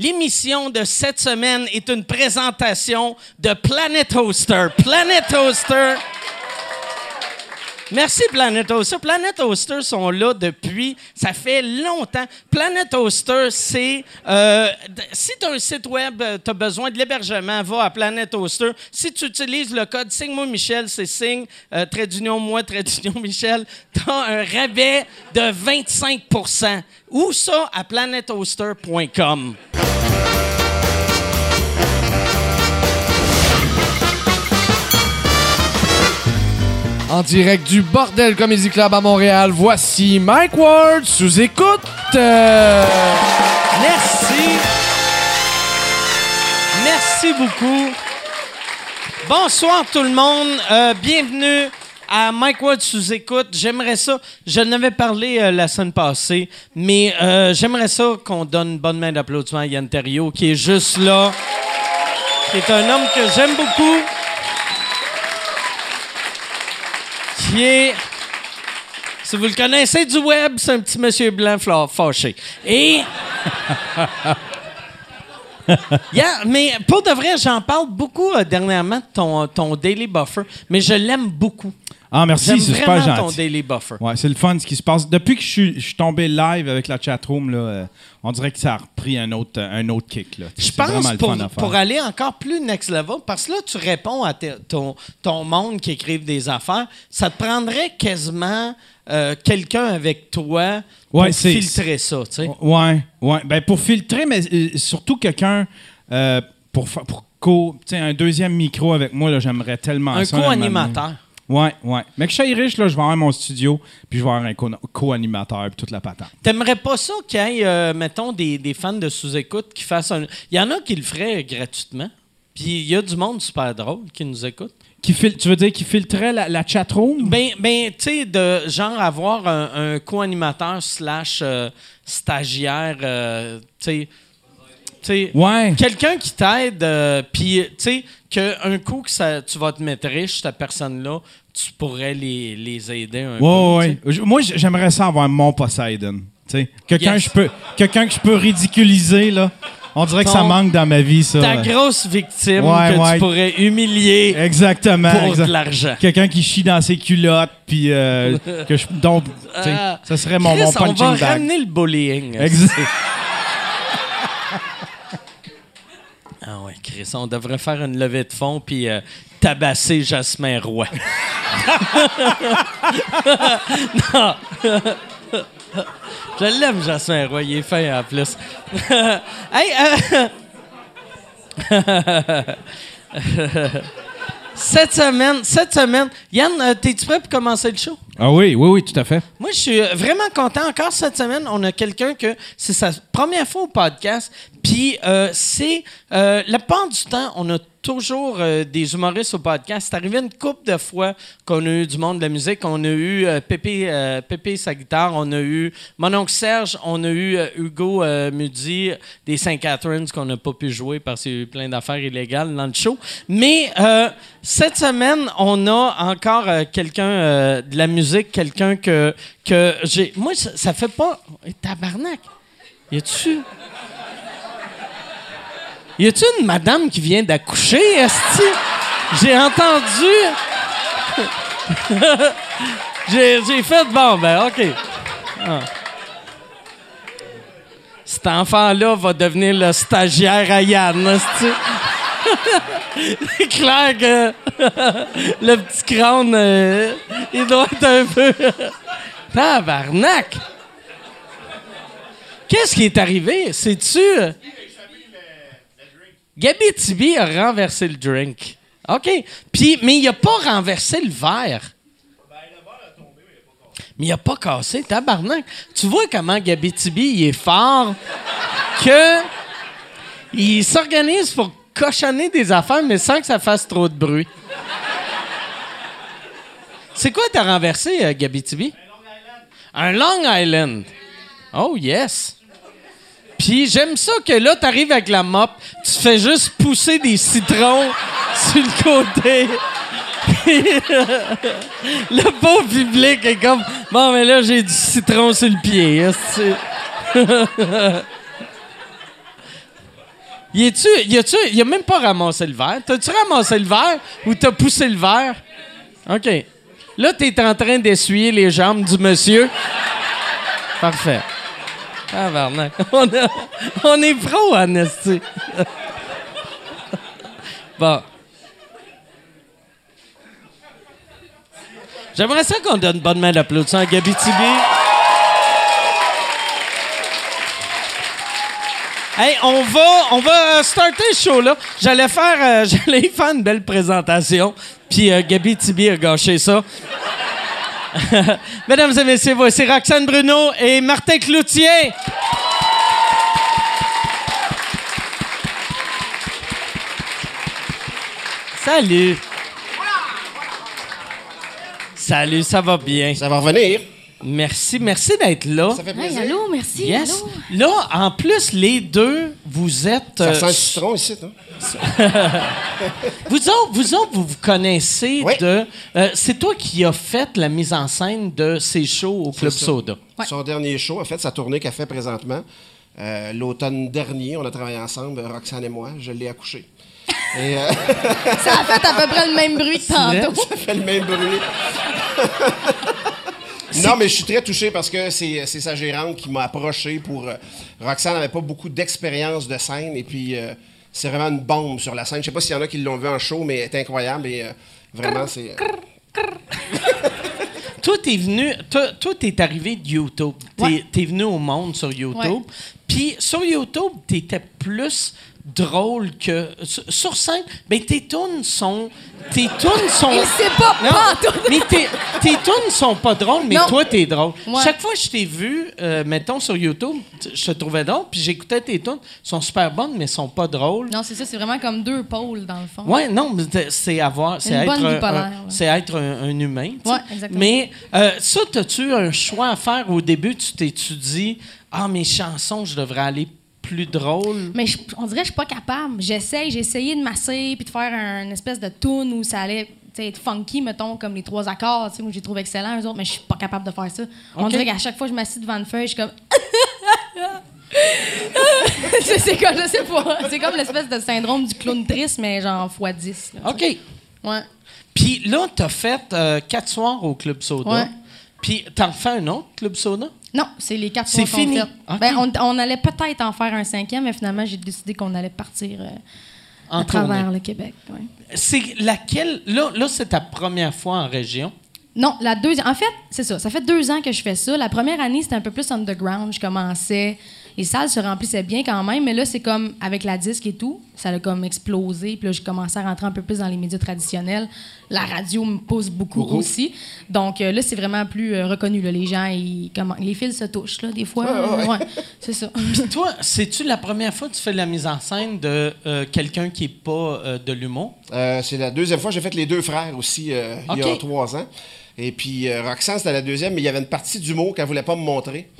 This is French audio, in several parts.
L'émission de cette semaine est une présentation de Planet Hoster. Planet Hoster. Merci Planet Hoster. Planet Hoster sont là depuis, ça fait longtemps. Planet Hoster, c'est, euh, si tu as un site web, tu as besoin de l'hébergement, va à Planet Hoster. Si tu utilises le code Signe-moi Michel, c'est signe, euh, trait d'union moi, trait d'union Michel, tu as un rabais de 25% Où ça? À planethoster.com. En direct du Bordel Comedy Club à Montréal, voici Mike Ward sous écoute. Merci. Merci beaucoup. Bonsoir tout le monde. Euh, bienvenue à Mike Ward sous écoute. J'aimerais ça. Je n'avais parlé euh, la semaine passée, mais euh, j'aimerais ça qu'on donne une bonne main d'applaudissement à Yann Terriot, qui est juste là, qui est un homme que j'aime beaucoup, qui est si vous le connaissez du web, c'est un petit monsieur blanc fâché. Et. Yeah, mais pour de vrai, j'en parle beaucoup euh, dernièrement de ton, ton Daily Buffer, mais je l'aime beaucoup. Ah, merci, c'est super ton gentil. Daily Buffer. Ouais, c'est le fun ce qui se passe. Depuis que je suis, je suis tombé live avec la chatroom, là, euh, on dirait que ça a repris un autre, un autre kick. Là. Je pense pour, pour aller encore plus next level, parce que là, tu réponds à ton, ton monde qui écrivent des affaires, ça te prendrait quasiment euh, quelqu'un avec toi pour Ouais, filtrer ça, tu sais. Ouais, ouais. Ben, pour filtrer, mais euh, surtout quelqu'un euh, pour, pour co, un deuxième micro avec moi, j'aimerais tellement Un ça. là, co-animateur. Ouais, ouais. Mais que je sois riche, là, je vais avoir mon studio, puis je vais avoir un co- co-animateur, puis toute la patente. T'aimerais pas ça qu'il y ait, euh, mettons, des, des fans de sous-écoute qui fassent un. Il y en a qui le feraient gratuitement. Puis il y a du monde super drôle qui nous écoute. Qui fil- tu veux dire qui filtrait la, la chatroom? Ben, ben tu sais, de genre avoir un, un co-animateur slash euh, stagiaire, euh, tu sais. Ouais. Quelqu'un qui t'aide, euh, puis tu sais, qu'un coup que ça, tu vas te mettre riche, cette personne-là, tu pourrais les, les aider un peu. Ouais, tu ouais. Moi, j'aimerais ça avoir mon Poseidon. Quelqu'un Yes. que je peux, quelqu'un que je peux ridiculiser là. On dirait que ça manque dans ma vie ça. Ta grosse victime Ouais, que ouais. tu pourrais humilier Exactement. pour exact- de l'argent. Quelqu'un qui chie dans ses culottes puis euh, que je donc Ah. ça serait mon, Chris, mon on va punching bag. ramener le bullying. Exact. Ah ouais, Chris, on devrait faire une levée de fonds puis euh, tabasser Jasmin Roy. non. Je l'aime, Jasmin Roy. Il est fin en plus. hey, euh, cette semaine, cette semaine, Yann, euh, t'es-tu prêt pour commencer le show? Ah oui, oui, oui, tout à fait. Moi, je suis euh, vraiment content. Encore cette semaine, on a quelqu'un que c'est sa première fois au podcast. Puis, euh, c'est euh, la part du temps, on a toujours euh, des humoristes au podcast. C'est arrivé une couple de fois qu'on a eu du monde de la musique. On a eu euh, Pépé, euh, sa guitare. On a eu mon oncle Serge. On a eu euh, Hugo Mudi des St. Catharines qu'on n'a pas pu jouer parce qu'il y a eu plein d'affaires illégales dans le show. Mais cette semaine, on a encore quelqu'un de la musique, quelqu'un que, que j'ai. Moi, ça, fait pas. Tabarnak! Y a-tu. Y a-tu une madame qui vient d'accoucher, Esti? J'ai entendu. j'ai, fait bon, ben, OK. Ah. Cet enfant-là va devenir le stagiaire à Yann, esti. C'est clair que le petit crâne, euh, il doit être un peu. Tabarnak! Qu'est-ce qui est arrivé? C'est-tu. Gabi Tibi a renversé le drink. OK. Puis, mais il a pas renversé le verre. Mais il a pas cassé, tabarnak. Tu vois comment Gabi Tibi, il est fort que il s'organise pour cochonner des affaires, mais sans que ça fasse trop de bruit. C'est quoi t'as renversé, euh, Gabi Tibi? Un Long Island. Oh, yes. J'aime ça que là, t'arrives avec la mop, tu fais juste pousser des citrons sur le côté. le pauvre public est comme Bon, mais là, j'ai du citron sur le pied. Y est-tu, y a-tu, il a même pas ramassé le verre. T'as-tu ramassé le verre ou t'as poussé le verre? OK. Là, t'es en train d'essuyer les jambes du monsieur. Parfait. Ah, On, a- on est pro, Anastie. bon. J'aimerais ça qu'on donne une bonne main d'applaudissement à Gabi Tibi. Hey, on va, on va euh, starter ce show-là. J'allais faire, euh, faire une belle présentation, puis euh, Gabi Tibi a gâché ça. Mesdames et messieurs, voici Roxane Bruno et Martin Cloutier. Salut. Salut, ça va bien? Ça va revenir. Merci, merci d'être là. Ça fait Hey, plaisir. allô, merci. Yes. allô. Là, en plus, les deux, vous êtes. Ça euh, sent le citron ici, non? vous autres, vous autres, vous vous connaissez Oui. de. euh, c'est toi qui as fait la mise en scène de ces shows au Club ça. Soda. Son dernier show, en fait, sa tournée qu'elle fait présentement. euh, L'automne dernier, on a travaillé ensemble, Roxane et moi. Je l'ai accouché. Et euh, Ça a fait à peu près le même bruit que tantôt. ça fait le même bruit. non, mais je suis très touché parce que c'est sa gérante qui m'a approché pour. euh, Roxane n'avait pas beaucoup d'expérience de scène et puis euh, c'est vraiment une bombe sur la scène. Je sais pas s'il y en a qui l'ont vu en show, mais elle est incroyable et euh, vraiment, c'est. Toi, t'es venu. Toi, toi, t'es arrivé de YouTube. T'es Ouais. t'es venu au monde sur YouTube. Puis sur YouTube, t'étais plus drôle que. Sur, scène, ben tes tunes sont. Tes tunes sont. Il sait pas, Non, mais tes, tes tunes sont pas drôles, mais Non. toi, t'es drôle. Ouais. Chaque fois que je t'ai vu, euh, mettons sur YouTube, je te trouvais drôle, puis j'écoutais tes tunes. Elles sont super bonnes, mais elles sont pas drôles. Non, c'est ça, c'est vraiment comme deux pôles, dans le fond. Ouais, non, mais c'est- avoir, c'est être, ouais. c'est être un, un humain. Ouais, exactement. Mais euh, ça, as-tu un choix à faire? Au début Tu t'étudies, ah mes chansons, je devrais aller plus drôle. Mais je- on dirait que je suis pas capable. J'essaye, j'ai essayé de masser puis de faire un- une espèce de tune où ça allait être funky, mettons, comme les trois accords, moi j'ai trouvé excellent, eux autres, mais je suis pas capable de faire ça. On dirait qu'à chaque fois que je m'assieds devant une feuille, je suis comme. c'est comme, je sais pas, c'est comme l'espèce de syndrome du clown triste, mais genre x10. là, tu Ok. sais. Ouais. Puis là, t'as fait euh, quatre soirs au Club Soda. Ouais. Puis t'en refais un autre Club Soda? Non, c'est les quatre C'est fini. fait. Ok. Ben, on, on allait peut-être en faire un cinquième, mais finalement, j'ai décidé qu'on allait partir euh, en à travers le Québec. ouais. C'est laquelle? Là, là c'est ta première fois en région. Non, la deuxième. En fait, c'est ça. Ça fait deux ans que je fais ça. La première année, c'était un peu plus underground. Je commençais. Les salles se remplissaient bien quand même, mais là, c'est comme avec la disque et tout, ça a comme explosé. Puis là, j'ai commencé à rentrer un peu plus dans les médias traditionnels. La radio me pousse beaucoup, aussi. Donc euh, là, c'est vraiment plus euh, reconnu. là. Les gens, ils, comment, les fils se touchent, là, des fois. Ouais, c'est ça. Puis toi, c'est-tu la première fois que tu fais de la mise en scène de euh, quelqu'un qui est pas euh, de l'humour? Euh, c'est la deuxième fois. J'ai fait les deux frères aussi euh, il y a trois ans. Et puis euh, Roxane, c'était la deuxième, mais il y avait une partie d'humour qu'elle voulait pas me montrer.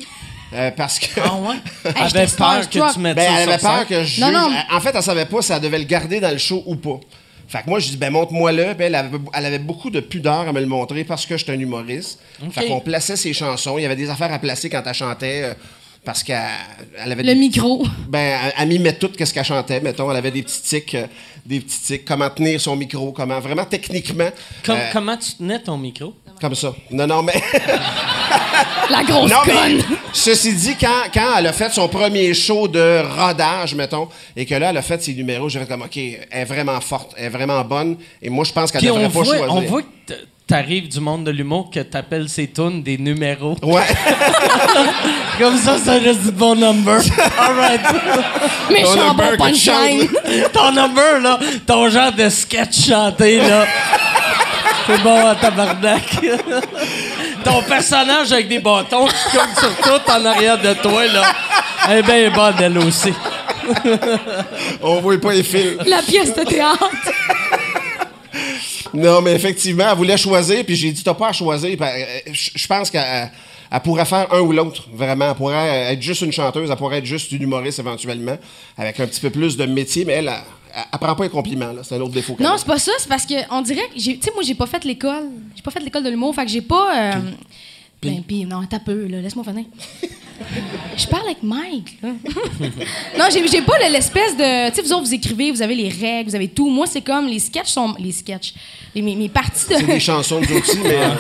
Euh, parce que. Ah ouais? Elle avait peur que tu mettes Ben, ça elle sur avait peur scène. que je Non, non. En fait, elle savait pas si elle devait le garder dans le show ou pas. Fait que moi, je dis, ben, montre-moi-le. Puis elle avait, elle avait beaucoup de pudeur à me le montrer parce que j'étais un humoriste. Fait qu'on plaçait ses chansons. Il y avait des affaires à placer quand elle chantait euh, parce qu'elle elle avait Le des- micro. Ben, elle, elle mimait tout ce qu'elle chantait, mettons. Elle avait des petits tics, euh, des petits tics. Comment tenir son micro, comment, vraiment techniquement. Com- euh, Comment tu tenais ton micro? Comme ça. Non, non, mais. La grosse Non, mais conne. ceci dit, quand, quand elle a fait son premier show de rodage, mettons, et que là, elle a fait ses numéros, j'ai fait comme, OK, elle est vraiment forte, elle est vraiment bonne, et moi, je pense qu'elle devrait on pas voit, choisir. on voit que t'arrives du monde de l'humour que t'appelles ces tunes des numéros. Ouais. Comme ça, ça reste du bon number. All right. Number que tu punchline. ton number, là, ton genre de sketch chanté, là. C'est bon à tabarnak. ton personnage avec des bâtons qui comme sur tout en arrière de toi, là. Elle est bien bonne, elle aussi. on voit pas les fils. La pièce de théâtre. Non, mais effectivement, elle voulait choisir, puis j'ai dit, t'as pas à choisir. Euh, Je je pense qu'elle elle pourrait faire un ou l'autre, vraiment. Elle pourrait être juste une chanteuse, elle pourrait être juste une humoriste éventuellement, avec un petit peu plus de métier, mais elle, elle, prend pas les compliments, là. C'est un autre défaut. Non, c'est pas ça, c'est parce que on dirait que tu sais moi j'ai pas fait l'école. J'ai pas fait l'école de l'humour, fait que j'ai pas euh, ben puis? non, t'as peu là, laisse-moi finir. Je parle avec Mike, là. non, j'ai, pas le- l'espèce de. Tu sais, vous autres, vous écrivez, vous avez les règles, vous avez tout. Moi, c'est comme les sketchs sont. Les sketchs. Les- mes, mes parties de. C'est des chansons, nous aussi, mais. euh,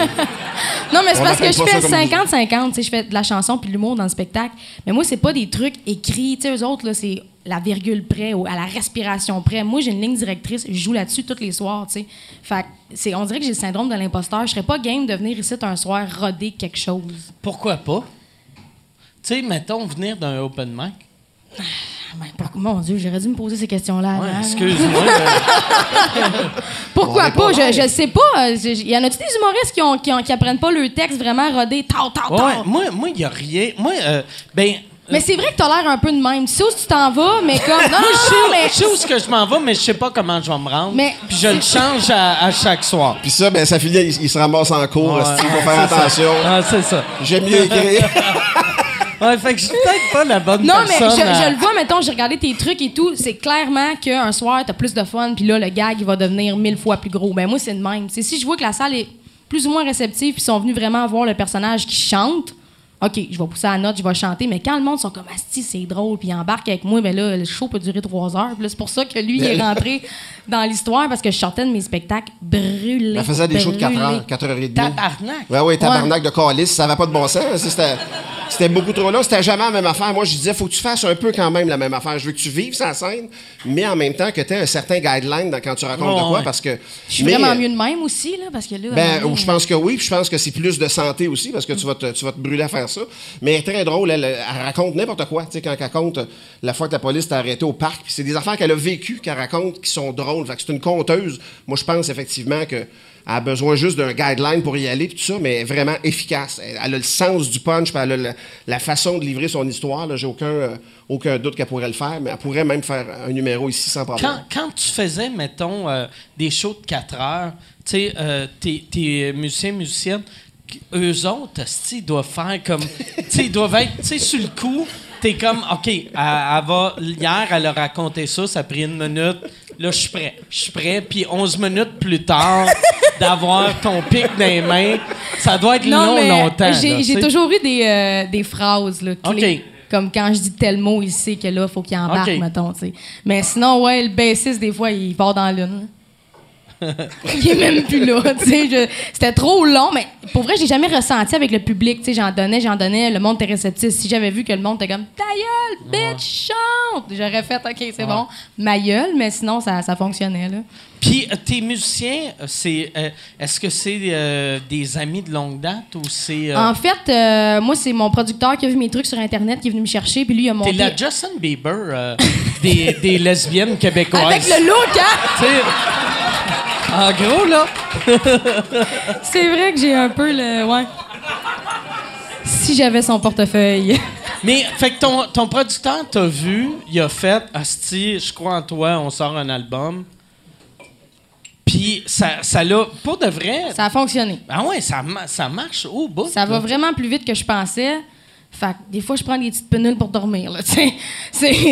Non, mais c'est parce que je fais ça comme 50-50. Tu sais, je fais de la chanson puis de l'humour dans le spectacle. Mais moi, c'est pas des trucs écrits. Tu sais, eux autres, là, c'est la virgule près ou à la respiration près. Moi, j'ai une ligne directrice. Je joue là-dessus tous les soirs, tu sais. Fait c'est, on dirait que j'ai le syndrome de l'imposteur. Je serais pas game de venir ici un soir roder quelque chose. Pourquoi pas? Tu sais, mettons, venir d'un open mic. Ah, ben, pour- mon Dieu, j'aurais dû me poser ces questions-là. Ouais, excuse-moi. là. Pourquoi pas? Je, je sais pas. Euh, Il y en a-tu des humoristes qui, ont, qui, ont- qui apprennent pas le texte vraiment rodé, tard, tard, Ouais, tard? moi, moi, il y a rien. Moi, euh, ben. Mais c'est vrai que t'as l'air un peu de même. Tu sais où tu t'en vas, mais comme. Non, non, Moi, je sais, non, mais. je sais où que je m'en vais, mais je sais pas comment je vais me rendre. Mais- Puis je le change à, à chaque soir. Puis ça, ben, ça finit, il, il se ramasse en cours. Ouais, Il faut faire attention. Ah, c'est ça. J'aime mieux écrire. Ouais, fait que je suis peut-être pas la bonne Non, mais je, à- je le vois, mettons, j'ai regardé tes trucs et tout. C'est clairement qu'un soir, t'as plus de fun, puis là, le gag, il va devenir mille fois plus gros. Ben, moi, c'est de même. C'est si je vois que la salle est plus ou moins réceptive, puis ils sont venus vraiment voir le personnage qui chante, OK, je vais pousser la note, je vais chanter. Mais quand le monde sont comme, Asti, c'est drôle, puis ils embarquent avec moi, ben là, le show peut durer trois heures. Puis là, c'est pour ça que lui, il est rentré dans l'histoire, parce que je sortais de mes spectacles brûlés. Elle faisait des shows de 4 brûlés. heures, 4 heures et demie. Tabarnak. Ouais, ouais, tabarnak de calice, ça va pas de bon sens. C'était, c'était beaucoup trop long. C'était jamais la même affaire. Moi, je disais, faut que tu fasses un peu quand même la même affaire. Je veux que tu vives sa scène, mais en même temps que tu aies un certain guideline dans- quand tu racontes de quoi, ouais. parce que. Je suis mais, vraiment euh, mieux de même aussi, là, parce que là. à Ben, je pense que oui, puis je pense que c'est plus de santé aussi, parce que tu vas te, tu vas te brûler à faire ça. Mais elle est très drôle, elle, raconte n'importe quoi. Tu sais, quand elle raconte euh, la fois que la police t'a arrêté au parc, c'est des affaires qu'elle a vécues, qu'elle raconte, qui sont drôles. C'est une conteuse. Moi, je pense effectivement que elle a besoin juste d'un guideline pour y aller, tout ça, mais vraiment efficace. Elle, a le sens du punch, puis elle a la, façon de livrer son histoire. J'ai aucun, euh, aucun doute qu'elle pourrait le faire, mais elle pourrait même faire un numéro ici sans problème. Quand, tu faisais, mettons, euh, des shows de 4 heures, tu sais, euh, tes, musiciens, musiciennes, eux autres, ils doivent faire comme. tu sais, ils doivent être, tu sais, sur le coup, t'es comme, OK, elle, elle va. Hier, elle a raconté ça, ça a pris une minute. Là, je suis prêt. Je suis prêt. Puis 11 minutes plus tard, d'avoir ton pic dans les mains, ça doit être long, mais longtemps. J'ai, toujours eu des, euh, des phrases là, clés. Comme quand je dis tel mot, il sait que là, il faut qu'il embarque, OK. mettons. tu sais. Mais sinon, ouais, le bassiste, des fois, il part dans lune. Il est même plus là. C'était trop long, mais pour vrai, j'ai jamais ressenti avec le public. J'en donnais, j'en donnais, le monde était réceptif. Si j'avais vu que le monde était comme Ta gueule, bitch, chante! J'aurais fait OK, c'est bon, ma gueule, mais sinon, ça, ça fonctionnait. Là. Puis euh, tes musiciens, euh, c'est euh, est-ce que c'est euh, des amis de longue date ou c'est euh, En fait, moi, c'est mon producteur qui a vu mes trucs sur Internet, qui est venu me chercher, puis lui, il a monté. T'es la Justin Bieber des, des lesbiennes québécoises. Avec le look, hein? En gros, là. C'est vrai que j'ai un peu le. Ouais. Si j'avais son portefeuille. Mais, fait que ton, ton producteur t'a vu, il a fait Asti, je crois en toi, on sort un album. Puis, ça ça l'a. Pour de vrai. Ça a fonctionné. Ah ouais, ça, ça marche au bout. Ça va vraiment plus vite que je pensais. Fait que des fois, je prends des petites penules pour dormir. C'est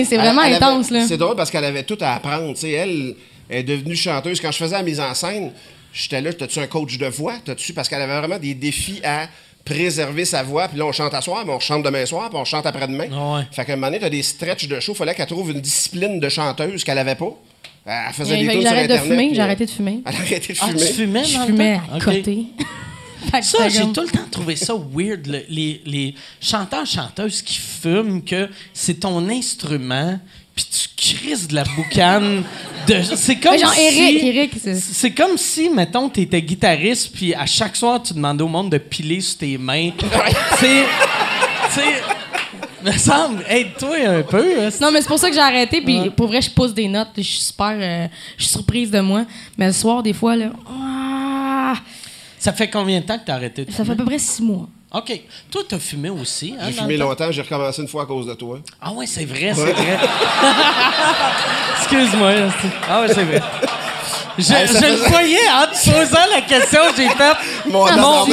c'est vraiment Elle- elle avait- intense. Là. C'est drôle parce qu'elle avait tout à apprendre. tu sais. elle est devenue chanteuse. Quand je faisais la mise en scène, j'étais là, t'as-tu un coach de voix? T'as-tu? Parce qu'elle avait vraiment des défis à préserver sa voix. Puis là, on chante à soir, mais on chante demain soir, puis on chante après-demain. Ah ouais. Fait qu'à un moment donné, t'as des stretches de show. Fallait qu'elle trouve une discipline de chanteuse qu'elle avait pas. Elle faisait des sur J'arrête de fumer. J'ai euh, arrêté de fumer. Elle a arrêté de Ah, fumer. tu fumais Je dans le fumais temps? à côté. Ça, j'ai tout le temps trouvé ça weird, le- les, les chanteurs-chanteuses qui fument, que c'est ton instrument, puis tu crises de la boucane. De, c'est comme genre si, Eric, Eric, c'est- C'est comme si, mettons, t'étais guitariste, puis à chaque soir, tu demandais au monde de piler sur tes mains. c'est... Me semble, aide-toi un peu. hein. Non, mais c'est pour ça que j'ai arrêté. Puis pour vrai, je pousse des notes. Je suis super. euh, je suis surprise de moi. Mais le soir, des fois, là. ah, Ça fait combien de temps que t'as arrêté de ça fait à peu près six mois. OK. Toi, t'as fumé aussi, hein, J'ai fumé longtemps, j'ai recommencé une fois à cause de toi. Ah ouais, c'est vrai, c'est vrai. Excuse-moi. c'est- Ah ouais, c'est vrai. Je, Hey, ça je le voyais en te posant la question, j'ai fait. Mon mon,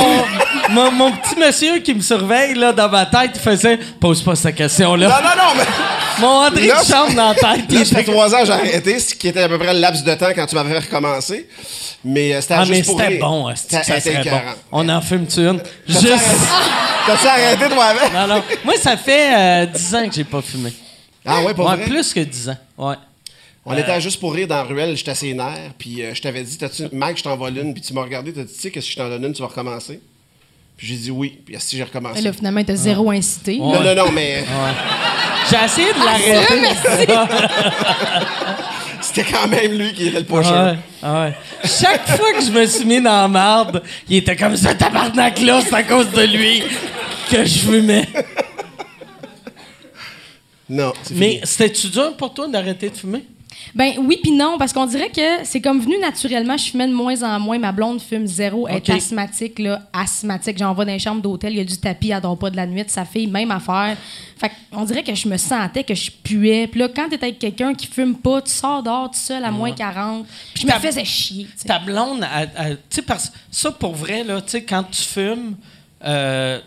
mon, mon- petit monsieur qui me surveille là, dans ma tête, il faisait Pose pas cette question-là. Non, non, non, mais. Mon André Là, Duchamp dans la tête. Là, ça fait trois ans que j'ai arrêté, ce qui était à peu près le laps de temps quand tu m'avais recommencé. Mais euh, c'était Ah, juste mais c'était bon, ça serait bon? On en fume-tu une? Juste. T'as-tu arrêté, toi, avec? Non, non. Moi, ça fait euh, 10 ans que j'ai pas fumé. Ah ouais, pas Ouais, vrai? plus que 10 ans. Ouais. On était à juste pour rire dans la ruelle, j'étais assez nerfs, puis euh, je t'avais dit, t'as-tu, Mike, je t'envole une, puis tu m'as regardé, t'as dit, tu sais que si je t'en donne une, tu vas recommencer? Puis j'ai dit oui, puis si j'ai recommencé. Là, finalement, il t'a zéro incité. non, non, non, mais J'ai essayé de l'arrêter. c'était quand même lui qui était le pusher. Ouais, ouais. Chaque fois que je me suis mis dans la marde, il était comme ça, tabarnak-là, c'est à cause de lui que je fumais. Non, c'est Mais c'était-tu dur pour toi d'arrêter de fumer? Ben oui puis non, parce qu'on dirait que c'est comme venu naturellement. Je fumais de moins en moins. Ma blonde fume zéro. Elle est asthmatique, là, asthmatique. J'en vais dans les chambres d'hôtel, il y a du tapis, elle dort pas de la nuit. Sa fille, même affaire. Fait on dirait que je me sentais que je puais. Puis là, quand t'es avec quelqu'un qui fume pas, tu sors dehors tout seul à moins 40. Puis je me faisais chier. Ta blonde, tu sais, parce ça pour vrai, là, tu sais, quand tu fumes, euh,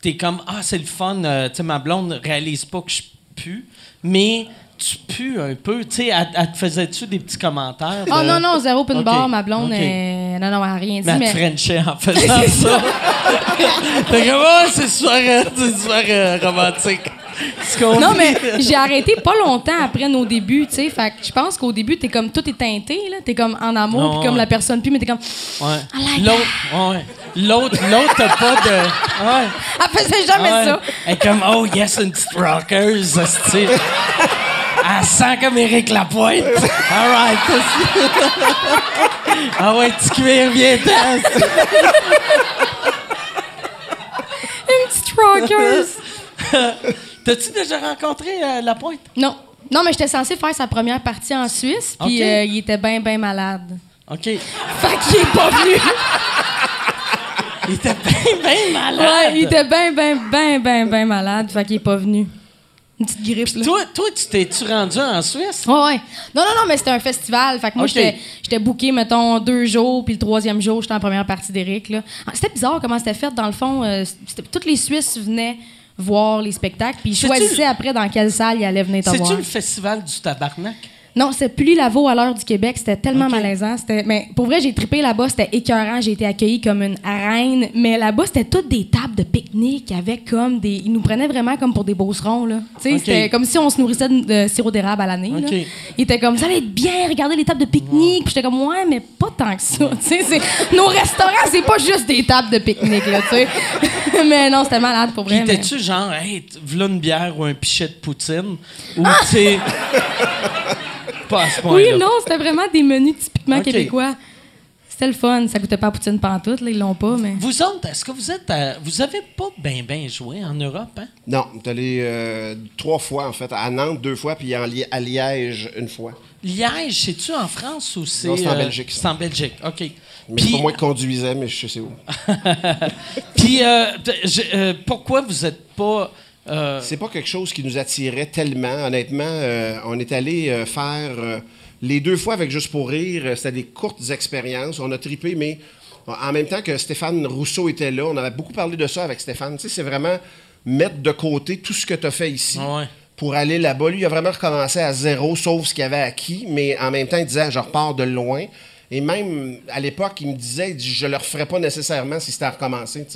t'es comme, ah, c'est le fun, euh, tu sais, ma blonde réalise pas que je pue, mais tu pues un peu, tu sais, elle, elle te faisait-tu des petits commentaires? Oh non, non, zéro open Ok, bar, ma blonde. ok. euh, non, non, elle a rien dit. Mais elle mais... frenchait en faisant ça. T'es comme, oh, c'est super, euh, super euh, romantique. Tu? Non, mais j'ai arrêté pas longtemps après nos débuts, tu sais. Fait que je pense qu'au début, t'es comme tout est teinté, là. T'es comme en amour, puis comme ouais. la personne puis mais t'es comme. Ouais. Like L'autre, ouais. L'autre, l'autre, t'as pas de. Ouais. Elle faisait jamais Ouais. ça. Elle est comme, oh yes, une petite rockeuse, hostie. Elle sent comme Éric Lapointe. All right. ah ouais, petit cuir, viens t'en. Une petite rockeuse. T'as-tu déjà rencontré euh, Lapointe? non. Non, mais j'étais censée faire sa première partie en Suisse, puis euh, il était bien, bien malade. OK. Fait qu'il est pas venu. Il était bien, bien malade. ouais, il était bien, bien, bien, bien, bien malade. Fait qu'il est pas venu. Une petite grippe, là. Toi, toi, tu t'es-tu rendu en Suisse? Ouais, ouais. Non, non, non, mais c'était un festival. Fait que moi, j'étais- j'étais booké, mettons, deux jours, puis le troisième jour, j'étais en première partie d'Éric. Ah, C'était bizarre comment c'était fait. Dans le fond, euh, toutes les Suisses venaient voir les spectacles, puis ils choisissaient après dans quelle salle ils allaient venir te voir. C'est-tu le festival du tabarnak? Non, c'était Pully Lavo à l'heure du Québec. C'était tellement malaisant. C'était, mais pour vrai, j'ai trippé là-bas. C'était écœurant. J'ai été accueillie comme une reine. Mais là-bas, c'était toutes des tables de pique-nique avec comme des. Ils nous prenaient vraiment comme pour des beaucerons, là. Tu c'était comme si on se nourrissait de, de sirop d'érable à l'année, là. Ok. Ils étaient comme, ça allait être bien, regardez les tables de pique-nique. Puis j'étais comme, ouais, mais pas tant que ça. Tu sais, c'est- nos restaurants, c'est pas juste des tables de pique-nique, là, tu sais. mais non, c'était malade pour Puis vrai. mais- t'es-tu genre, hey, v'là une bière ou un pichet de poutine? Ou c'est. Pas à ce Oui, non, c'était vraiment des menus typiquement québécois. C'était le fun. Ça goûtait pas à poutine pantoute, là, ils l'ont pas, mais. Vous autres, est-ce que vous êtes. à- vous avez pas bien, bien joué en Europe, hein? Non, t'es allé euh, trois fois, en fait. À Nantes, deux fois, puis en Li- à Liège, une fois. Liège, c'est-tu en France ou c'est. Non, c'est en euh, Belgique. C'est en Belgique, OK. Mais c'est Puis, pas moi qui conduisais, mais je sais où. puis euh, je- euh, pourquoi vous êtes pas. Euh, C'est pas quelque chose qui nous attirait tellement. Honnêtement, euh, on est allé euh, faire les deux fois avec Juste pour rire. C'était des courtes expériences. On a tripé, mais en même temps que Stéphane Rousseau était là, on avait beaucoup parlé de ça avec Stéphane. Tu sais, c'est vraiment mettre de côté tout ce que tu as fait ici. Ouais. Pour aller là-bas, lui, il a vraiment recommencé à zéro, sauf ce qu'il avait acquis, mais en même temps, il disait, je repars de loin. Et même à l'époque, il me disait, je le referais pas nécessairement si c'était à recommencer.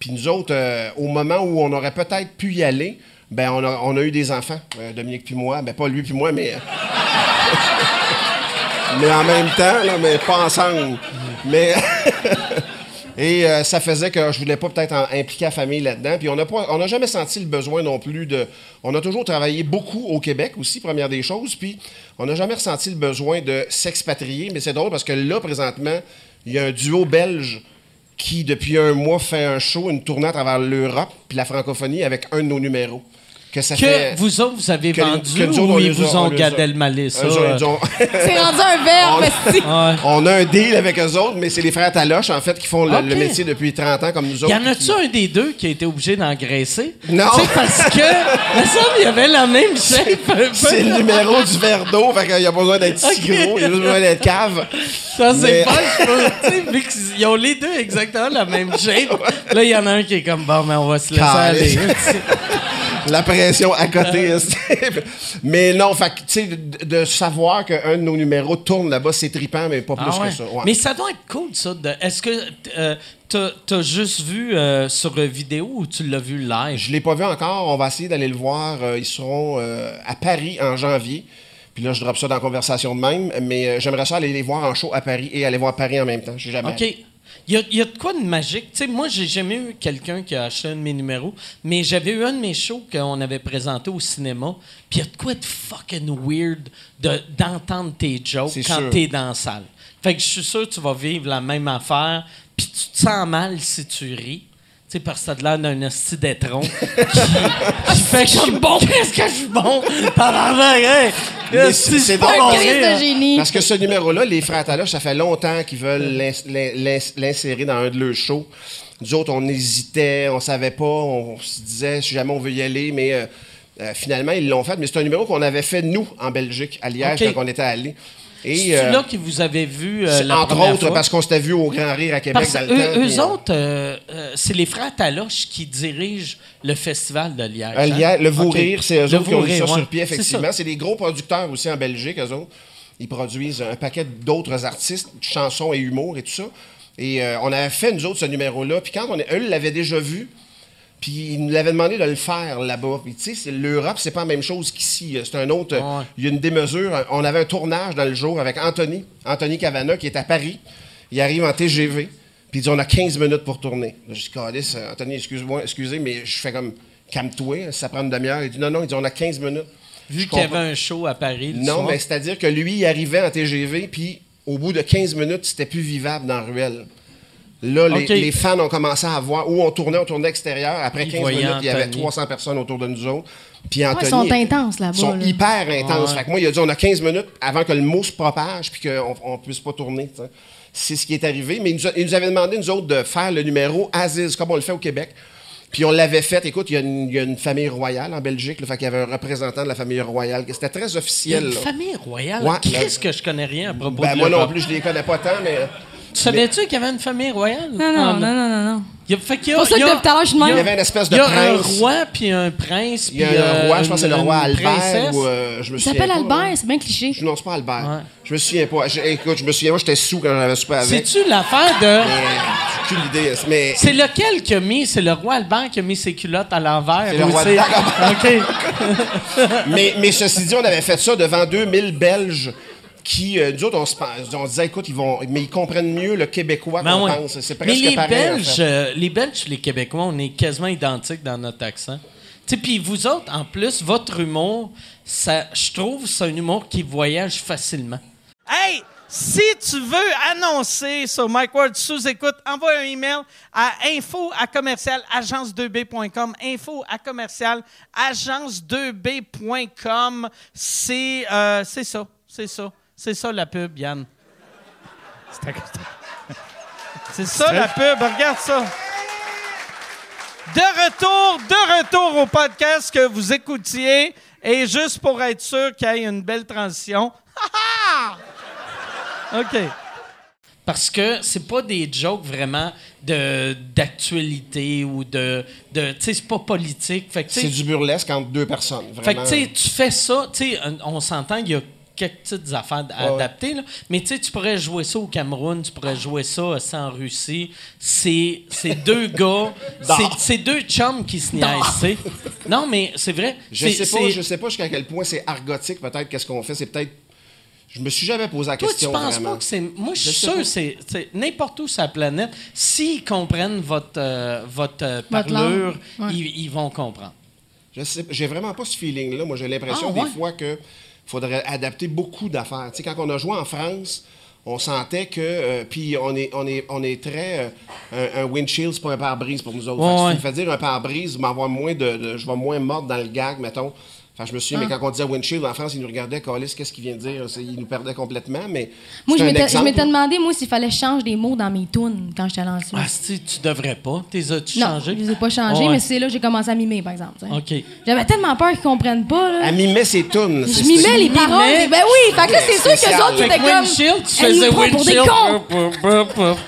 Puis nous autres, euh, au moment où on aurait peut-être pu y aller, ben on a, eu des enfants, euh, Dominique puis moi. Ben pas lui puis moi, mais. mais en même temps, là, mais pas ensemble. Mais. Et euh, ça faisait que je voulais pas peut-être impliquer la famille là-dedans. Puis on n'a on n'a jamais senti le besoin non plus de. On a toujours travaillé beaucoup au Québec aussi, première des choses. Puis on n'a jamais ressenti le besoin de s'expatrier. Mais c'est drôle parce que là, présentement, il y a un duo belge qui, depuis un mois, fait un show, une tournée à travers l'Europe puis la francophonie avec un de nos numéros. Que ça que fait. vous autres, vous avez que- vendu que ou ils a- vous on ont les a- gadé le ont- C'est rendu un verbe, On- si. Ouais. On a un deal avec eux autres, mais c'est les frères Taloche, en fait, qui font le, métier depuis 30 ans comme nous Y autres. en a-tu qui- un des deux qui a été obligé d'engraisser? Non. Tu sais, parce que, me semble qu'il y avait la même shape. C'est le numéro du verre d'eau, fait qu'il n'y a pas besoin d'être si Ok. gros, il y a juste besoin d'être cave. Ça, c'est Mais- pas, je peux- tu sais, vu qu'ils ont les deux exactement la même shape. Là, il y en a un qui est comme, bon, mais on va se laisser aller. La pression à côté. mais non, fait que, tu sais, de, de savoir qu'un de nos numéros tourne là-bas, c'est trippant, mais pas plus Ah ouais. que ça. ouais. Mais ça doit être cool, ça. Est-ce que euh, t'as juste vu euh, sur vidéo ou tu l'as vu live? Je l'ai pas vu encore. On va essayer d'aller le voir. Euh, ils seront euh, à Paris en janvier. Puis là, je drop ça dans la conversation de même. Mais j'aimerais ça aller les voir en show à Paris et aller voir Paris en même temps. J'ai jamais. OK. Il y a, y a de quoi de magique? Tu sais, moi, j'ai jamais eu quelqu'un qui a acheté un de mes numéros, mais j'avais eu un de mes shows qu'on avait présenté au cinéma, puis il y a de quoi de fucking weird de- d'entendre tes jokes quand t'es dans la salle. Fait que je suis sûr que tu vas vivre la même affaire, puis tu te sens mal si tu ris. Tu sais, parce que t'as de l'air d'un hostie d'étron qui, fait comme bon, qu'est-ce que je suis bon? Tabarnak, hey! Mais Esti, c'est- c'est drôle mon rire. de génie. Parce que ce numéro-là, les frères Taloche, ça fait longtemps qu'ils veulent l'ins- l'in- l'ins- l'insérer dans un de leurs shows. Nous autres, on hésitait, on savait pas, on se disait si jamais on veut y aller, mais euh, euh, finalement, ils l'ont fait. Mais c'est un numéro qu'on avait fait, nous, en Belgique, à Liège, OK. quand on était allés. C'est euh, là que vous avez vu euh, la entre première autres, fois? parce qu'on s'était vu au Grand Rire à Québec Parce dans le eux, temps. eux autres, euh, c'est les frères Taloche qui dirigent le festival de Liège. Hein? Liège, le Vau OK. Rire, c'est eux Le autres qui ont mis ça Rire, sur ouais. pied, effectivement. C'est des gros producteurs aussi en Belgique, eux autres. Ils produisent un paquet d'autres artistes, chansons et humour et tout ça. Et on avait fait, nous autres, ce numéro-là. Puis quand on est, eux l'avaient déjà vu, puis ils nous l'avaient demandé de le faire là-bas. Puis tu sais, l'Europe, c'est pas la même chose qu'ici. C'est un autre. euh, Ouais. Il y a une démesure. On avait un tournage dans le jour avec Anthony, Anthony Cavana, qui est à Paris. Il arrive en TGV. Puis il dit on a 15 minutes pour tourner. Je dis Calice, euh, Anthony, excuse-moi, excusez, mais je fais comme calme-toi, ça prend une demi-heure. Il dit non, non, il dit on a 15 minutes. Vu qu'il y avait un show à Paris. le Non, soir. mais c'est-à-dire que lui, il arrivait en TGV, puis au bout de 15 minutes, c'était plus vivable dans la ruelle. Là, les, fans ont commencé à voir où on tournait, on tournait extérieur. Après Ils 15 voyaient minutes, il y avait Anthony. 300 personnes autour de nous autres. Puis Anthony. ils sont intenses là-bas, Ils sont là. hyper intenses. Ouais. Fait que moi, il a dit on a 15 minutes avant que le mot se propage puis qu'on ne puisse pas tourner. C'est ce qui est arrivé. Mais il nous, a- il nous avait demandé, nous autres, de faire le numéro Aziz, comme on le fait au Québec. Puis on l'avait fait. Écoute, il y, a une, il y a une famille royale en Belgique. Là, fait qu'il y avait un représentant de la famille royale. C'était très Il y a officiel. une là. famille royale? Ouais, Qu'est-ce que je connais rien à propos Ben, de moi non plus, je les connais pas tant, mais Tu savais-tu qu'il y avait une famille royale? Non, non, non, non, non, non. Il y a, fait qu'il y a- C'est pour ça il y que a- depuis tout à l'heure, je suis de il y a- même. il y avait une espèce de Il y a prince. un roi, puis un prince, Il y a un euh, roi, je pense que c'est le roi Albert ou euh, je me souviens s'appelle pas, Albert, c'est bien cliché. Je- Non, c'est pas Albert. Ouais. Je me souviens pas. Je- écoute, je me souviens, moi j'étais sous quand j'avais super avec. C'est-tu l'affaire de... Mais, j'ai aucune idée. Mais C'est lequel qui a mis... C'est le roi Albert qui a mis ses culottes à l'envers? C'est le roi Albert. OK. mais, mais ceci dit, on avait fait ça devant 2000 Belges qui, euh, nous autres, on se, on se disait, écoute, ils vont, mais ils comprennent mieux le québécois Ben qu'on ouais. pense. C'est Mais presque les pareil. en Belges, fait. euh, les Belges, les Québécois, on est quasiment identiques dans notre accent. Puis vous autres, en plus, votre humour, ça, je trouve, c'est un humour qui voyage facilement. Hey, si tu veux annoncer sur Mike Ward sous écoute, envoie un email à info à commercial agence2b.com. Info à commercial agence2b.com. C'est euh, c'est ça, c'est ça, c'est ça la pub, Yann. C'est ça la pub, regarde ça. De retour, de retour au podcast que vous écoutiez. Et juste pour être sûr qu'il y ait une belle transition. OK. Parce que c'est pas des jokes vraiment de d'actualité ou de. de tu sais, c'est pas politique. C'est du burlesque entre deux personnes. fait que, tu sais, tu fais ça, tu sais, on- on s'entend qu'il y a quelques petites affaires à Ouais. adapter, là. mais tu sais, tu pourrais jouer ça au Cameroun, tu pourrais jouer ça ça en Russie. C'est c'est deux gars, c'est- deux chums qui se niaisent, tu. Non, mais c'est vrai. Je sais pas, je sais pas jusqu'à quel point c'est argotique, peut-être, qu'est-ce qu'on fait. C'est peut-être. Je me suis jamais posé la Toi, tu question. penses vraiment. pas que c'est. Moi, je suis sûr que c'est. c'est N'importe où sur la planète, s'ils comprennent votre, euh, votre euh, parlure, ouais. ils, ils vont comprendre. Je sais, j'ai vraiment pas ce feeling-là. Moi, j'ai l'impression Ah, ouais? des fois que faudrait adapter beaucoup d'affaires. Tu sais, quand on a joué en France, on sentait que. euh, puis on est, on est, on est très. euh, un, un windshield, c'est pas un pare-brise pour nous autres. Ouais, Fait que ouais. fais dire un pare-brise, je vais avoir moins de, de- je vais moins mordre dans le gag, mettons. Je me souviens, Ah. mais quand on disait windshield en France, ils nous regardaient, Calis, qu'est-ce qu'il vient de dire? Ils nous perdaient complètement, mais. Moi, je m'étais je demandé, moi, s'il fallait changer des mots dans mes tunes quand j'étais lancée. Ah, si tu devrais pas. T'es as-tu non, changé? je les ai pas changés, Ouais. mais c'est là que j'ai commencé à mimer, par exemple. OK. J'avais tellement peur qu'ils comprennent pas. Là. Elle mimait ses tunes. Je mimais les paroles. Ben oui, fait que là, c'est sûr que les autres étaient comme. windshield, tu faisais prend pour des windshield. cons.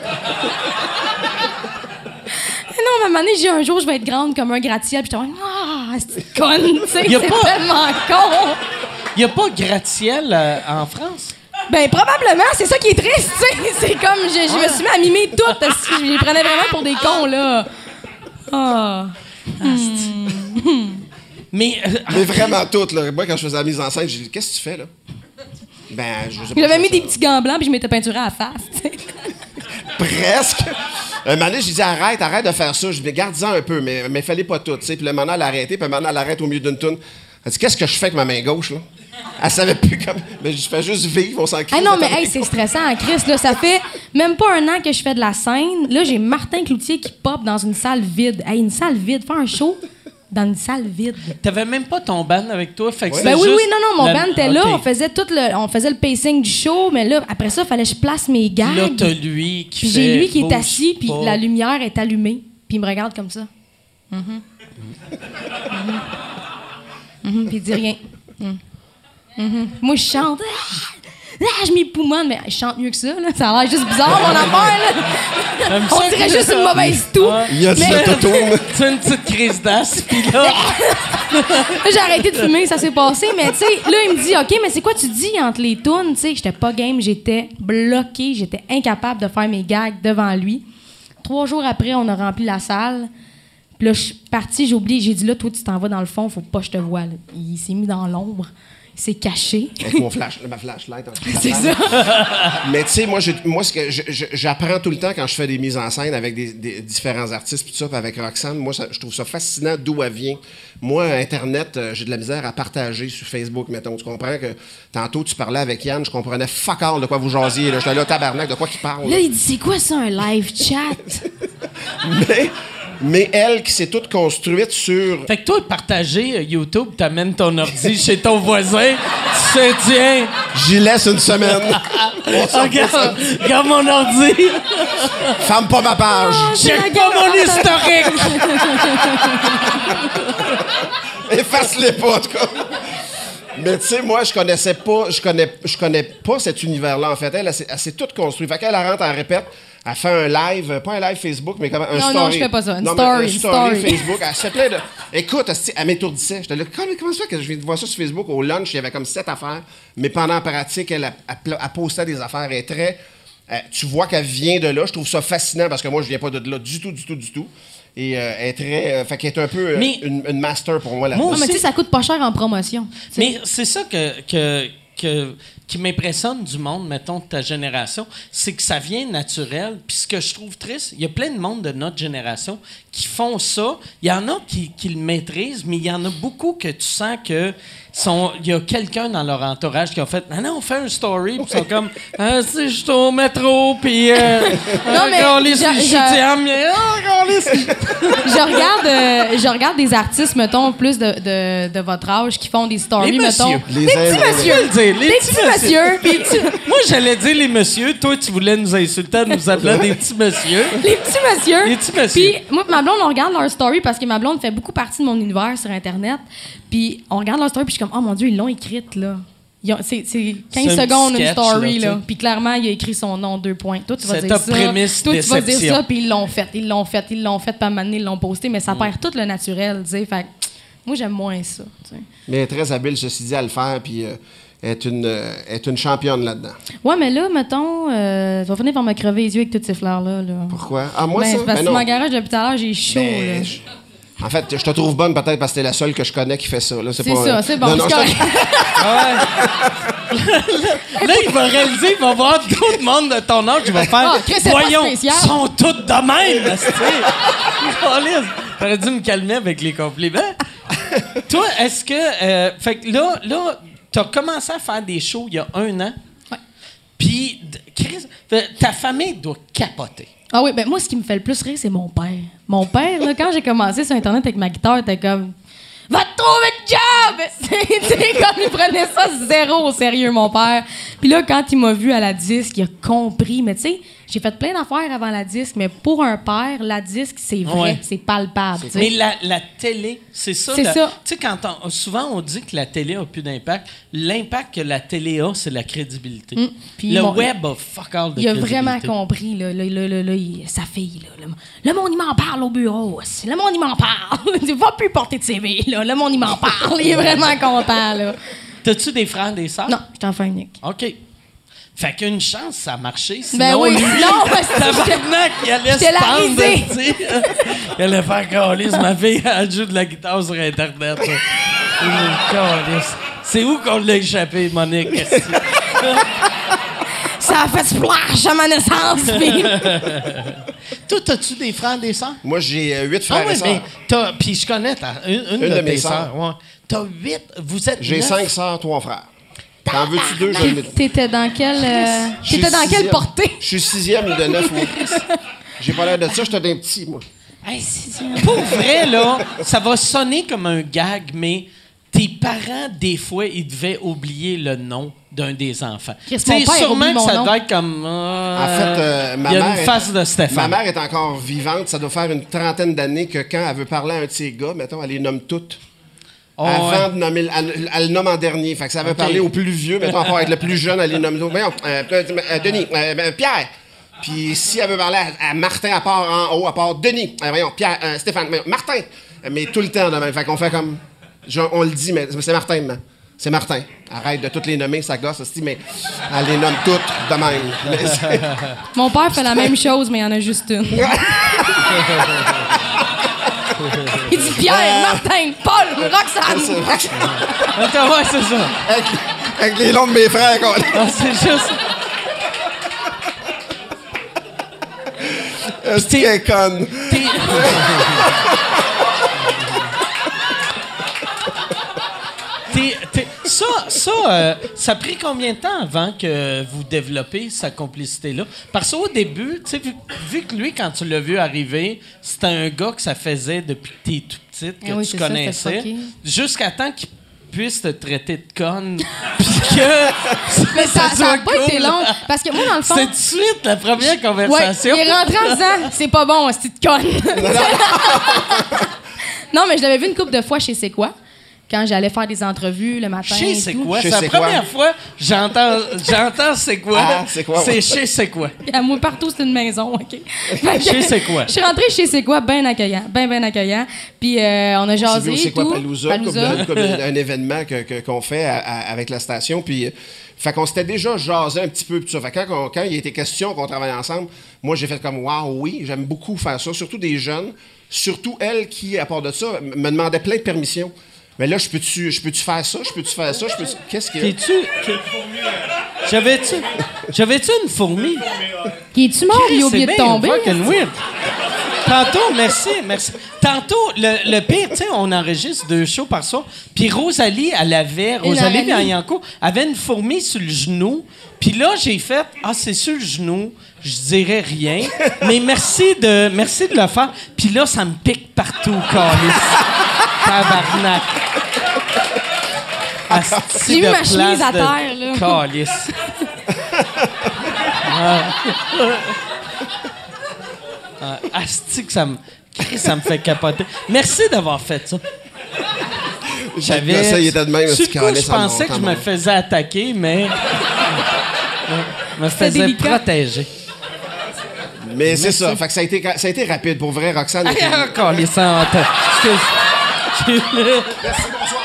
Non, mais à un moment donné, j'ai un jour, je vais être grande comme un gratte-ciel, puis comme, ah, c'est conne, tu sais, c'est pas- tellement con. Il n'y a pas gratte-ciel euh, en France? Ben, probablement, c'est ça qui est triste, tu sais. C'est comme, je, je me suis mis à mimer tout. Je les prenais vraiment pour des cons, là. Ah. Mais euh, Mais vraiment toutes. Là. Moi, quand je faisais la mise en scène, j'ai dit Qu'est-ce que tu fais là Ben, je sais pas. J'avais mis des petits gants blancs puis je m'étais peinturé à la face, tu sais. Presque. Un moment donné, j'ai dit arrête, arrête de faire ça. Je dis garde-en un peu, mais mais fallait pas tout. Puis le moment, elle a arrêté, puis maintenant, elle arrête au milieu d'une toune. Elle dit Qu'est-ce que je fais avec ma main gauche là? Elle savait plus comme. Mais je fais juste vivre, on s'en crie. Ah non, mais hey, c'est stressant, hein, Chris. Là, ça fait même pas un an que je fais de la scène. Là, j'ai Martin Cloutier qui pop dans une salle vide. Hey, une salle vide, faire un show dans une salle vide. t'avais même pas ton band avec toi? Fait que Ben c'était oui, juste oui, non, non, mon la- band était là. On faisait tout le, on faisait le pacing du show, mais là, après ça, il fallait que je place mes Puis Là, gags. t'as lui qui Puis j'ai lui qui est assis, puis la lumière est allumée, puis il me regarde comme ça. Mhm, Puis il dit rien. Moi, je chante. Ah, je m'époumonne, mais je chante mieux que ça. Là. Ça a l'air juste bizarre, mon affaire. Là. On dirait que- juste une mauvaise toux. Il y a Mais-. C'est une petite crise d'as, puis là... Là, j'ai arrêté de fumer, ça s'est passé. Mais tu sais, là, il me dit, OK, mais c'est quoi tu dis entre les tunes? Tu sais, j'étais pas game, j'étais bloqué, j'étais incapable de faire mes gags devant lui. Trois jours après, on a rempli la salle. Puis là, je suis partie, j'ai oublié, j'ai dit, là, toi, tu t'en vas dans le fond, faut pas que je te voie. là. Il s'est mis dans l'ombre, il s'est caché. Avec mon flash, ma flashlight. C'est ça. Mais tu sais, moi, je- moi ce que j'apprends tout le temps quand je fais des mises en scène avec des, des différents artistes, puis tout ça, puis avec Roxane. Moi, ça- je trouve ça fascinant d'où elle vient. Moi, Internet, euh, j'ai de la misère à partager sur Facebook, mettons. Tu comprends que tantôt, tu parlais avec Yann, je comprenais fuck all de quoi vous jasiez. là. J'étais là, tabarnak, de quoi qu'il parle. Là, il dit, c'est quoi ça, un live chat? mais, mais elle qui s'est toute construite sur. Fait que toi, partager euh, YouTube, t'amènes ton ordi chez ton voisin, tu sais, tiens, J'y laisse une semaine. On regarde, regarde mon ordi, Ferme pas ma page. check pas mon historique. Efface-les pas, en tout cas. Mais tu sais, moi, je connaissais pas, je connais, je connais pas cet univers-là, en fait. Elle, elle, s'est- elle s'est toute construite. Fait qu'elle elle rentre, elle répète, elle fait un live, euh, pas un live Facebook, mais comme un Non, story. non, je fais pas ça. Une story, un story, story. Facebook. Elle se fait plein de... Écoute, elle m'étourdissait. J'étais là, comment, comment ça fait que je viens de voir ça sur Facebook? Au lunch, il y avait comme sept affaires. Mais pendant la pratique, elle, elle, elle, elle postait des affaires. Elle est très... euh, tu vois qu'elle vient de là. Je trouve ça fascinant parce que moi, je viens pas de là du tout, du tout, du tout. Et euh, elle est très... euh, fait qu'elle est un peu euh, Mais- une, une master pour moi là-dedans. Non, mais tu sais, ça coûte pas cher en promotion. Mais c'est ça que, que, que- qui m'impressionne du monde, mettons, de ta génération, c'est que ça vient naturel. Puis ce que je trouve triste, il y a plein de monde de notre génération qui font ça. Il y en a qui, qui le maîtrisent, mais il y en a beaucoup que tu sens que sont, il y a quelqu'un dans leur entourage qui a fait Ah non, on fait un story, puis ils sont comme Ah, si je suis au métro, puis euh, Non, mais on les je- je- je regarde, euh, je regarde des artistes, mettons, plus de, de, de votre âge qui font des stories, Les mettons. messieurs. Les des uns- petits messieurs. Les petits petits puis tu- Moi, j'allais dire les messieurs. Toi, tu voulais nous insulter en nous appelant des petits messieurs. les petits messieurs. Les petits messieurs. Puis moi, ma blonde, on regarde leur story parce que ma blonde fait beaucoup partie de mon univers sur Internet. Puis on regarde leur story, puis je suis comme, oh mon Dieu, ils l'ont écrite, là. C'est c'est 15 C'est un secondes, une story, là. Puis clairement, il a écrit son nom, deux points. Toi, tu vas C'est dire ça. Toi, tu vas dire ça, puis ils l'ont fait, ils l'ont fait, ils l'ont fait, puis à un moment donné, ils l'ont posté, mais Mm. ça perd tout le naturel, tu sais. Fait que moi, j'aime moins ça. Mais très habile, ceci dit, à le faire, puis euh, est une, euh, est une championne là-dedans. Ouais, mais là, mettons, euh, tu vas finir par me crever les yeux avec toutes ces fleurs-là. Là. Pourquoi? Ah, moi, Ben, ça? c'est parce Ben que non. ma garage depuis tout à l'heure, j'ai chaud. Ben, là. je- En fait, je te trouve bonne peut-être parce que t'es la seule que je connais qui fait ça. là. C'est pas- ça, c'est bon. Non, non, je. Là, il va réaliser, il va voir d'autres mondes de ton âge, il va faire Ah, Voyons, spécial. sont toutes de même. T'aurais dû me calmer avec les compliments. Toi, est-ce que. euh, fait que là, là t'as commencé à faire des shows il y a un an. Ouais. Puis, ta famille doit capoter. Ah oui, ben moi, ce qui me fait le plus rire, c'est mon père. Mon père, là, quand j'ai commencé sur Internet avec ma guitare, t'es comme. Va te trouver de job! Tu sais, comme il prenait ça zéro au sérieux, mon père. Puis là, quand il m'a vu à la disque, il a compris. Mais tu sais, J'ai fait plein d'affaires avant la disque, mais pour un père, la disque, c'est vrai, Ouais. c'est palpable. Mais la, la télé, c'est ça. C'est ça. Tu sais, quand on- souvent on dit que la télé a plus d'impact, l'impact que la télé a, c'est la crédibilité. Mm. Puis le web a fuck all de Il a vraiment compris, là, là, il- sa fille, là, le, le monde, il m'en parle au bureau. aussi. Le monde, il m'en parle. Il va plus porter de CV, là. Le monde, il m'en parle. Il est vraiment content, là. T'as-tu des frères, des sœurs? Non, je suis enfant unique. OK. Fait qu'une chance, ça a marché. Sinon, Ben oui. lui, Non, parce que il allait se pendre, tu sais. Il allait faire calice. Ma fille, elle joue de la guitare sur Internet. C'est où qu'on l'a échappé, Monique? Ça a fait splash à ma naissance. puis- Toi, t'as-tu des frères, des sœurs? Moi, j'ai euh, huit frères Ah oui, et sœurs. Puis je connais ta, une, une Une de, mes sœurs. sœurs. Ouais. T'as huit... Vous êtes J'ai cinq sœurs, trois frères. T'en veux-tu deux? Je le mets. T'étais dans quelle. euh, Je suis T'étais dans quelle sixième. portée? Je suis sixième de neuf mois. J'ai pas l'air de ça, j'étais d'un petit, moi. Hey, c'est- Pour vrai, là, ça va sonner comme un gag, mais tes parents, des fois, ils devaient oublier le nom d'un des enfants. Père sûrement que mon ça nom. doit être comme... euh, En fait, euh, ma il y a mère. une est- face de Ma mère est encore vivante. Ça doit faire une trentaine d'années que quand elle veut parler à un de ses gars, mettons, elle les nomme toutes. Oh, Avant ouais. de nommer, elle, elle le nomme en dernier. Fait que ça veut parler au plus vieux, à part être le plus jeune, elle les nomme. Voyons, euh, euh, Denis, euh, euh, Pierre. Puis si elle veut parler à, à Martin, à part en haut, à part Denis, euh, voyons, Pierre, euh, Stéphane, voyons, Martin. Mais tout le temps de même. Fait qu'on fait comme. genre, on le dit, mais c'est Martin, man. C'est Martin. Arrête de toutes les nommer, ça gosse, hostie, mais elle les nomme toutes de même. Mais Mon père fait la même chose, mais il y en a juste une. Il dit Pierre, Martin, Paul, Roxane. Attends, ouais, c'est ça. avec, avec les noms de mes frères, quoi. Ah, c'est juste... C'est qu'elle est conne. T'es- T'es- t'es- ça, ça, euh, ça a pris combien de temps avant que vous développez cette complicité-là? Parce qu'au début, tu sais, vu, vu que lui, quand tu l'as vu arriver, c'était un gars que ça faisait depuis que t'es tout petite, que Eh oui, tu connaissais, jusqu'à temps qu'il puisse te traiter de conne, puis que Mais ça n'a pas été long. Parce que moi, dans le fond. C'est tout de suite la première Ouais, conversation. il est rentré en disant c'est pas bon, c'est de conne. non, mais je l'avais vu une couple de fois chez C'est quoi quand j'allais faire des entrevues le matin. Chez c'est quoi? C'est la première fois j'entends, j'entends c'est quoi? Ah, c'est quoi, C'est ouais. chez c'est quoi? À moi, partout, c'est une maison, OK? Fait Chez C'est quoi? Je suis rentrée chez C'est quoi, bien accueillant, bien, bien accueillant. Puis euh, on a jasé c'est quoi. Palooza, comme, un événement que- que- qu'on fait à- à- avec la station. Puis, fait qu'on s'était déjà jasé un petit peu. Tout ça. Fait quand, on- quand il était question qu'on travaille ensemble, moi, j'ai fait comme Waouh, oui, j'aime beaucoup faire ça, surtout des jeunes. Surtout elle qui, à part de ça, me demandait plein de permissions. Mais là, je peux-tu je peux-tu faire ça? Je peux-tu faire ça? Je peux Qu'est-ce que. T'es-tu. t'es- J'avais-tu. J'avais-tu une fourmi? Qui es-tu mort? Il a oublié de tomber. fucking weird. Tantôt, merci, merci. Tantôt, le, le pire, tu sais, on enregistre deux shows par soir. Puis Rosalie, elle avait, Rosalie. Bianco, avait une fourmi sur le genou. Puis là, j'ai fait, ah, c'est sur le genou, je dirais rien. Mais merci de, merci de le faire. Puis là, ça me pique partout, calice. Tabarnak. Asti J'ai vu de ma place chemise à de terre, là. Calice. Ah, asti que ça me, ça me fait capoter. Merci d'avoir fait ça. J'avais. Ça, il était de même, Sur le coup, je pensais que je me faisais attaquer, mais. Je me faisais protéger. Mais c'est ça. Fait que ça a, été, ça a été rapide. Pour vrai, Roxane. était- Ah, encore les tête. Excuse. Merci, bonsoir.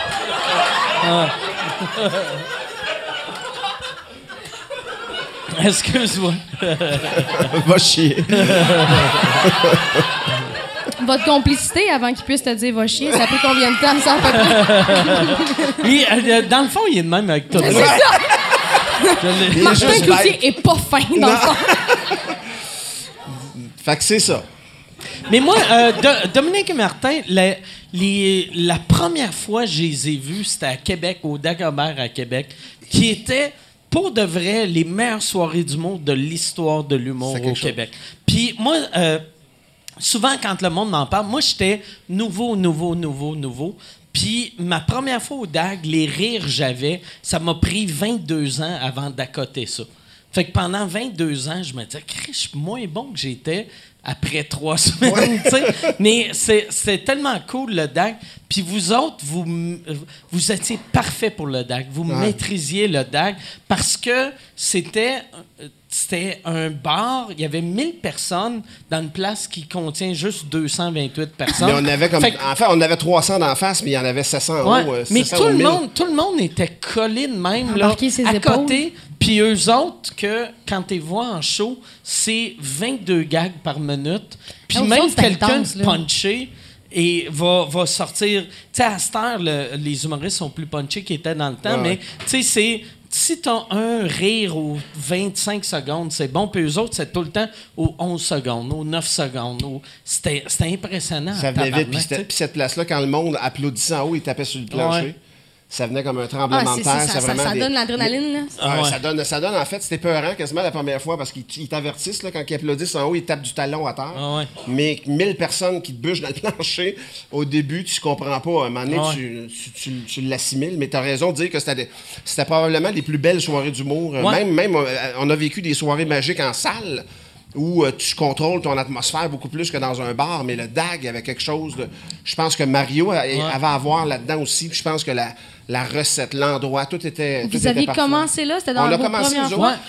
Excuse-moi. Va chier. Votre complicité avant qu'il puisse te dire va chier, ça pris combien de temps, ça, à peu près? Il- euh, dans le fond, il est de même avec tout. C'est ça! Martin juste Cloutier est pas fin, dans le fond. Fait que c'est ça. Mais moi, euh, Do- Dominique et Martin, la, les- la première fois que je les ai vus, c'était à Québec, au Dagobert à Québec, qui était, pour de vrai, les meilleures soirées du monde de l'histoire de l'humour au. Québec. Puis moi, euh, souvent, quand le monde m'en parle, moi, j'étais nouveau, nouveau, nouveau, nouveau. Puis ma première fois au DAG, les rires j'avais, ça m'a pris 22 ans avant d'accoter ça. Fait que pendant 22 ans, je me disais, Chris, je suis moins bon que j'étais après trois semaines. Mais c'est c'est tellement cool, le DAG. Puis vous autres, vous, vous étiez parfait pour le DAG. Vous maîtrisiez le DAG parce que c'était c'était un bar. Il y avait 1000 personnes dans une place qui contient juste 228 personnes. Mais on avait comme. Fait que- En fait, on avait 300 d'en face, mais il y en avait 700 en Ouais, haut. euh, mais 700 tout ou le, 1000. monde, tout le monde était collé de même, là, à épaules. côté. Puis eux autres, que quand tu vois en show, c'est 22 gags par minute. Puis même quelqu'un punché et va, va sortir. Tu sais, à cette heure, le- les humoristes sont plus punchés qu'ils étaient dans le temps, Ouais, mais ouais. tu sais, c'est. Si t'as un rire aux 25 secondes, c'est bon. Puis eux autres, c'est tout le temps aux 11 secondes, aux 9 secondes. aux- C'était c'était impressionnant. Ça venait vite. Puis cette place-là, quand le monde applaudissait en haut, il tapait sur le plancher. Ouais. Ça venait comme un Ah, tremblement c'est de terre. ça, c'est ça, ça, vraiment ça des- donne l'adrénaline, là. Ah ouais. Ça, donne, ça donne, en fait, c'était peurant quasiment la première fois parce qu'ils ils t'avertissent là, quand ils applaudissent en haut, ils tapent du talon à terre. Ah ouais. Mais 1000 personnes qui te bûchent dans le plancher, au début, tu comprends pas. À un moment donné, Ah ouais. tu, tu, tu- tu l'assimiles, mais tu as raison de dire que c'était c'était probablement les plus belles soirées d'humour. Ouais. Même, même euh, on a vécu des soirées magiques en salle où euh, tu contrôles ton atmosphère beaucoup plus que dans un bar, mais le DAG avait quelque chose de. Je pense que Mario a- avait à voir là-dedans aussi, puis je pense que la, la recette, l'endroit, tout était. tout Vous était aviez parfait. commencé là? C'était dans On a commencé, nous fois? autres.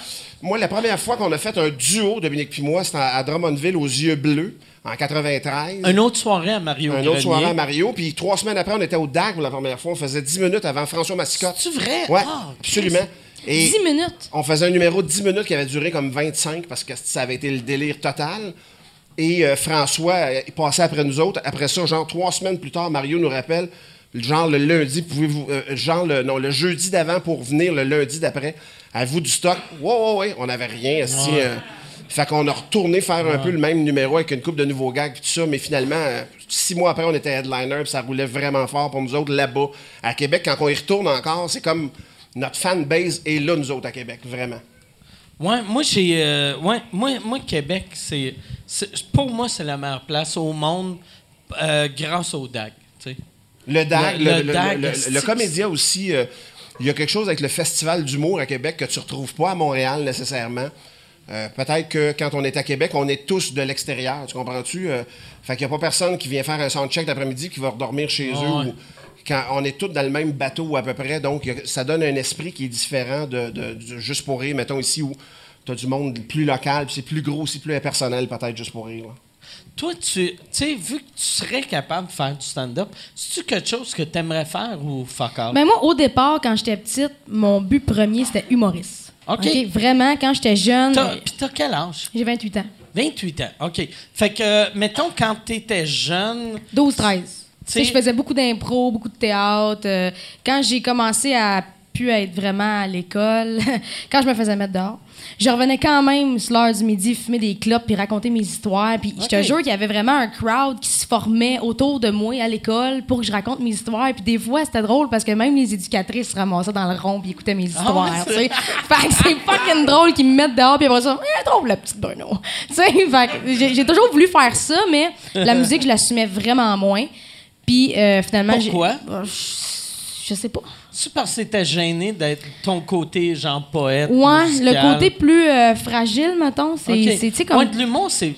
Moi, la première fois qu'on a fait un duo, Dominique puis moi, c'était à Drummondville, aux Yeux Bleus, en 93. Une autre soirée à Mario Un Grenier. autre soirée à Mario. Puis trois semaines après, on était au DAG pour la première fois. On faisait 10 minutes avant François Massicotte. C'est-tu vrai? Ouais, Ah, absolument. Et 10 minutes? on faisait un numéro de 10 minutes qui avait duré comme 25 parce que ça avait été le délire total. Et euh, François euh, est passé après nous autres. Après ça, genre trois semaines plus tard, Mario nous rappelle, genre le lundi, pouvez-vous, euh, genre le, non, le jeudi d'avant pour venir le lundi d'après. À vous du stock? Ouais, ouais, ouais, on n'avait rien. esti, euh, fait qu'on a retourné faire un peu le même numéro avec une coupe de nouveaux gags tout ça, mais finalement, euh, six mois après, on était headliner puis ça roulait vraiment fort pour nous autres là-bas. À Québec, quand on y retourne encore, c'est comme notre fanbase est là, nous autres, à Québec, vraiment. Ouais, moi j'ai euh, ouais, moi moi Québec c'est pour moi c'est la meilleure place au monde grâce au DAG. Le DAG, Le- DAG, le- le- c'est- Comédia aussi, euh, il y a quelque chose avec le festival d'humour à Québec que tu retrouves pas à Montréal nécessairement. Euh, Peut-être que quand on est à Québec, on est tous de l'extérieur, tu comprends-tu? Euh, fait qu'il n'y a pas personne qui vient faire un soundcheck l'après-midi qui va redormir chez Ah eux. ouais. ou- quand on est tous dans le même bateau à peu près, donc a- ça donne un esprit qui est différent de, de- de juste pour rire, mettons ici où tu as du monde plus local, c'est plus gros, aussi plus impersonnel peut-être juste pour rire. là. Toi tu sais vu que tu serais capable de faire du stand-up, c'est tu quelque chose que tu aimerais faire ou fuck all? Ben moi, au départ, quand j'étais petite, mon but premier, c'était humoriste. OK. Vraiment, quand j'étais jeune, Puis t'as quel âge? j'ai 28 ans. 28 ans. OK. Fait que euh, mettons quand t'étais jeune, 12, 13. Tu sais, je faisais beaucoup d'impro, beaucoup de théâtre. euh, quand j'ai commencé à pu être vraiment à l'école, quand je me faisais mettre dehors, je revenais quand même sur l'heure du midi fumer des clopes puis raconter mes histoires. Puis je te jure qu'il y avait vraiment un crowd qui se formait autour de moi à l'école pour que je raconte mes histoires. Puis des fois, c'était drôle parce que même les éducatrices se ramassaient dans le rond puis écoutaient mes histoires. ouais, tu sais. fait que c'est fucking drôle qu'ils me mettent dehors puis après ça, eh, drôle la petite Bruno. J'ai toujours voulu faire ça, mais la musique, je l'assumais vraiment moins. Puis euh, finalement, j'ai- Pourquoi? Je, sais pas. c'est parce que t'étais gêné d'être ton côté genre poète. Ouais, musical? le côté plus euh, fragile, mettons, c'est, OK. c'est, comme. Ouais, de l'humour, c'est.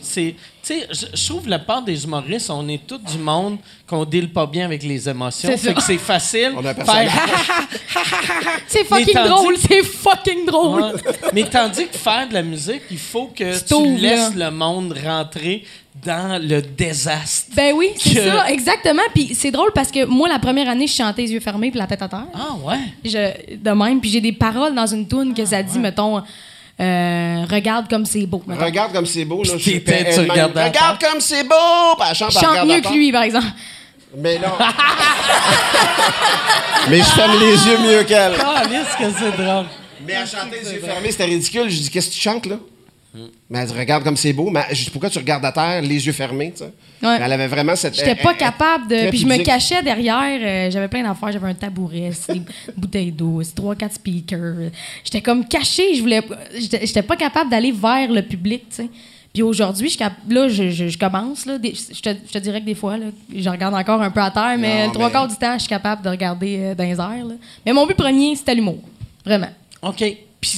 C'est- tu sais, je- trouve la part des humoristes, on est tous du monde qu'on deal pas bien avec les émotions. C'est Fait ça. que c'est facile. On a un faire c'est fucking tandis- drôle, c'est fucking drôle. Ouais. Mais tandis que faire de la musique, il faut que Tu laisses le monde rentrer dans le désastre. Ben oui, c'est Que- ça, exactement. Puis c'est drôle parce que moi, la première année, je chantais les yeux fermés puis la tête à terre. Ah ouais? Je, de même, puis j'ai des paroles dans une tune que ça dit, mettons, euh, regarde comme c'est beau. mettons. Regarde comme c'est beau. Là, je tu regardes à Regarde comme c'est beau! Puis elle chante, Je chante mieux à que lui, par exemple. Mais non. Mais je ferme les yeux mieux qu'elle. Ah, que c'est drôle. Mais elle chantait les yeux fermés, c'était ridicule. Je dis, qu'est-ce que tu chantes, là? Mais elle dit, regarde comme c'est beau. Mais pourquoi tu regardes à terre, les yeux fermés, tu sais? Ouais. Elle avait vraiment cette. J'étais elle- pas elle- capable de. très Puis je me pudique. cachais derrière. euh, j'avais plein d'affaires. J'avais un tabouret, c'est des bouteilles d'eau, c'est trois, quatre speakers. J'étais comme cachée. Je voulais. J'étais j'étais pas capable d'aller vers le public, tu sais. Puis aujourd'hui, je, cap- là, je, je- je commence. Là, Des- je, te, je te dirais que des fois, là, je regarde encore un peu à terre, mais Non, le trois mais- quarts du temps, je suis capable de regarder euh, dans les airs. là. Mais mon but premier, c'était l'humour. Vraiment. OK. Puis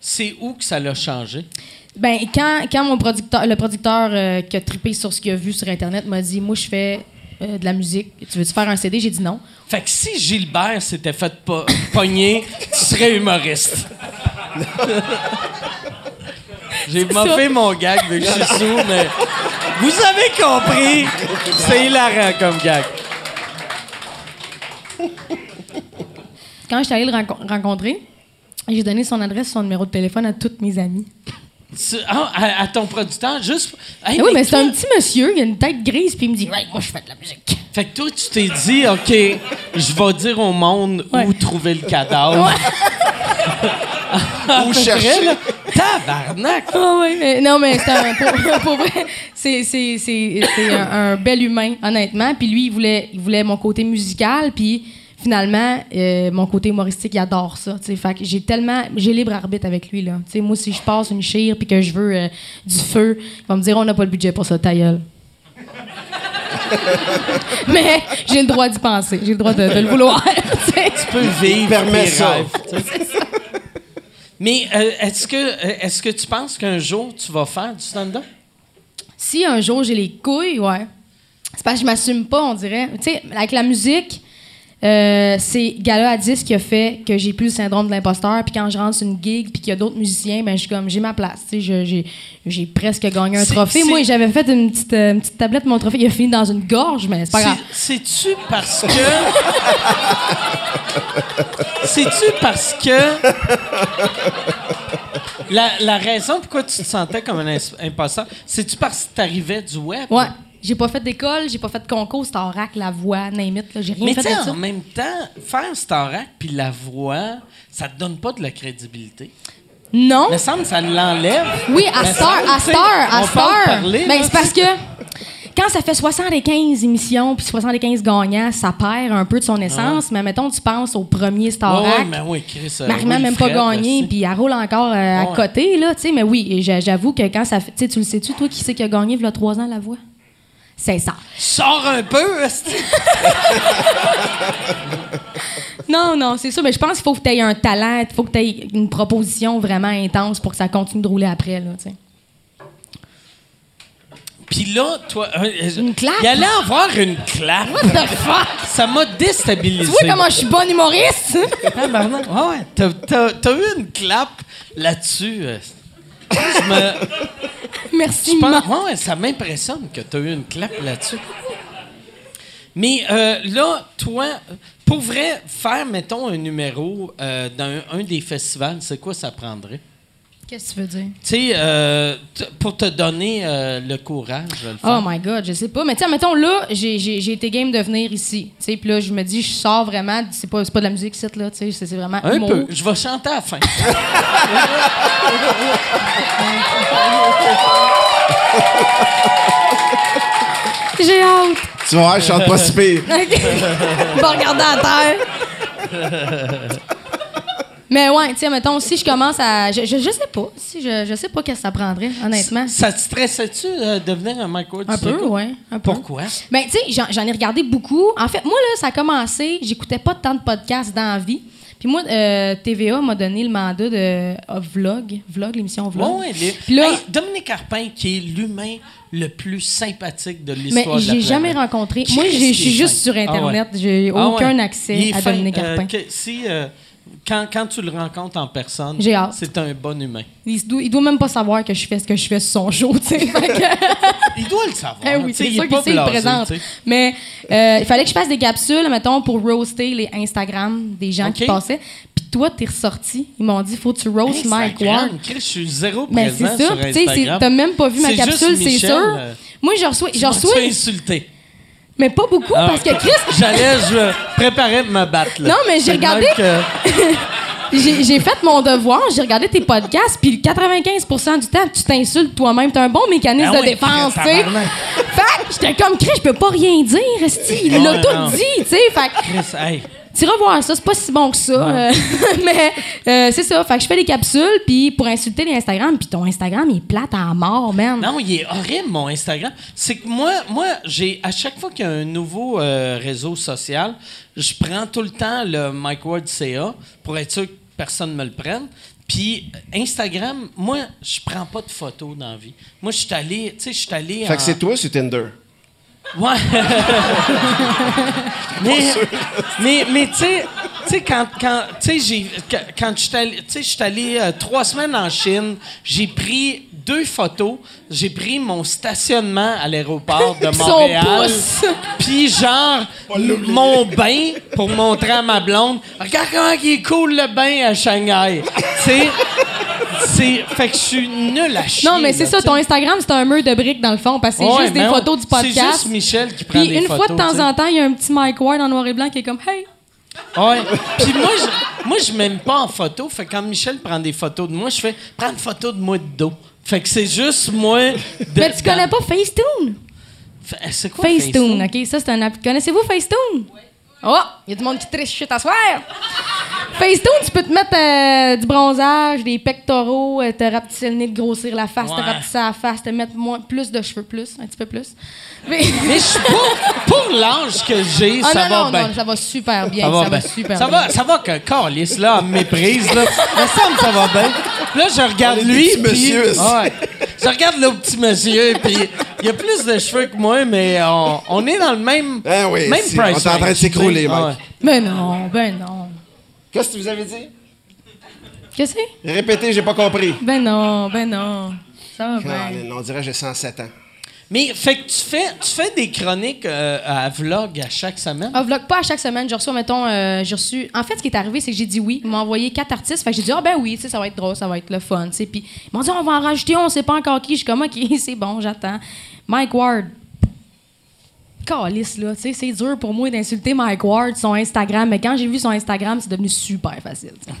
c'est- où que ça l'a changé? Ben, quand, quand mon producteur, le producteur euh, qui a trippé sur ce qu'il a vu sur Internet m'a dit Moi, je fais euh, de la musique. Tu veux-tu faire un CD J'ai dit non. Fait que si Gilbert s'était fait po- pogner, tu serais humoriste. J'ai moffé mon gag vu que je suis sous, mais vous avez compris. C'est hilarant comme gag. Quand je suis allée le renco- rencontrer, j'ai donné son adresse, son numéro de téléphone à toutes mes amies. Ah, à, à ton producteur, juste. Hey, Ah oui, mais c'est un petit monsieur, il a une tête grise, puis il me dit Ouais, moi, je fais de la musique. Fait que toi, tu t'es dit, OK, je vais dire au monde Ouais. où trouver le cadavre. Où chercher. Là, Tabarnak! Ah oui, mais non, mais c'est un. Pour, pour vrai, c'est, c'est, c'est, c'est un, un bel humain, honnêtement. Puis lui, il voulait, il voulait mon côté musical, puis finalement, euh, mon côté humoristique, il adore ça. tu sais. Fait que j'ai tellement. J'ai libre arbitre avec lui, là. Tu sais, moi, si je passe une chire, puis que je veux euh, du feu, il va me dire on n'a pas le budget pour ça, ta gueule. mais j'ai le droit d'y penser, j'ai le droit de, de le vouloir. tu peux vivre Permets tes ça. rêves. Mais euh, est-ce que, est-ce que tu penses qu'un jour, tu vas faire du stand-up? Si un jour j'ai les couilles, ouais. C'est parce que je m'assume pas, on dirait. Tu sais, avec la musique, euh, c'est Gala à 10 qui a fait que j'ai plus le syndrome de l'imposteur. Puis quand je rentre sur une gig, puis qu'il y a d'autres musiciens, ben je suis comme, j'ai ma place. Tu sais, je- j'ai, presque gagné un trophée. Moi, j'avais fait une petite, euh, une petite tablette, mon trophée, il a fini dans une gorge, mais c'est pas grave. C'est- C'est-tu parce que. C'est-tu parce que. La, la raison pourquoi tu te sentais comme un imposteur, c'est-tu parce que t'arrivais du web? Ouais. J'ai pas fait d'école, j'ai pas fait de concours, Starac, la voix, name it, là, j'ai rien Mais fait de ça. en même temps, faire Starac puis la voix, ça te donne pas de la crédibilité. Non. Il me semble que ça l'enlève. Oui, à Mais Star, à Star, à Star. parler, Ben, c'est parce que quand ça fait 75 émissions puis 75 gagnants, ça perd un peu de son essence. Mais mettons, tu penses au premier Star Act. mais oui, Chris. euh, Marie-Man n'a même pas gagné, puis elle roule encore euh, à côté, là, tu sais. Mais oui, j'avoue que quand ça fait. Tu le sais-tu, toi, qui c'est qui a gagné il y a trois ans la voix? C'est ça. Sors un peu. Non, non, c'est ça. Mais je pense qu'il faut que tu aies un talent, il faut que tu aies une proposition vraiment intense pour que ça continue de rouler après, là. Puis là, toi. euh, Une clap? Il allait avoir une clap. What the fuck? Ça m'a déstabilisé. Tu vois comment je suis bonne humoriste? Tabarnak. Ouais, ouais. T'as, eu une clap là-dessus. Je me. Merci, Je pense- ouais, ouais, ça m'impressionne que tu as eu une clap là-dessus. Mais euh, là, toi, pour vrai, faire, mettons, un numéro euh, dans un, un des festivals, c'est quoi ça prendrait? Qu'est-ce que tu veux dire? Tu sais, euh, pour te donner euh, le courage de le faire. Oh my God, je sais pas. Mais tu sais, mettons, là, j'ai- été game de venir ici. Tu sais, puis là, je me dis, je sors vraiment. C'est pas, pas de la musique, c'est là. Tu sais, c'est vraiment un humour. peu. Je vais chanter à la fin. J'ai hâte. Tu vas voir, je chante pas si pire. OK. Va regarder à terre. Mais ouais, tu sais, mettons, si je commence à. Je, je, je sais pas. Si je, je sais pas qu'est-ce que ça prendrait, honnêtement. ça te stressait-tu euh, devenir un Ward Un peu, peu. Pourquoi? Ben, tu sais, j'en, ai regardé beaucoup. En fait, moi, là, ça a commencé, j'écoutais pas tant de podcasts dans la vie. Puis moi, euh, TVA m'a donné le mandat de euh, Vlog, Vlog, l'émission Vlog. Ouais, ouais, les- Puis là, Hey, Dominique Carpin, qui est l'humain le plus sympathique de l'histoire de la j'ai jamais rencontré. Moi, je suis juste sur Internet. Ah ouais. J'ai Ah aucun accès Il à fin. Dominique Euh, Carpin. que- si, euh, quand, quand tu le rencontres en personne, c'est un bon humain. Il, doit, il doit même pas savoir que je fais ce que je fais sur son show, Il doit le savoir. Eh oui, c'est il sûr est qu'il pas il présente. Mais euh, il fallait que je fasse des capsules, mettons, pour roaster les Instagram des gens qui passaient. Puis toi, t'es ressorti. Ils m'ont dit, faut que tu roast Mike Ward. Je suis zéro Mais présent c'est ça. sur Instagram. t'as même pas vu ma capsule, c'est sûr. euh, Moi, je reçois, je reçois, insulté. Mais pas beaucoup Ah, parce que Chris, J'allais, je préparais de me battre. là. Non, mais j'ai regardé- j'ai fait mon devoir, j'ai regardé tes podcasts, puis 95% du temps, tu t'insultes toi-même. T'as un bon mécanisme Ah de oui, défense, tu sais. Fait que j'étais comme Chris, je peux pas rien dire, esti. Il l'a tout non. dit, tu sais. Fait Chris, hey. Tu revoir ça, c'est pas si bon que ça. euh, mais euh, c'est ça. Fait que je fais des capsules, puis pour insulter les Instagram, puis ton Instagram, il est plate à mort, man. Non, il est horrible, mon Instagram. C'est que moi, moi j'ai à chaque fois qu'il y a un nouveau euh, réseau social, je prends tout le temps le Mike Ward CA pour être sûr que personne me le prenne. Puis Instagram, moi, je prends pas de photos dans la vie. Moi, je suis allé, tu sais, je suis allé Fait en- que c'est toi sur Tinder. Ouais. mais, mais, mais tu sais, tu sais, quand, quand, tu sais, j'ai, quand- je suis allé, allé euh, trois semaines en Chine, j'ai pris deux photos. J'ai pris mon stationnement à l'aéroport de Montréal. Puis genre, mon bain pour montrer à ma blonde. Regarde comment il est cool le bain à Shanghai. tu sais, c'est, fait que je suis nul à chier. Non, mais c'est ça, ton Instagram, c'est un mur de briques dans le fond, parce que c'est Ouais, juste des on- photos du podcast. C'est juste Michel qui prend Puis des une photos. fois de temps en temps, il y a un petit Mike Ward en noir et blanc qui est comme Hey! Ouais. Puis moi, je, moi, je m'aime pas en photo. Fait que quand Michel prend des photos de moi, je fais prends une photo de moi de dos. Fait que c'est juste moi. De, Mais tu connais pas Facetune? Fait- C'est quoi Facetune, OK? Ça, c'est un app. Connaissez-vous Facetune? Oh! Il y a du monde qui triche shit à soir! Facetune, tu peux te mettre euh, du bronzage, des pectoraux, euh, te rapetisser le nez, te grossir la face, te Ouais. rapetisser la face, te mettre moins, plus de cheveux, plus, un petit peu plus. Mais, Mais je suis. Pour l'âge que j'ai, Ah ça non, va non, bien. non, ça va super bien. Ça va, ça bien. va super ça bien. va, ça va que Carlis, là, en méprise, là. Ça va bien. Là, je regarde On est des lui. petits puis- messieurs, aussi. Ouais. Je regarde le petit monsieur, puis il a plus de cheveux que moi, mais on, on est dans le même. Ah oui, même si, price on est en train de range, s'écrouler, tu sais. Mike. Ouais. Ben non, ben non. Qu'est-ce que vous avez dit? Qu'est-ce que c'est? Répétez, j'ai pas compris. Ben non, ben non. Ça va bien. On dirait que j'ai 107 ans. Mais fait que tu fais, tu fais des chroniques euh, à vlog à chaque semaine? Ah, vlog pas à chaque semaine. J'ai reçu, mettons, euh, j'ai reçu. En fait, ce qui est arrivé, c'est que j'ai dit oui. Ils m'ont envoyé quatre artistes. Fait que j'ai dit, ah ben oui, ça va être drôle, ça va être le fun. Puis ils m'ont dit, on va en rajouter, on sait pas encore qui. Je suis comme, ok, c'est bon, j'attends. Mike Ward. Calice, là, tu sais, c'est dur pour moi d'insulter Mike Ward, son Instagram. Mais quand j'ai vu son Instagram, c'est devenu super facile.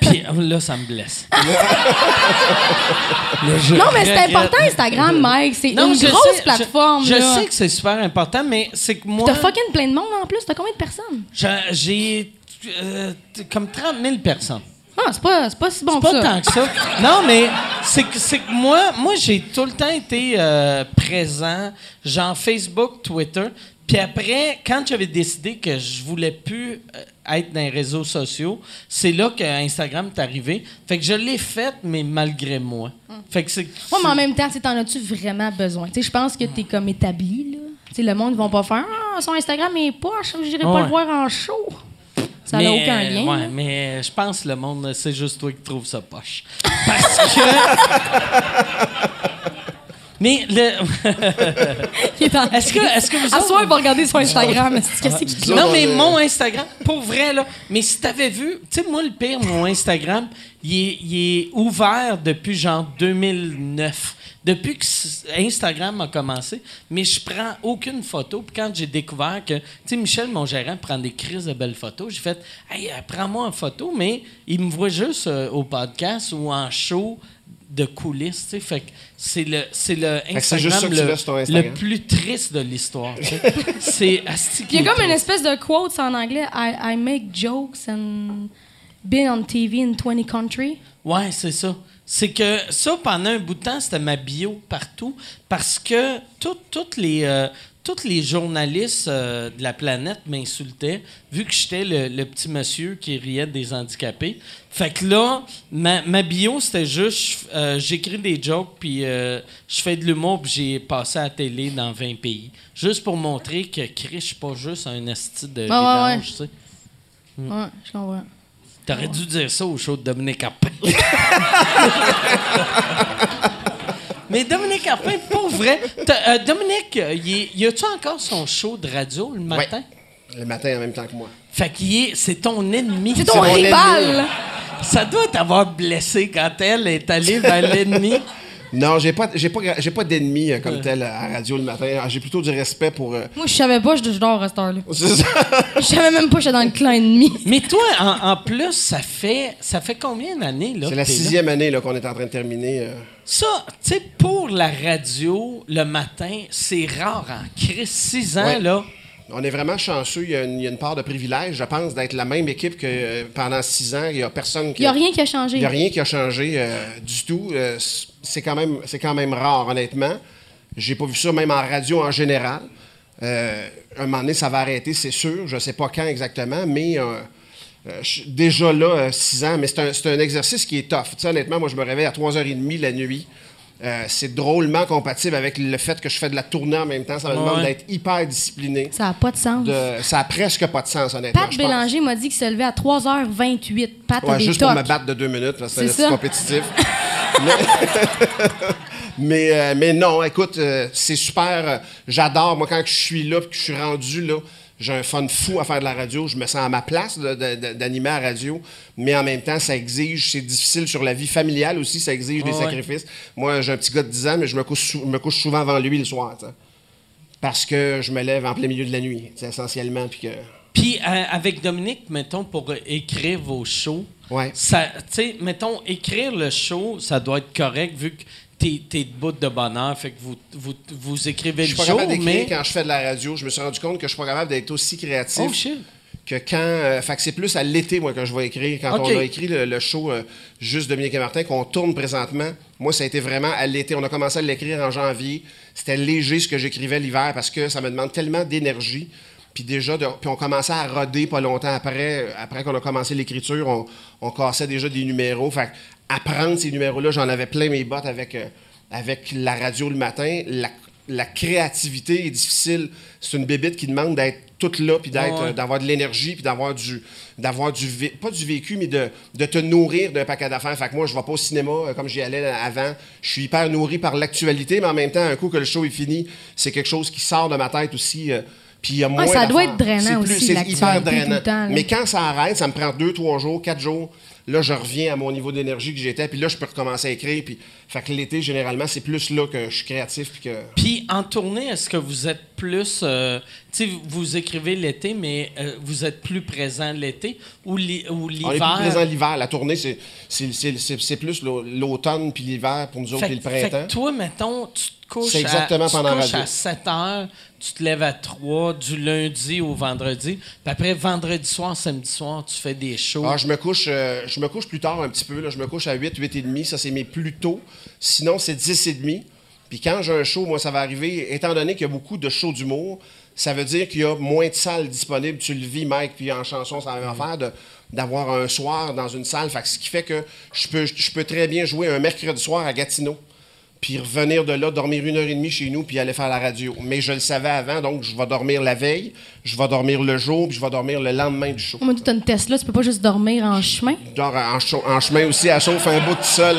Puis euh, là, ça me blesse. Là, je Non, mais c'est regrette. important, Instagram, Mike. C'est Non, une je grosse sais, je- plateforme, Je, là. sais que c'est super important, mais c'est que moi. T'as fucking plein de monde en plus. T'as combien de personnes? j'ai- J'ai euh, t- comme 30 000 personnes. Ah, c'est pas, c'est pas si bon C'est que pas ça. tant que ça. Non, mais c'est que, c'est que moi, moi j'ai tout le temps été euh, présent, genre Facebook, Twitter. Puis après, quand j'avais décidé que je voulais plus euh, être dans les réseaux sociaux, c'est là que Instagram est arrivé. Fait que je l'ai fait, mais malgré moi. Fait que c'est. Ouais, mais en même temps, t'en as-tu vraiment besoin? Tu sais, je pense que t'es comme établi, là. Tu sais, le monde, ils vont pas faire Ah, son Instagram est poche, j'irai Ouais. pas le voir en show. Ça n'a aucun euh, lien. Ouais, mais je pense que le monde, c'est juste toi qui trouves ça poche. Parce que. mais le. Est Est-ce que, est-ce que vous À soir, il va regarder son Instagram. Qu'est-ce? Non, mais on est- mon Instagram, pour vrai, là. Mais si t'avais vu, tu sais, moi, le pire, mon Instagram, il est, il est ouvert depuis genre 2009. Depuis que Instagram a commencé, mais je prends aucune photo. Puis quand j'ai découvert que, tu sais, Michel, mon gérant, prend des crises de belles photos, j'ai fait, hey, euh, prends-moi en photo, mais il me voit juste euh, au podcast ou en show de coulisses, tu sais. Fait que c'est le, c'est le Instagram le, Instagram. le plus triste de l'histoire. tu sais. c'est Il y a comme une espèce de quote en anglais I, I make jokes and been on TV in 20 countries. Ouais, c'est ça. C'est que ça, pendant un bout de temps, c'était ma bio partout parce que tout- toutes les. euh, tous les journalistes euh, de la planète m'insultaient, vu que j'étais le, le petit monsieur qui riait des handicapés. Fait que là, ma, ma bio, c'était juste, euh, j'écris des jokes, puis euh, je fais de l'humour, puis j'ai passé à la télé dans 20 pays. Juste pour montrer que Chris, je suis pas juste un esti de ouais, vidange, ouais. tu sais. Ouais, je comprends. T'aurais dû dire ça au show de Dominique Arpin. Mais Dominique Arpin, pour vrai. euh, Dominique, euh, il a-tu encore son show de radio le matin? Le matin en même temps que moi. Fait qu'il est, c'est ton ennemi. C'est ton rival! Ça doit t'avoir blessé quand elle est allée vers l'ennemi. Non, j'ai pas, j'ai pas, j'ai pas d'ennemis euh, comme tel à la radio le matin. Ah, J'ai plutôt du respect pour. euh, Moi, je savais pas, je je dors à cette heure-là. c'est ça. Je savais même pas que j'étais dans le clan ennemi. Mais toi, en, en plus, ça fait, ça fait combien d'années? là, C'est la là? sixième année là, qu'on est en train de terminer. euh. Ça, tu sais, pour la radio, le matin, c'est rare en crise. Six ans, Ouais. là. On est vraiment chanceux. Il y, a une, il y a une part de privilège, je pense, d'être la même équipe que euh, pendant six ans. Il n'y a personne qui. Il y a rien qui a changé. Il n'y a rien qui a changé euh, du tout. Euh, c'est quand même, c'est quand même rare, honnêtement. J'ai pas vu ça même en radio en général. Euh, un moment donné, ça va arrêter, c'est sûr. Je ne sais pas quand exactement, mais je suis déjà là, 6 ans. Mais c'est un, c'est un exercice qui est tough. Honnêtement, moi, je me réveille à 3h30 la nuit. Euh, c'est drôlement compatible avec le fait que je fais de la tournée en même temps. Ça me demande Ouais. d'être hyper discipliné. Ça n'a pas de sens. De- ça a presque pas de sens, honnêtement. Pat. Bélanger m'a dit qu'il se levait à 3h28. Pat a Ouais, des juste pour me battre de deux minutes, parce que C'est compétitif. mais, mais, euh, mais non, écoute, euh, c'est super. euh, J'adore, moi, quand je suis là, puis que je suis rendu là, j'ai un fun fou à faire de la radio. Je me sens à ma place d'animer à la radio, mais en même temps, ça exige, c'est difficile sur la vie familiale aussi, ça exige des Ouais, sacrifices. Moi, j'ai un petit gars de 10 ans, mais je me couche, me couche souvent avant lui le soir, parce que je me lève en plein milieu de la nuit, essentiellement, puis que... Puis euh, avec Dominique, mettons, pour écrire vos shows, Ouais. ça, tu sais, mettons, écrire le show, ça doit être correct vu que t'es, t'es debout de bonheur, fait que vous, vous, vous écrivez Je le suis pas show, capable d'écrire mais... quand je fais de la radio. Je me suis rendu compte que je suis pas capable d'être aussi créatif Oh shit! que quand. euh, fait que c'est plus à l'été, moi, que je vais écrire. Quand on a écrit le, le show euh, Juste Dominique et Martin, qu'on tourne présentement, moi, ça a été vraiment à l'été. On a commencé à l'écrire en janvier. C'était léger ce que j'écrivais l'hiver parce que ça me demande tellement d'énergie. Puis déjà, de- puis on commençait à roder pas longtemps après. euh, Après qu'on a commencé l'écriture, on, on cassait déjà des numéros. Fait apprendre ces numéros-là, j'en avais plein mes bottes avec, euh, avec la radio le matin. La, la créativité est difficile. C'est une bébite qui demande d'être toute là, puis d'être, Ouais. euh, d'avoir de l'énergie, puis d'avoir du, d'avoir du, vé- pas du vécu, mais de, de te nourrir d'un paquet d'affaires. Fait que moi, je vais pas au cinéma euh, comme j'y allais avant. Je suis hyper nourri par l'actualité, mais en même temps, un coup que le show est fini, c'est quelque chose qui sort de ma tête aussi. euh, puis il y a moins ça doit être drainant C'est aussi, C'est hyper drainant. temps, mais quand ça arrête, ça me prend deux, trois jours, quatre jours. Là, je reviens à mon niveau d'énergie que j'étais, puis là, je peux recommencer à écrire. Puis, fait que l'été, généralement, c'est plus là que je suis créatif, puis que... Puis en tournée, est-ce que vous êtes plus. euh, tu sais, vous écrivez l'été, mais euh, vous êtes plus présent l'été ou l'hi- ou On est l'hiver? plus présent l'hiver. La tournée, c'est, c'est, c'est, c'est- plus l'au- l'automne puis l'hiver pour nous autres, Fait, puis le fait printemps. que toi, mettons, tu couches, C'est exactement à, tu pendant la couches à 7 heures, tu te lèves à 3 du lundi au vendredi. Puis après, vendredi soir, samedi soir, tu fais des shows. Ah, je me couche euh, je me couche plus tard un petit peu. Là. Je me couche à 8, 8 et demi. Ça, c'est mes plus tôt. Sinon, c'est 10 et demi. Puis quand j'ai un show, moi, ça va arriver, étant donné qu'il y a beaucoup de shows d'humour, ça veut dire qu'il y a moins de salles disponibles. Tu le vis, Mike, puis en chanson, c'est la même affaire, de- d'avoir un soir dans une salle. Fait que ce qui fait que je peux, je peux très bien jouer un mercredi soir à Gatineau. Puis revenir de là, dormir une heure et demie chez nous, puis aller faire la radio. Mais je le savais avant, donc je vais dormir la veille, je vais dormir le jour, puis je vais dormir le lendemain du show. Oh, mais toi, t'as une Tesla, tu peux pas juste dormir en chemin? Genre en, chau- en chemin aussi, elle chauffe un bout tout seul.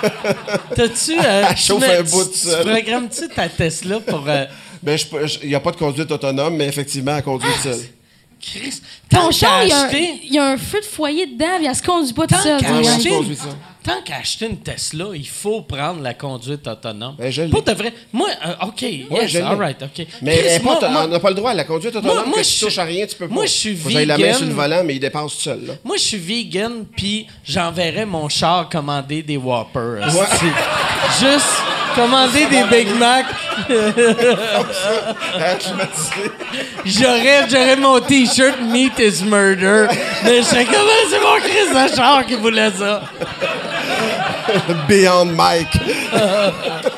T'as-tu. euh, tu chauffe un bout tu- Tu seul. programmes-tu ta Tesla pour. euh, Ben, il n'y a pas de conduite autonome, mais effectivement, elle conduit Ah, seule. Chris, Ton char, il y, a un- acheter. il y a un feu de foyer dedans, puis elle se conduit pas tout Tant seul. tant qu'à acheter une Tesla, il faut prendre la conduite autonome. Ben, je. Pour de vrai. Moi, euh, OK. Ouais, yes, all right, OK. Mais Chris, elle est pas moi- on n'a pas le droit à la conduite autonome. moi, que je tu touches à rien, tu peux pas. moi, je suis j'aille la main vegan. sur le volant, mais il dépasse tout seul. Là. Moi, je suis vegan, puis j'enverrais mon char commander des Whoppers. Ouais. Juste commander des Big Mac. J'aurais, j'aurais mon T-shirt Meat is Murder. Mais je serais comme, Ah, c'est mon Chris de char qui voulait ça. Beyond Mike.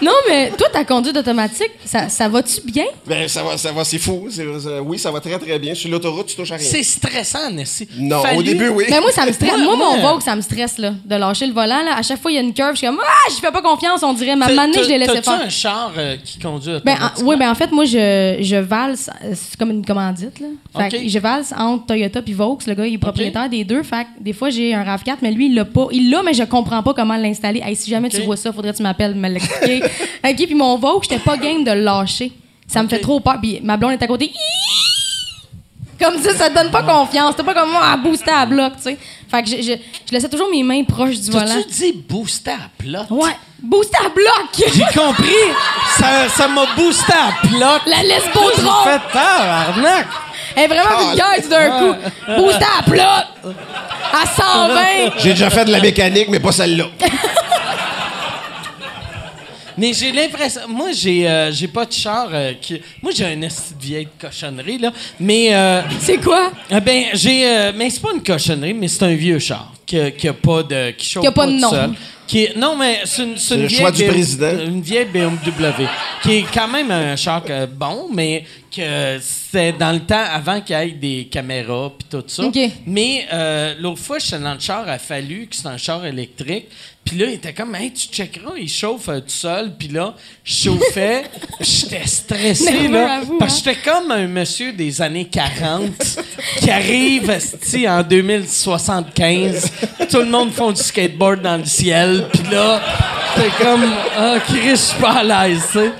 Non, mais toi, ta conduite automatique, ça, ça va-tu bien? Ben, ça va, ça va, c'est fou. C'est- oui, ça va très, très bien. Sur l'autoroute, tu touches à rien. C'est stressant, Nessie. Non, au début, oui. Mais moi, ça me stresse. Moi, mon Vogue, ça me stresse, là, de lâcher le volant. Là. À chaque fois, il y a une curve, je suis comme, ah, je fais pas confiance, on dirait. Ma manée, je l'ai laissé t'as-tu faire. un char euh, qui conduit Ben, en- oui, ben en fait, moi, je, je valse, c'est comme une commandite, là. Fait Ok. que je valse entre Toyota puis Vaux. Le gars, il est propriétaire des deux. Fait que des fois, j'ai un RAV4, mais lui, il l'a pas. Il l'a, mais je comprends pas comment l'installer. Hey, si jamais tu vois ça, faudrait que tu m'appelles me l'expliquer. OK, puis mon Vaux, j'étais pas game de le lâcher. Ça me fait trop peur. Puis ma blonde est à côté. Comme ça, ça te donne pas confiance. T'es pas comme moi à booster à bloc, tu sais. Fait que je, je, je laissais toujours mes mains proches du volant. T'as-tu dit booster à plat? Ouais, booster à bloc! J'ai compris. Ça, ça m'a boosté à plat. La laisse J'ai trop fait peur, arnaque. Elle est vraiment vulgaire tout d'un coup. Booster à plat! À 120! J'ai déjà fait de la mécanique, mais pas celle-là. Mais j'ai l'impression. Moi, j'ai euh, j'ai pas de char euh, qui. Moi, j'ai un esti de vieille cochonnerie, là. Mais. euh, C'est quoi? eh ben, j'ai. euh, mais c'est pas une cochonnerie, mais c'est un vieux char. Qui a, qui a pas de qui chauffe Qui a pas de tout nom. seul. Qui est- non mais c'est une, c'est une le vieille choix du BM président. Une vieille BMW qui est quand même un char euh, bon mais que c'est dans le temps avant qu'il y ait des caméras puis tout ça. Mais euh, l'autre fois j'étais dans le char a fallu que c'est un char électrique. Puis là, il était comme, hey, tu checkeras, il chauffe euh, tout seul. Puis là, je chauffais, puis j'étais stressé, là. à vous, parce que hein? j'étais comme un monsieur des années 40 qui arrive en 2075. Tout le monde font du skateboard dans le ciel. Puis là, c'est comme, ah, Chris, je suis pas à l'aise, tu sais.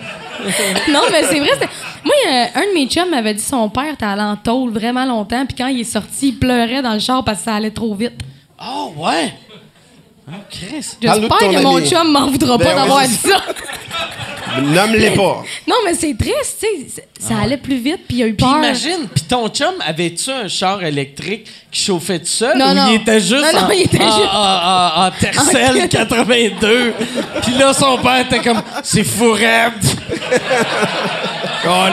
non, mais c'est vrai. c'était- Moi, euh, un de mes chums m'avait dit que son père était allé en tôle vraiment longtemps, puis quand il est sorti, il pleurait dans le char parce que ça allait trop vite. Oh, ouais? Oh, Chris. J'espère que mon chum m'en voudra Ben pas ouais, d'avoir dit ça. Nomme-les pas. Non, mais c'est triste, tu sais. Ça allait plus vite, puis il a eu Puis peur. imagine, puis ton chum, avait-tu un char électrique qui chauffait tout seul? Non, ou non. il était juste Non, non, en, il était en- juste- en- en- en Tercel 82? Puis là, son père était comme, c'est fou raide. La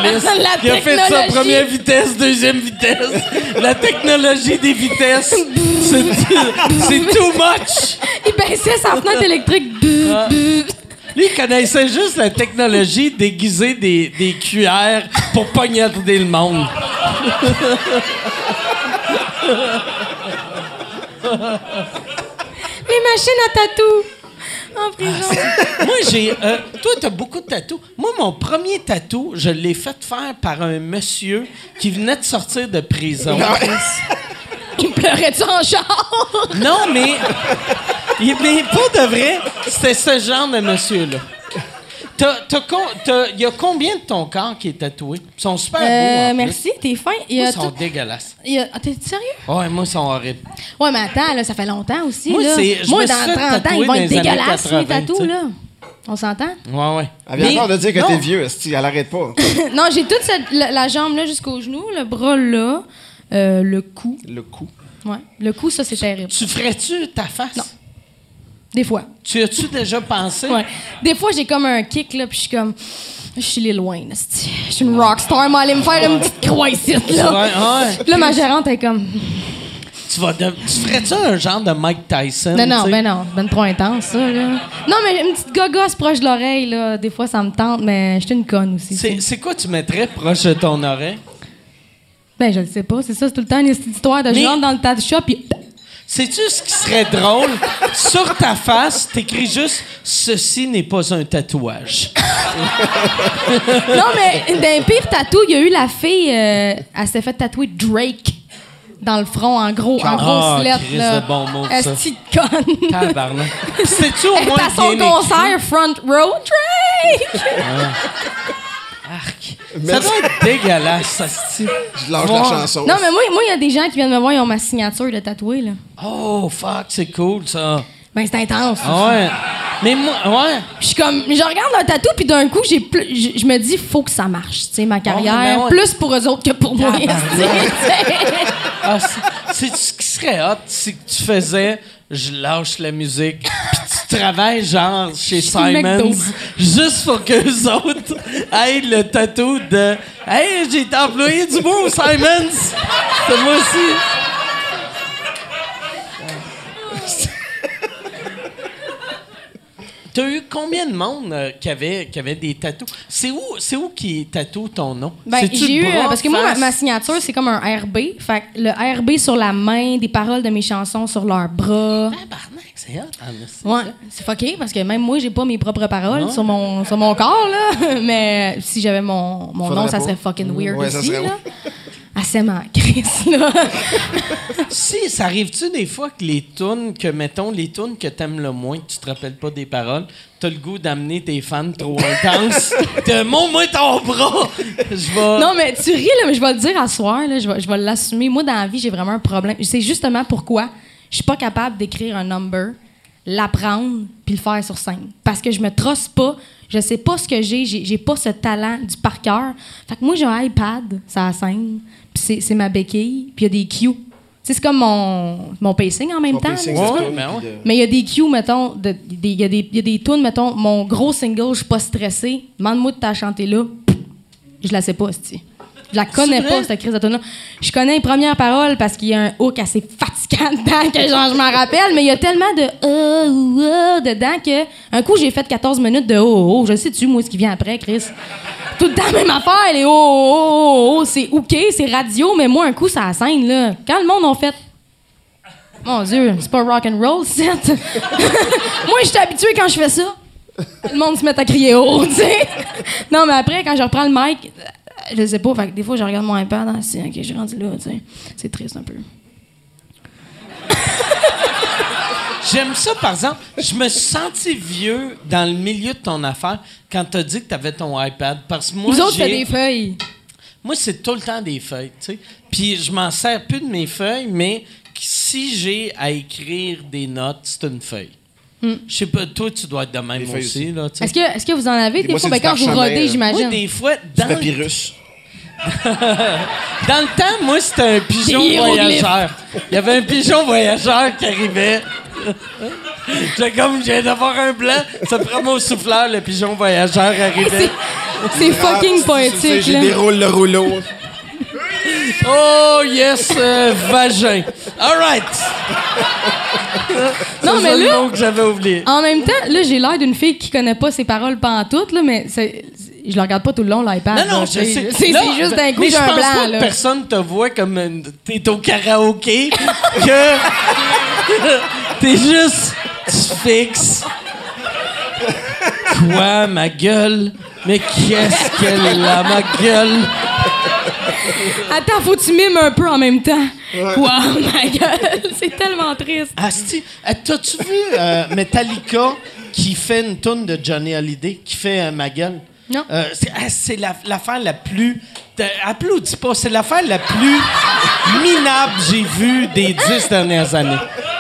il a fait ça technologie. première vitesse, deuxième vitesse. La technologie des vitesses, c'est too much. Il baissait sa fenêtre électrique. Ah. Lui, il connaissait juste la technologie d'aiguiser des, des cuillères pour poignarder le monde. Les machines à tatou. En prison. Moi, j'ai. euh, toi, t'as beaucoup de tatous. Moi, mon premier tatou, je l'ai fait faire par un monsieur qui venait de sortir de prison. Il pleurait-tu en char? Non, mais. il- Mais pas de vrai, c'était ce genre de monsieur-là. Il y a combien de ton corps qui est tatoué? Ils sont super beaux. Euh, plus. merci, t'es fin. Il y Moi, a ils sont tout- dégueulasses. il y a- ah, T'es sérieux? Ouais, moi, ils sont horribles. Ouais, mais attends, là, ça fait longtemps aussi. Moi, là. c'est- je Moi me dans suis fait 30 ans, tatouer ils vont dans être les années dégueulasses, 80, les tatous, tu sais. là. On s'entend? Ouais, ouais. Elle vient Mais- encore de dire que non. t'es vieux, esti, elle arrête pas. non, j'ai toute cette- la, la jambe là jusqu'au genou, le bras là, euh, le cou. Le coup. Ouais. Le cou, ça, c'est terrible. Tu ferais-tu ta face? Non. Des fois. Tu as-tu déjà pensé? Ouais. Des fois, j'ai comme un kick, là, puis je suis comme. Je suis les loin. Je suis une rockstar, moi, aller me faire une petite croix ici, Ouais, là. ouais. Puis Là, ma gérante est comme. Tu, vas de- tu ferais-tu un genre de Mike Tyson? Non, non, ben non, ben trop intense, ça, là. Non, mais une petite gogosse proche de l'oreille, là, des fois, ça me tente, mais je suis une conne aussi. c'est quoi tu mettrais proche de ton oreille? Ben, je le sais pas, c'est ça, c'est tout le temps une histoire de Mais- je rentre dans le tattoo shop, puis. Sais-tu ce qui serait drôle? Sur ta face, t'écris juste « Ceci n'est pas un tatouage Non, mais d'un pire tatou, il y a eu la fille, euh, elle s'est fait tatouer Drake dans le front, en gros, en Ah, grosse lettre, Christ, là. de bon mot, ça. De conne. » Tabarnak. C'est-tu au moins à son écrit? concert, front row, Drake! Arc. Ça doit être dégueulasse, ça se Je lâche la chanson. Non, mais moi, moi, il y a des gens qui viennent me voir, ils ont ma signature de tatouée, là. Oh, fuck, c'est cool, ça. Ben, c'est intense. Ah ouais. Mais moi, ouais. Je suis comme, je regarde un tatou, puis d'un coup, j'ai plus, je, je me dis, faut que ça marche, tu sais, ma carrière. ben ouais. Plus pour eux autres que pour moi. Tu sais. Ah, c'est c'est ce qui serait hot, c'est que tu faisais je lâche la musique, puis tu travailles genre chez. Simons, juste pour qu'eux autres aient le tatou de Hey, j'ai été employé du mot Simons! C'est moi aussi! T'as eu combien de monde euh, qui, avait, qui avait des tatous? C'est où, c'est où qui tatoue ton nom? Ben, C'est-tu j'ai eu. bras, euh, Parce que moi, ma, face? ma signature, c'est comme un RB. Fait que le RB sur la main, des paroles de mes chansons sur leurs bras. Tabarnak, c'est hot, en esti. Ouais, c'est fucké parce que même moi, j'ai pas mes propres paroles sur mon, sur mon corps, là. Mais si j'avais mon, mon Faudrait nom, ça pas. serait fucking weird Ouais, ça aussi, serait là. Ma Chris, là. Si, ça arrive-tu des fois que les tunes, que mettons, les tunes que t'aimes le moins, que tu te rappelles pas des paroles, t'as le goût d'amener tes fans trop intenses, de montre-moi ton bras! Je vais. Non, mais tu ris, là, mais je vais le dire à soir, là, je vais, je vais l'assumer. Moi, dans la vie, j'ai vraiment un problème. C'est justement pourquoi je suis pas capable d'écrire un number, l'apprendre, puis le faire sur scène. Parce que je me trosse pas, je sais pas ce que j'ai, j'ai pas ce talent du par cœur. Fait que moi, j'ai un iPad, ça scène, c'est- c'est ma béquille, puis il y a des cues. Sais, c'est comme mon, mon pacing en même Ton temps. pacing, là. Ouais, ben ouais. Mais il y a des cues, mettons, de- il y, a des- il y a des tunes, mettons, mon gros single, je suis pas stressée. Demande-moi de t'as chanter là. Je la sais pas, c'ti. Je la connais pas, cette crise de. Je connais les premières paroles parce qu'il y a un hook assez fatigant dedans que genre, je m'en rappelle, mais il y a tellement de oh, oh dedans que un coup, j'ai fait 14 minutes de oh, oh, oh. Je sais-tu, moi, ce qui vient après, Chris? Tout le temps, même affaire, les oh, oh, oh, oh. C'est OK, c'est radio, mais moi, un coup, ça scène, là. Quand le monde en fait. Mon Dieu, c'est pas rock and roll, c'est. moi, je suis habituée quand je fais ça. Le monde se met à crier haut, tu sais. Non, mais après, quand je reprends le mic, je sais pas, fait que des fois, je regarde mon iPad, ah, c'est OK, j'ai rendu là, tu sais. C'est triste un peu. J'aime ça, par exemple. Je me suis senti vieux dans le milieu de ton affaire quand t'as dit que t'avais ton iPad. Parce que moi, Vous autres, j'ai- faites des feuilles. Moi, c'est tout le temps des feuilles, tu sais. Puis je m'en sers plus de mes feuilles, mais si j'ai à écrire des notes, c'est une feuille. Je sais pas, toi, tu dois être de même aussi, aussi. là, tu sais. Est-ce que, est-ce que vous en avez des fois? c'est Ben, du quand vous rodez, j'imagine. Moi, des fois, dans, le- Papyrus. dans le temps, moi, c'était un pigeon voyageur. Il y avait un pigeon voyageur qui arrivait. J'étais comme, je viens d'avoir un blanc. Ça prend mon souffleur, le pigeon voyageur arrivait. C'est fucking Ah, c'est- poétique, J'ai là. déroule le rouleau. Oh, yes, euh, vagin. All right. Non, C'est mais le là, mot que j'avais oublié. en même temps, là, j'ai l'air d'une fille qui connaît pas ses paroles pantoute, là, mais c'est- je la regarde pas tout le long, l'iPad. Non, non, je sais. C'est juste d'un coup, mais j'ai je un pense blanc, pas que personne te voit comme t'es au karaoké, que t'es juste, tu fixes. Quoi, ma gueule? Mais qu'est-ce qu'elle a, ma gueule? Attends, faut que tu mimes un peu en même temps. Wow, ma gueule, c'est tellement triste. Asti, euh, t'as-tu vu euh, Metallica qui fait une tourne de Johnny Hallyday, qui fait euh, ma gueule? Non. Euh, c'est ah, c'est la- l'affaire la, plus. de- applaudis pas, c'est l'affaire la plus minable que j'ai vue des dix dernières années.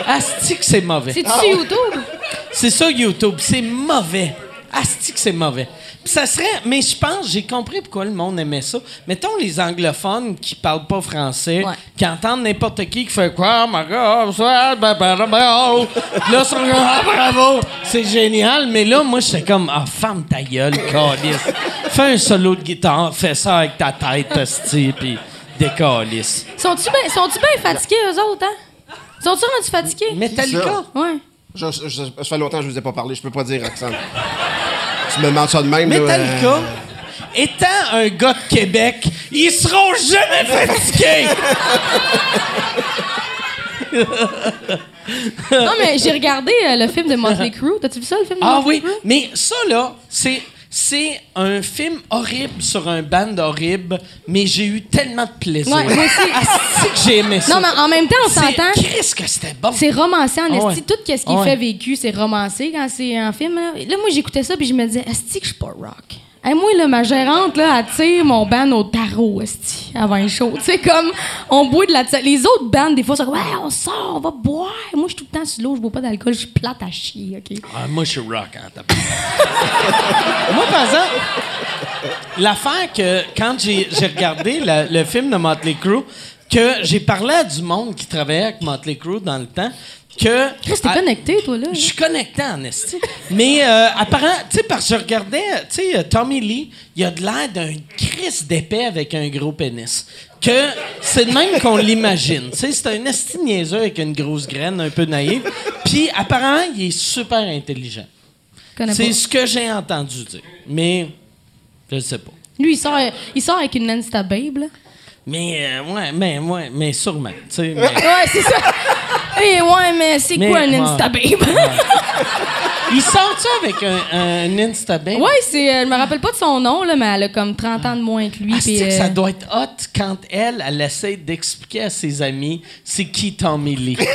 Asti que c'est mauvais. C'est-tu sur YouTube? C'est ça YouTube, c'est mauvais. Asti que c'est mauvais. Puis ça serait, mais je pense, j'ai compris pourquoi le monde aimait ça. Mettons les anglophones qui parlent pas français, Ouais. qui entendent n'importe qui qui fait quoi, oh my God, ça, bah, bah, bah, bah, oh. là, ils sont comme, ah, bravo, c'est génial. Mais là, moi, j'étais comme, ah, ferme ta gueule, calice. Fais un solo de guitare, fais ça avec ta tête, asti, puis décalisse. Sont-tu bien sont fatigués, eux autres, hein? Sont-tu rendus fatigués? Metallica? Ouais. Je, je- je- ça fait longtemps que je vous ai pas parlé. Je peux pas dire, Roxane. Tu me demandes ça de même. là, Metallica, euh, étant un gars de Québec, ils seront jamais fatigués! Non, mais j'ai regardé euh, le film de Motley Crue. T'as-tu vu ça, le film de Ah Motley oui, Crue? mais ça là, c'est c'est un film horrible sur un band horrible, mais j'ai eu tellement de plaisir. Ouais, moi aussi. Asti que j'ai aimé ça. Non, mais en même temps, on s'entend. Qu'est-ce que c'était bon. C'est romancé en Ah ouais. esti. Tout ce qui est Ah ouais. fait vécu, c'est romancé quand c'est un film. Là, Là, moi, j'écoutais ça puis je me disais, esti que je suis pas rock. Hey, moi, là, ma gérante, là, elle tire mon band au tarot, esti, avant un show. Tu sais, comme, on boit de la... Les autres bandes, des fois, c'est comme, ouais, on sort, on va boire. Moi, je suis tout le temps sur l'eau, je bois pas d'alcool, je suis plate à chier, OK? Ah, moi, je suis rock. Hein, t'as- moi, par exemple, l'affaire que quand j'ai j'ai regardé la- le film de Motley Crue, que j'ai parlé à du monde qui travaillait avec Motley Crue dans le temps, que... Chris, t'es connecté, toi, là. Je suis connecté en esti. Mais euh, apparemment, tu sais, parce que je regardais, tu sais, euh, Tommy Lee, il a de l'air d'un Chris d'épais avec un gros pénis. Que c'est de même qu'on l'imagine. Tu sais, c'est un esti niaiseux avec une grosse graine, un peu naïve. Puis apparemment, il est super intelligent. C'est ce que j'ai entendu dire. Mais je ne sais pas. Lui, il sort, il sort avec une Nansta Babe, là. Mais euh, ouais, mais ouais, mais sûrement. tu sais, mais- Ouais, c'est ça. Eh, ouais, mais c'est quoi un ouais. Insta Babe? il sort-tu avec un, un Instababe? Ouais, c'est. euh, je me rappelle pas de son nom, là, mais elle a comme 30 ans de moins que lui. Ah, c'est que ça euh, doit être hot quand elle, elle essaie d'expliquer à ses amis c'est qui Tommy Lee?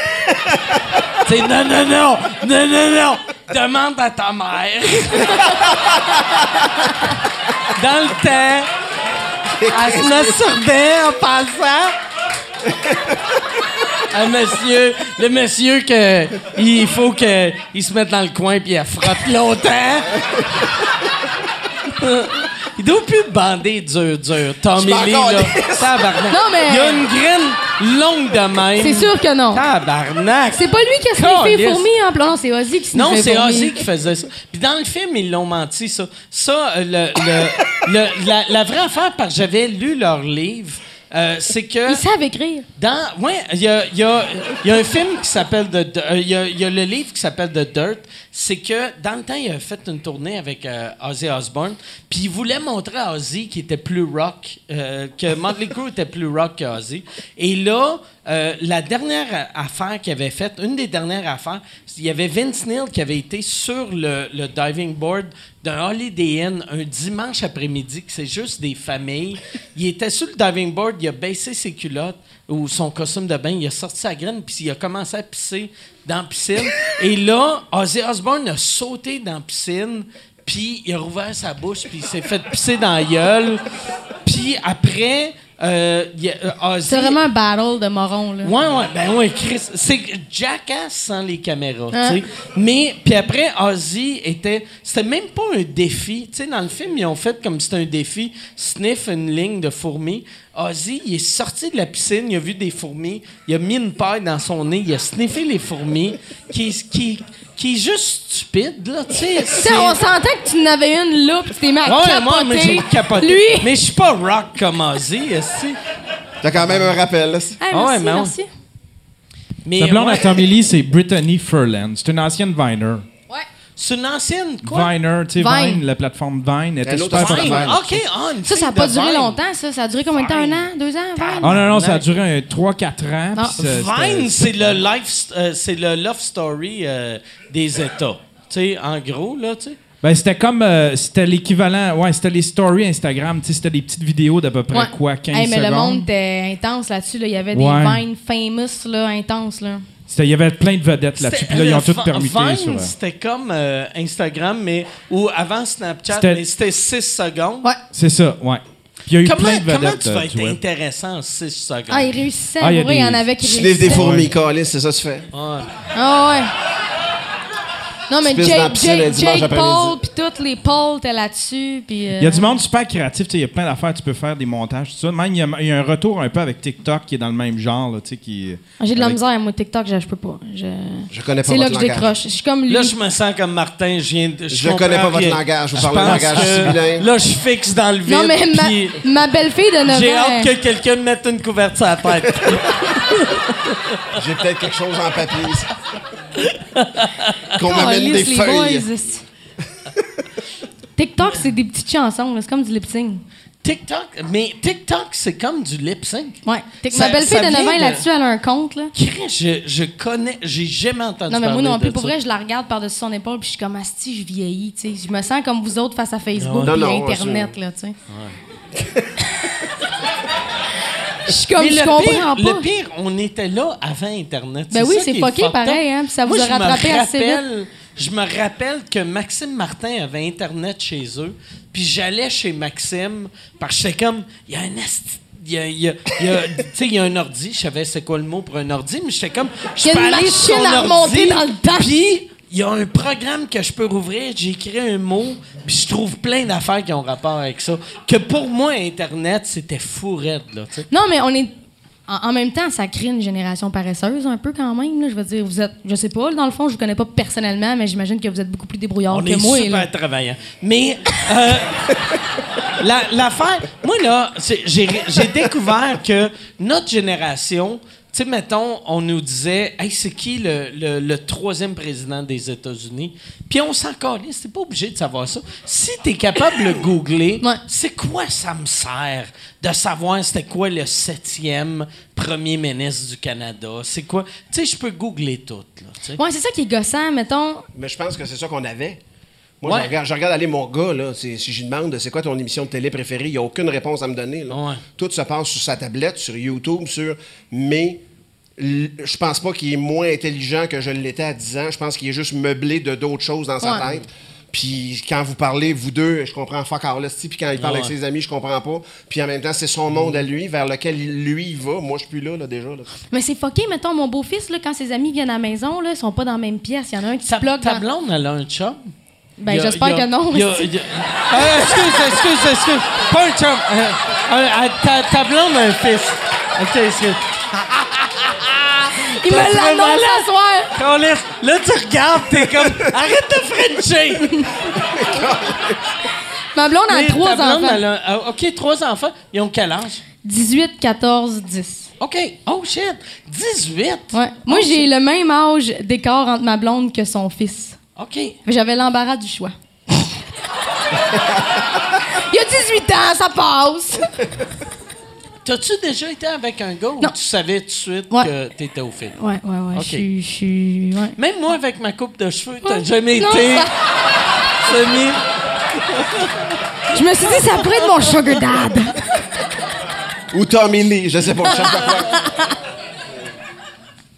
c'est non, non, non, non, non, non, demande à ta mère. Dans le temps, elle se masturbait en passant. Un monsieur, le monsieur que il faut que il se mette dans le coin puis elle frotte longtemps. Il doit plus bander dur, dur. Tommy Lee, là. Tabarnak. Non, mais- Il y a une graine. longue de même. C'est sûr que non. Tabarnak. C'est pas lui qui a sniffé Calisse. fourmi en plan. C'est Ozzy qui sniffait Non, c'est. Ozzy qui faisait ça. Puis dans le film, ils l'ont menti, ça. Ça, euh, le, le- le- la, la vraie affaire, parce que j'avais lu leur livre, euh, c'est que... Ils savent écrire. Dans, ouais, il y a, y a- il y a un film qui s'appelle The, euh, il y a, y a le livre qui s'appelle The Dirt. C'est que dans le temps, il a fait une tournée avec euh, Ozzy Osbourne, puis il voulait montrer à Ozzy qu'il était plus rock, euh, que Motley Crue était plus rock que Ozzy. Et là, la dernière affaire qu'il avait faite, une des dernières affaires, il y avait Vince Neil qui avait été sur le, le diving board d'un Holiday Inn un dimanche après-midi, que c'est juste des familles. Il était sur le diving board, il a baissé ses culottes ou son costume de bain, il a sorti sa graine, puis il a commencé à pisser dans la piscine. Et là, Ozzy Osbourne a sauté dans la piscine, puis il a rouvert sa bouche, puis il s'est fait pisser dans la gueule. Puis après, euh, euh. C'est vraiment un battle de morons, là. Ouais, ouais, ben ouais, Chris. C'est Jackass sans les caméras, Hein? tu sais. Mais, puis après, Ozzy était. C'était même pas un défi. Tu sais, dans le film, ils ont fait comme c'était un défi. Sniff une ligne de fourmis. Ozzy, il est sorti de la piscine, il a vu des fourmis, il a mis une paille dans son nez, il a sniffé les fourmis, qui, qui, qui est juste stupide, là, tu sais. Tu on sentait que tu n'avais une là, puis tu t'es mis à Ouais, capoter. moi, mais j'ai capoté. Lui. Mais je suis pas rock comme Ozzy, esti. T'as quand même un rappel. là. Ah, Ah ouais, merci, mais on- merci. Mais La blonde ouais, à Tommy Lee, c'est Brittany Furlan. C'est une ancienne Viner. C'est une ancienne, quoi? Viner, tu sais, Vine. Vine, la plateforme Vine, était super affaire. populaire. Vine. OK, ah, une Ça, ça fille n'a pas de duré Vine. longtemps, ça. Ça a duré combien de temps? Un an? Deux ans? Vine? Oh non, non, ça a duré 3-4 ans. Ah. puis ça- Vine, c'est le life, euh, c'est le love story euh, des États. Tu sais, en gros, là, tu sais. Ben, c'était comme. euh, c'était l'équivalent. Ouais, c'était les stories Instagram. Tu sais, c'était des petites vidéos d'à peu près Ouais. quoi, 15 Hey, mais secondes. le monde était intense là-dessus. Là. Il y avait des Ouais. vines famous, là, intenses. Là. C'était- Il y avait plein de vedettes là-dessus. C'était- Puis là, ils ont tout permuté Vine, euh, c'était comme euh, Instagram, mais ou avant Snapchat, C'était- mais c'était 6 secondes. Ouais. C'est ça, ouais. Puis il y a eu Comment, plein de vedettes. comment tu vas euh, être web. intéressant en 6 secondes? Ah, il réussissait. Ah, il y il en avait qui Tu sniffes des fourmis, Calis, c'est ça que tu fais? Ouais. Ah ouais. Non, mais Jake, Jake, Jake. Paul, puis toutes les Paul étaient là-dessus. puis, euh, Il y a du monde super créatif, tu sais, il y a plein d'affaires, tu peux faire des montages, tout ça. Même, il y, a, il y a un retour un peu avec TikTok qui est dans le même genre, là, tu sais, qui... Ah, J'ai de la avec- misère, moi, TikTok, je, je peux pas. Je, Je connais pas C'est là votre que je langage. décroche. Je suis comme lui. Là, je me sens comme Martin. Je, viens de, Je connais pas votre langage, vous Je parlez un langage que. Là, je fixe dans le vide. non, mais puis ma, ma belle-fille de 9 J'ai hâte que quelqu'un me mette une couverture à la tête. J'ai peut-être quelque chose en papier. ici. Qu'on m'amène des les feuilles. boys. TikTok, c'est des petites chansons, là, c'est comme du lip sync. TikTok, mais TikTok, c'est comme du lip sync. Ouais. Ça- ma belle-fille ça de 9 vient ans, de- là-dessus, elle a un compte. Là. Je, je connais, j'ai jamais entendu Non, mais moi non plus. Pour ça. vrai, je la regarde par-dessus son épaule, puis je suis comme, asti, je vieillis, tu sais. Je me sens comme vous autres face à Facebook et non, Internet, là, tu sais. Je suis comme, Mais je le comprends pire, pas. le pire, on était là avant Internet. Ben oui, c'est fucké pareil, hein, puis ça vous Moi, a je me rattrapé assez vite. rappelle- Je me rappelle que Maxime Martin avait Internet chez eux, puis j'allais chez Maxime, parce que j'étais comme, il y a un asti- il y a, il y a- il y a- tu sais, il y a un ordi, je savais c'est quoi le mot pour un ordi, mais j'étais comme, je Il y a peux une aller sur machine son à remonter ordi, dans le temps. Puis, il y a un programme que je peux rouvrir, j'écris un mot, puis je trouve plein d'affaires qui ont rapport avec ça. Que pour moi, Internet, c'était fou raide, là. Non, mais on est. En, en même temps, ça crée une génération paresseuse un peu quand même. Là. Je veux dire, vous êtes. Je sais pas, dans le fond, je vous connais pas personnellement, mais j'imagine que vous êtes beaucoup plus débrouillard On que est moi. super là. travaillant. Mais euh, la- l'affaire, moi là, j'ai découvert que notre génération, sais, mettons, on nous disait, hey, c'est qui le, le- le troisième président des États-Unis? Puis on s'en calisse, t'es pas obligé de savoir ça. Si t'es capable de le googler, Ouais. c'est quoi ça me sert de savoir c'était quoi le septième premier ministre du Canada? C'est quoi? Tu sais, je peux googler tout, là, tu. Ouais, c'est ça qui est gossant, mettons. Mais je pense que c'est ça qu'on avait. Moi, Ouais. je, regarde, je regarde aller mon gars, là. c'est- Si je lui demande c'est quoi ton émission de télé préférée, il n'y a aucune réponse à me donner. là. Ouais. Tout se passe sur sa tablette, sur YouTube, sur. Mais l- je pense pas qu'il est moins intelligent que je l'étais à 10 ans. Je pense qu'il est juste meublé de d'autres choses dans sa Ouais. tête. Puis quand vous parlez, vous deux, je comprends fuck all. Puis quand il parle Ouais. avec ses amis, je comprends pas. Puis en même temps, c'est son monde à lui, vers lequel lui il va. Moi, je suis plus là, là déjà. là. Mais c'est fucké, mettons, mon beau-fils, là, quand ses amis viennent à la maison, là, ils sont pas dans la même pièce. Il y en a un qui se bloque ta dans. blonde, elle a un chum? Ben, j'espère que non. il y a- c'est- il y a- Ah, excuse, excuse, excuse. Pas un chum. Euh, ta, ta blonde a un fils. OK, excuse. Il me l'annonce ce soir. Là, tu regardes, t'es comme, arrête de frencher! Ma blonde a Mais trois ta blonde, enfants. elle a- ah, OK, trois enfants. Ils ont quel âge? 18, 14, 10. OK. Oh, shit. 18? Ouais. Moi, Oh, j'ai le même âge d'écart entre ma blonde que son fils. OK. Mais J'avais l'embarras du choix. Il a 18 ans, ça passe. T'as-tu déjà été avec un gars ou Non. tu savais tout de suite Ouais. que t'étais au film? Ouais, ouais, ouais. Ok. Je suis-. Ouais. Même moi, avec ma coupe de cheveux, t'as Ouais. jamais Non, été ça- semi... Je me suis dit, ça pourrait être mon sugar dad. Ou Tommy Lee, je sais pas. Je cherche quoi.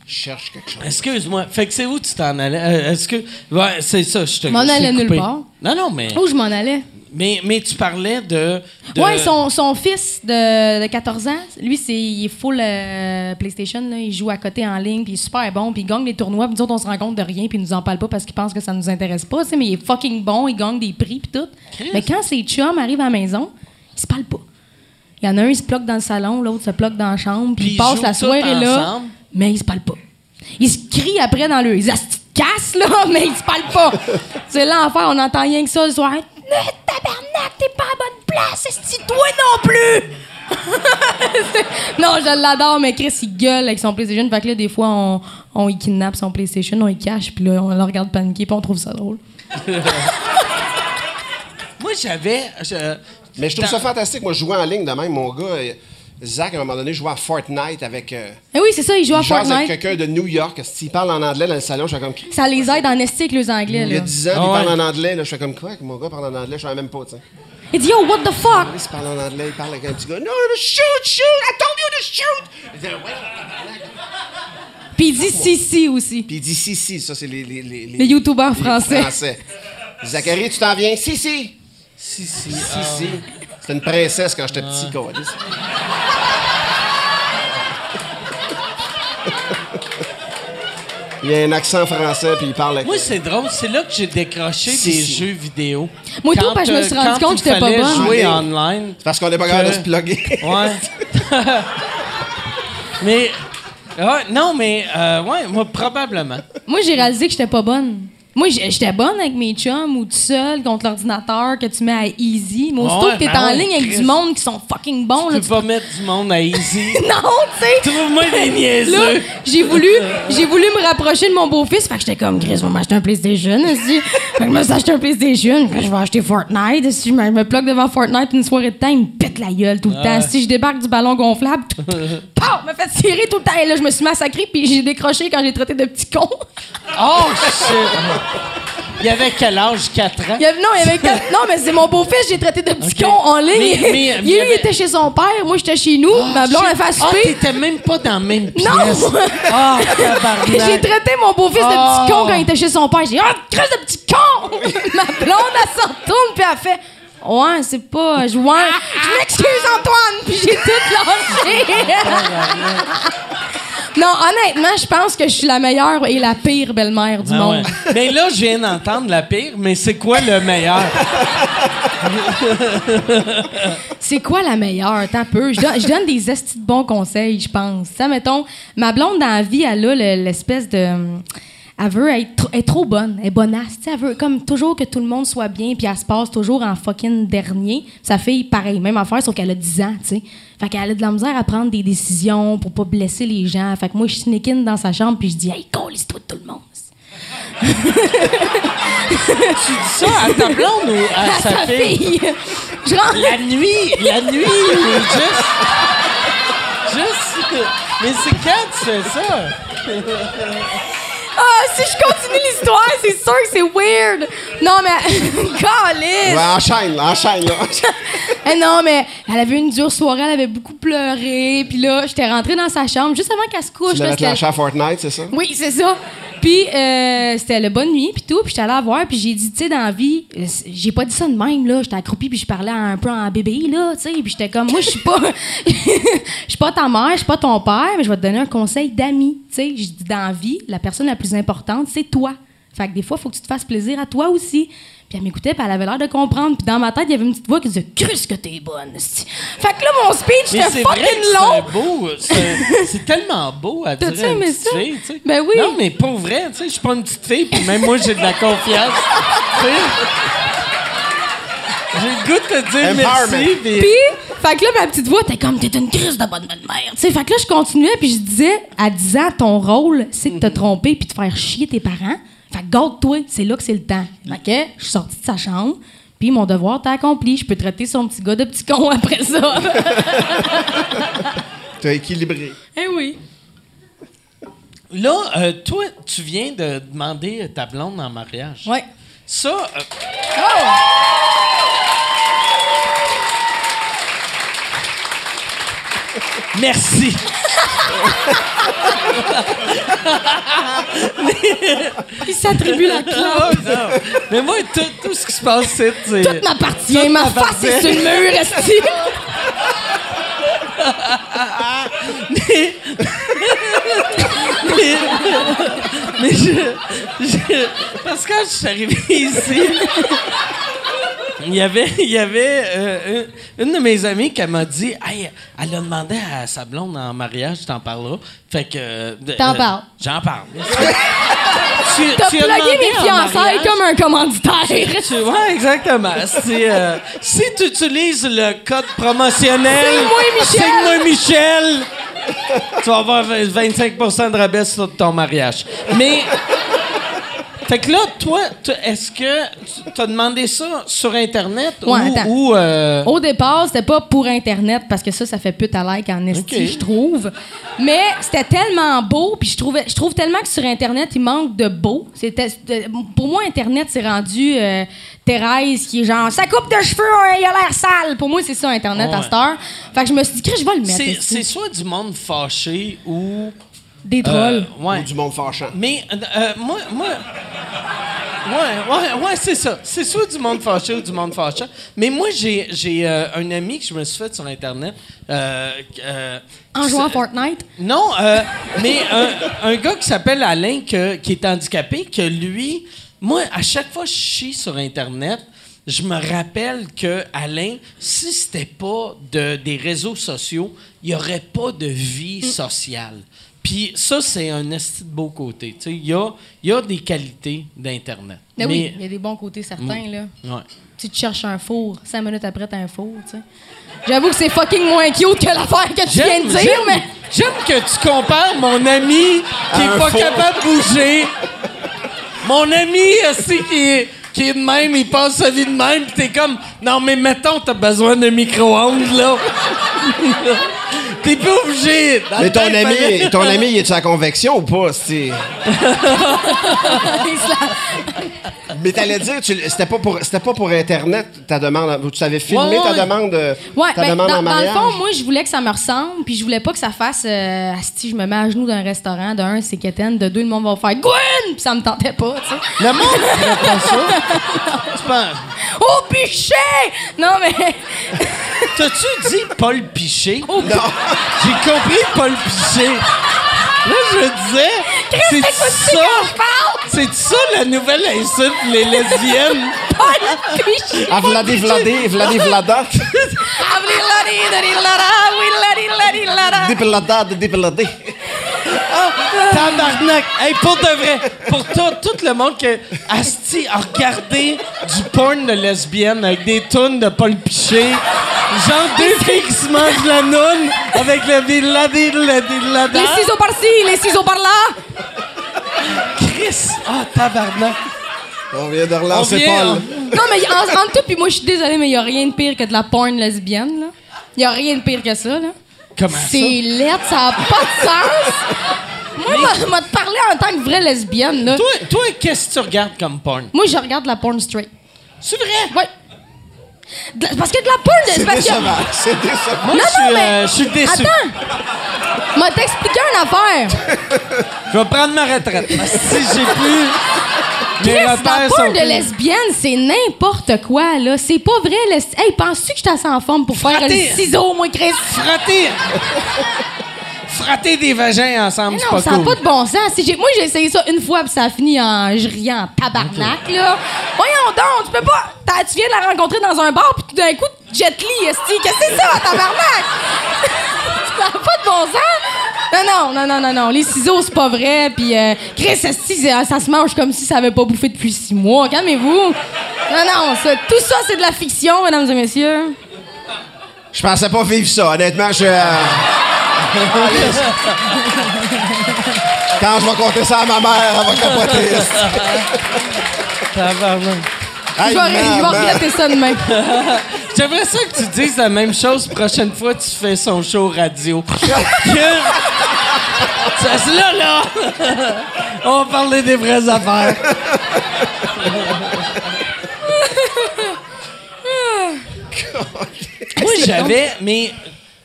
Je cherche quelque chose. Excuse-moi. Fait que c'est où tu t'en allais? Euh, Est-ce que... Ouais, c'est ça, je te M'en je t'ai allais nulle part. Non, non, mais... Où je m'en allais? Mais, mais tu parlais de... de- Ouais, son, son fils de, de 14 ans, lui, c'est, il est full euh, PlayStation. Là. Il joue à côté en ligne, puis il est super bon, puis il gagne des tournois. Puis nous autres, on se rend compte de rien, puis il nous en parle pas parce qu'il pense que ça nous intéresse pas. tu sais, Mais il est fucking bon, il gagne des prix, puis tout. Chris. Mais quand ses chums arrivent à la maison, ils se parlent pas. Il y en a un, il se bloque dans le salon, l'autre se bloque dans la chambre, puis passent jouent la soirée là, mais ils se parlent pas. Ils se crient après dans le. Ils se cassent, là, mais ils se parlent pas. C'est l'enfer, on entend rien que ça le soir. Mais tabarnak, t'es pas à bonne place, est toi non plus! non, je l'adore, mais Chris, il gueule avec son PlayStation. Fait que là, des fois, on, on y kidnappe son PlayStation, on y cache, puis là, on le regarde paniquer, puis on trouve ça drôle. Moi, j'avais... je- Mais je trouve ça fantastique. Moi, je jouais en ligne de même. Mon gars, Zach, à un moment donné, jouait à Fortnite avec. euh, Eh oui, c'est ça, il joue à il jase avec Fortnite. quelqu'un de New York. S'il parle en anglais dans le salon, je fais comme. Ça les aide en esti avec les anglais, Il y a là. 10 ans, Ah il ouais. parle en anglais. Là, je fais comme quoi? que Mon gars parle en anglais, je savais même pas, tu sais. Il dit, yo, what the fuck? Il parle en anglais, il parle avec un petit gars. No, shoot, shoot! I told you to shoot! Il dit, ouais. Puis il dit si, si aussi. Puis il dit si, si. Ça, c'est les. Les, les, Les youtubeurs français. français. Zachary, tu t'en viens? Si, si. Si, si. Si, si. C'était une princesse quand j'étais petit, quoi. Il a un accent français, puis il parle avec. Moi, c'est drôle. C'est là que j'ai décroché Si, des si. jeux vidéo. Moi, tout, Quand, parce que je me euh, suis rendu quand compte il que j'étais pas fallait bonne. jouer online. C'est parce qu'on n'est pas capable de se plugger. Ouais. mais... ouais, non, mais... euh, ouais, moi, probablement. Moi, j'ai réalisé que j'étais pas bonne. Moi, j'étais bonne avec mes chums ou tout seul contre l'ordinateur que tu mets à easy. Mais aussitôt Ouais, que t'es ben en ouais, ligne avec Chris. du monde qui sont fucking bons, là, Tu peux pas mettre du monde à easy. Non, tu sais. Trouve-moi des Là, niaiseux. j'ai voulu, j'ai voulu me rapprocher de mon beau-fils. Fait que j'étais comme, Chris, je vais m'acheter un PlayStation. aussi. Fait que je me suis acheté un PlayStation. Fait que je vais acheter Fortnite. Si je me, je me plug devant Fortnite une soirée de temps, il me pète la gueule tout le temps. Si je débarque du ballon gonflable, pow, me fait tirer tout le temps. Et là, je me suis massacré puis j'ai décroché quand j'ai traité de petit con. Oh, shit. Il y avait quel âge? 4 ans? Il y avait- non, il avait non, mais c'est mon beau-fils, j'ai traité de petit con en ligne. Mais- mais- mais lui, il y avait- il était chez son père, moi, j'étais chez nous. ma blonde, elle fait Ah, souper. t'étais même pas dans la même pièce. Non! Ah, tabarnak. J'ai traité mon beau-fils de Oh. petit con quand il était chez son père. J'ai dit, ah, crèche de petit con! Ma blonde, elle s'en retourne, puis elle fait, ouais, c'est pas. Je, ouais, je m'excuse, Antoine, puis j'ai tout lâché. Non, honnêtement, je pense que je suis la meilleure et la pire belle-mère du Ah monde. ouais. Mais là, je viens d'entendre la pire, mais c'est quoi le meilleur? C'est quoi la meilleure? T'as peu. Je donne, je donne des estis de bons conseils, je pense. Ça, mettons, ma blonde dans la vie, elle a le- l'espèce de. Elle veut être, tr- être trop bonne, elle est bonasse. Elle veut comme toujours que tout le monde soit bien, puis elle se passe toujours en fucking dernier. Sa fille, pareil, même affaire, sauf qu'elle a 10 ans, tu sais. Fait qu'elle a de la misère à prendre des décisions pour pas blesser les gens. Fait que moi, je sneak in dans sa chambre, puis je dis, hey, colisse-toi de tout le monde. Tu dis ça à ta blonde ou à, À sa, sa fille? fille. Je rentre. La nuit, la nuit, ou juste... Juste... Mais c'est quand tu fais ça? Ah, si je continue l'histoire, c'est sûr que c'est weird. Non, mais. Calice! Ouais, enchaîne, là, enchaîne, là. Eh non, mais elle avait une dure soirée, elle avait beaucoup pleuré. Puis là, j'étais rentrée dans sa chambre juste avant qu'elle se couche. Tu l'avais lâché à Fortnite, c'est ça? Oui, c'est ça. Puis euh, c'était la bonne nuit, puis tout. Puis j'étais allée la voir, puis j'ai dit, tu sais, dans la vie, euh, j'ai pas dit ça de même, là. J'étais accroupie, puis je parlais un peu en bébé, là, tu sais. Puis j'étais comme, moi, je suis pas. Je suis pas ta mère, je suis pas ton père, mais je vais te donner un conseil d'ami. Tu sais, je dis, dans la vie, la personne la plus importante, c'est toi. Fait que des fois, il faut que tu te fasses plaisir à toi aussi. Puis elle m'écoutait, puis elle avait l'air de comprendre. Puis dans ma tête, il y avait une petite voix qui disait Qu'est-ce que t'es bonne. Fait que là, mon speech était c'est vrai fucking que c'est long. C'est tellement beau à dire T'as-tu aimé ça? fille, tu sais. Ben oui. Non, mais pour vrai, tu sais, je suis pas une petite fille, puis même moi, j'ai de la confiance. J'ai le goût de te dire merci. Puis... Fait que là, ma petite voix était comme, t'es une crise de bonne mère. Tu sais, fait que là, je continuais, puis je disais, à 10 ans, ton rôle, c'est de te tromper puis de faire chier tes parents. Fait que garde-toi, c'est là que c'est le temps. Fait que je suis sortie de sa chambre, puis mon devoir t'a accompli. Je peux traiter son petit gars de petit con après ça. T'as équilibré. eh oui. Là, euh, toi, tu viens de demander ta blonde en mariage. Ouais. Ça, euh, merci. Il s'attribue la Ah, classe. non. Mais moi, tout, tout ce qui se passe, c'est. Tout m'appartient. Ma face est sur le mur, esti. Mais je, je- Parce que quand je suis arrivé ici, il y avait, il y avait euh, une, une de mes amies qui m'a dit hey, elle a demandé à sa blonde en mariage, t'en parleras. Fait que. euh, T'en euh, parles. J'en parle. tu, T'as tu as plugué mes fiançailles comme un commanditaire. Tu- ouais, exactement. Euh, si tu utilises le code promotionnel Signe-moi Michel. Signe-moi Michel, tu vas avoir 25% de rabais sur ton mariage. Mais. Fait que là, toi, est-ce que tu as demandé ça sur Internet Ouais, ou. euh, Au départ, c'était pas pour Internet parce que ça, ça fait pute à like en esti, je trouve. Mais c'était tellement beau, puis je trouvais, je trouve tellement que sur Internet, il manque de beau. C'était, pour moi, Internet, c'est rendu euh, Thérèse qui est genre, sa coupe de cheveux, hein, il a l'air sale. Pour moi, c'est ça, Internet à cette heure. Fait que je me suis dit, je vais le mettre. c'est soit du monde fâché ou. Des euh, trolls. ouais. Ou du monde fâchant. Mais euh, moi, moi. Ouais, ouais, ouais, c'est ça. C'est soit du monde fâché ou du monde fâchant. Mais moi, j'ai, j'ai euh, un ami que je me suis fait sur Internet. euh, euh, en jouant à Fortnite? Non, euh, mais un, un gars qui s'appelle Alain, que- qui est handicapé, que lui, moi, à chaque fois que je chie sur Internet, je me rappelle que Alain, si c'était pas de, des réseaux sociaux, il n'y aurait pas de vie sociale. Puis ça, c'est un esti de beau côté. Tu sais, Il y a, il y a des qualités d'Internet. Mais oui, il y a des bons côtés certains, là. Ouais. Tu te cherches un four, cinq minutes après, t'as un four, tu sais. J'avoue que c'est fucking moins cute que l'affaire que tu viens de dire, j'aime- mais. j'aime que tu compares mon ami qui est Un pas capable de bouger. Mon ami aussi qui est, qui est de même, il passe sa vie de même, pis t'es comme, non mais mettons, t'as besoin d'un micro-ondes, là. t'es pas obligé. Dans Mais le ton temps, il ami, fallait- ton ami, il est-tu à convection ou pas? c'est- Mais t'allais dire, tu- c'était pas pour, c'était pas pour Internet ta demande. Tu avais filmé Ouais, ouais. ta demande, euh, Ouais, ta ben, demande dans, en dans le mariage? fond, moi, je voulais que ça me ressemble, puis je voulais pas que ça fasse euh, Asti, je me mets à genoux d'un restaurant, de un, c'est quétaine, de deux, le monde va faire Gwen! Puis ça me tentait pas, tu sais. Le monde ferait pas ça? tu penses? Oh, pichet! Non, mais. T'as-tu dit Paul Piché? Oh, Non. J'ai compris Paul Piché. Là, je disais, c'est ça. C'est ça la nouvelle insulte les lesbiennes? Paul Pichet! Ah, Vladé, Vladé, Vladé, Vlada? Des Vlada, des Vladé. Tabarnak! Hey, pour de vrai, pour tout, tout le monde que Asti a regardé du porn de lesbienne avec des tonnes de Paul Piché, genre deux filles qui se mangent la noune avec le villa la Les ciseaux par-ci, les ciseaux par-là! Chris! Ah, tabarnak! On vient de relancer vient, Paul. hein. Non, mais en, entre toi puis moi, je suis désolée, mais il y a rien de pire que de la porn lesbienne, là. Il y a rien de pire que ça, là. Comment ça? C'est laid, ça n'a pas de sens. Moi, je vais te parler en tant que vraie lesbienne, là. Toi, toi qu'est-ce que tu regardes comme porn? Moi, je regarde la porn straight. C'est vrai? De la- parce que de la porn, c'est C'est parce que... décevant. C'est décevant. Moi, Non, je, suis, non, mais- euh, je suis déçu. Attends! M'a t'expliquer une affaire. Je vais prendre ma retraite. Si j'ai plus. Chris, sont porn de lesbienne, c'est n'importe quoi, là. C'est pas vrai, le... Hey, penses-tu que je assez en forme pour faire Fraté. le ciseau, moi, Chris? Frotter! Frotter des vagins ensemble, c'est non, pas ça n'a cool. pas de bon sens. Si j'ai- moi, j'ai essayé ça une fois, puis ça a fini en. Je riais en tabarnak, là. Voyons donc, tu peux pas. t'as- Tu viens de la rencontrer dans un bar, puis tout d'un coup, Jet Li, esti. Qu'est-ce que c'est ça, tabarnak? ça n'a pas de bon sens. Non, non, non, non, non, non. Les ciseaux, c'est pas vrai. Puis, euh, Chris, esti, c'est- ça se mange comme si ça avait pas bouffé depuis six mois. Calmez-vous. Non, non, ça- tout ça, c'est de la fiction, mesdames et messieurs. Je pensais pas vivre ça, honnêtement. Je. euh, Quand je vais compter ça à ma mère, elle va capoter. Tabarnak. Hey, maman. regretter ça demain. J'aimerais ça que tu dises la même chose prochaine fois que tu fais son show radio. Ça, c'est là, là! On va parler des vraies affaires. moi, j'avais, mais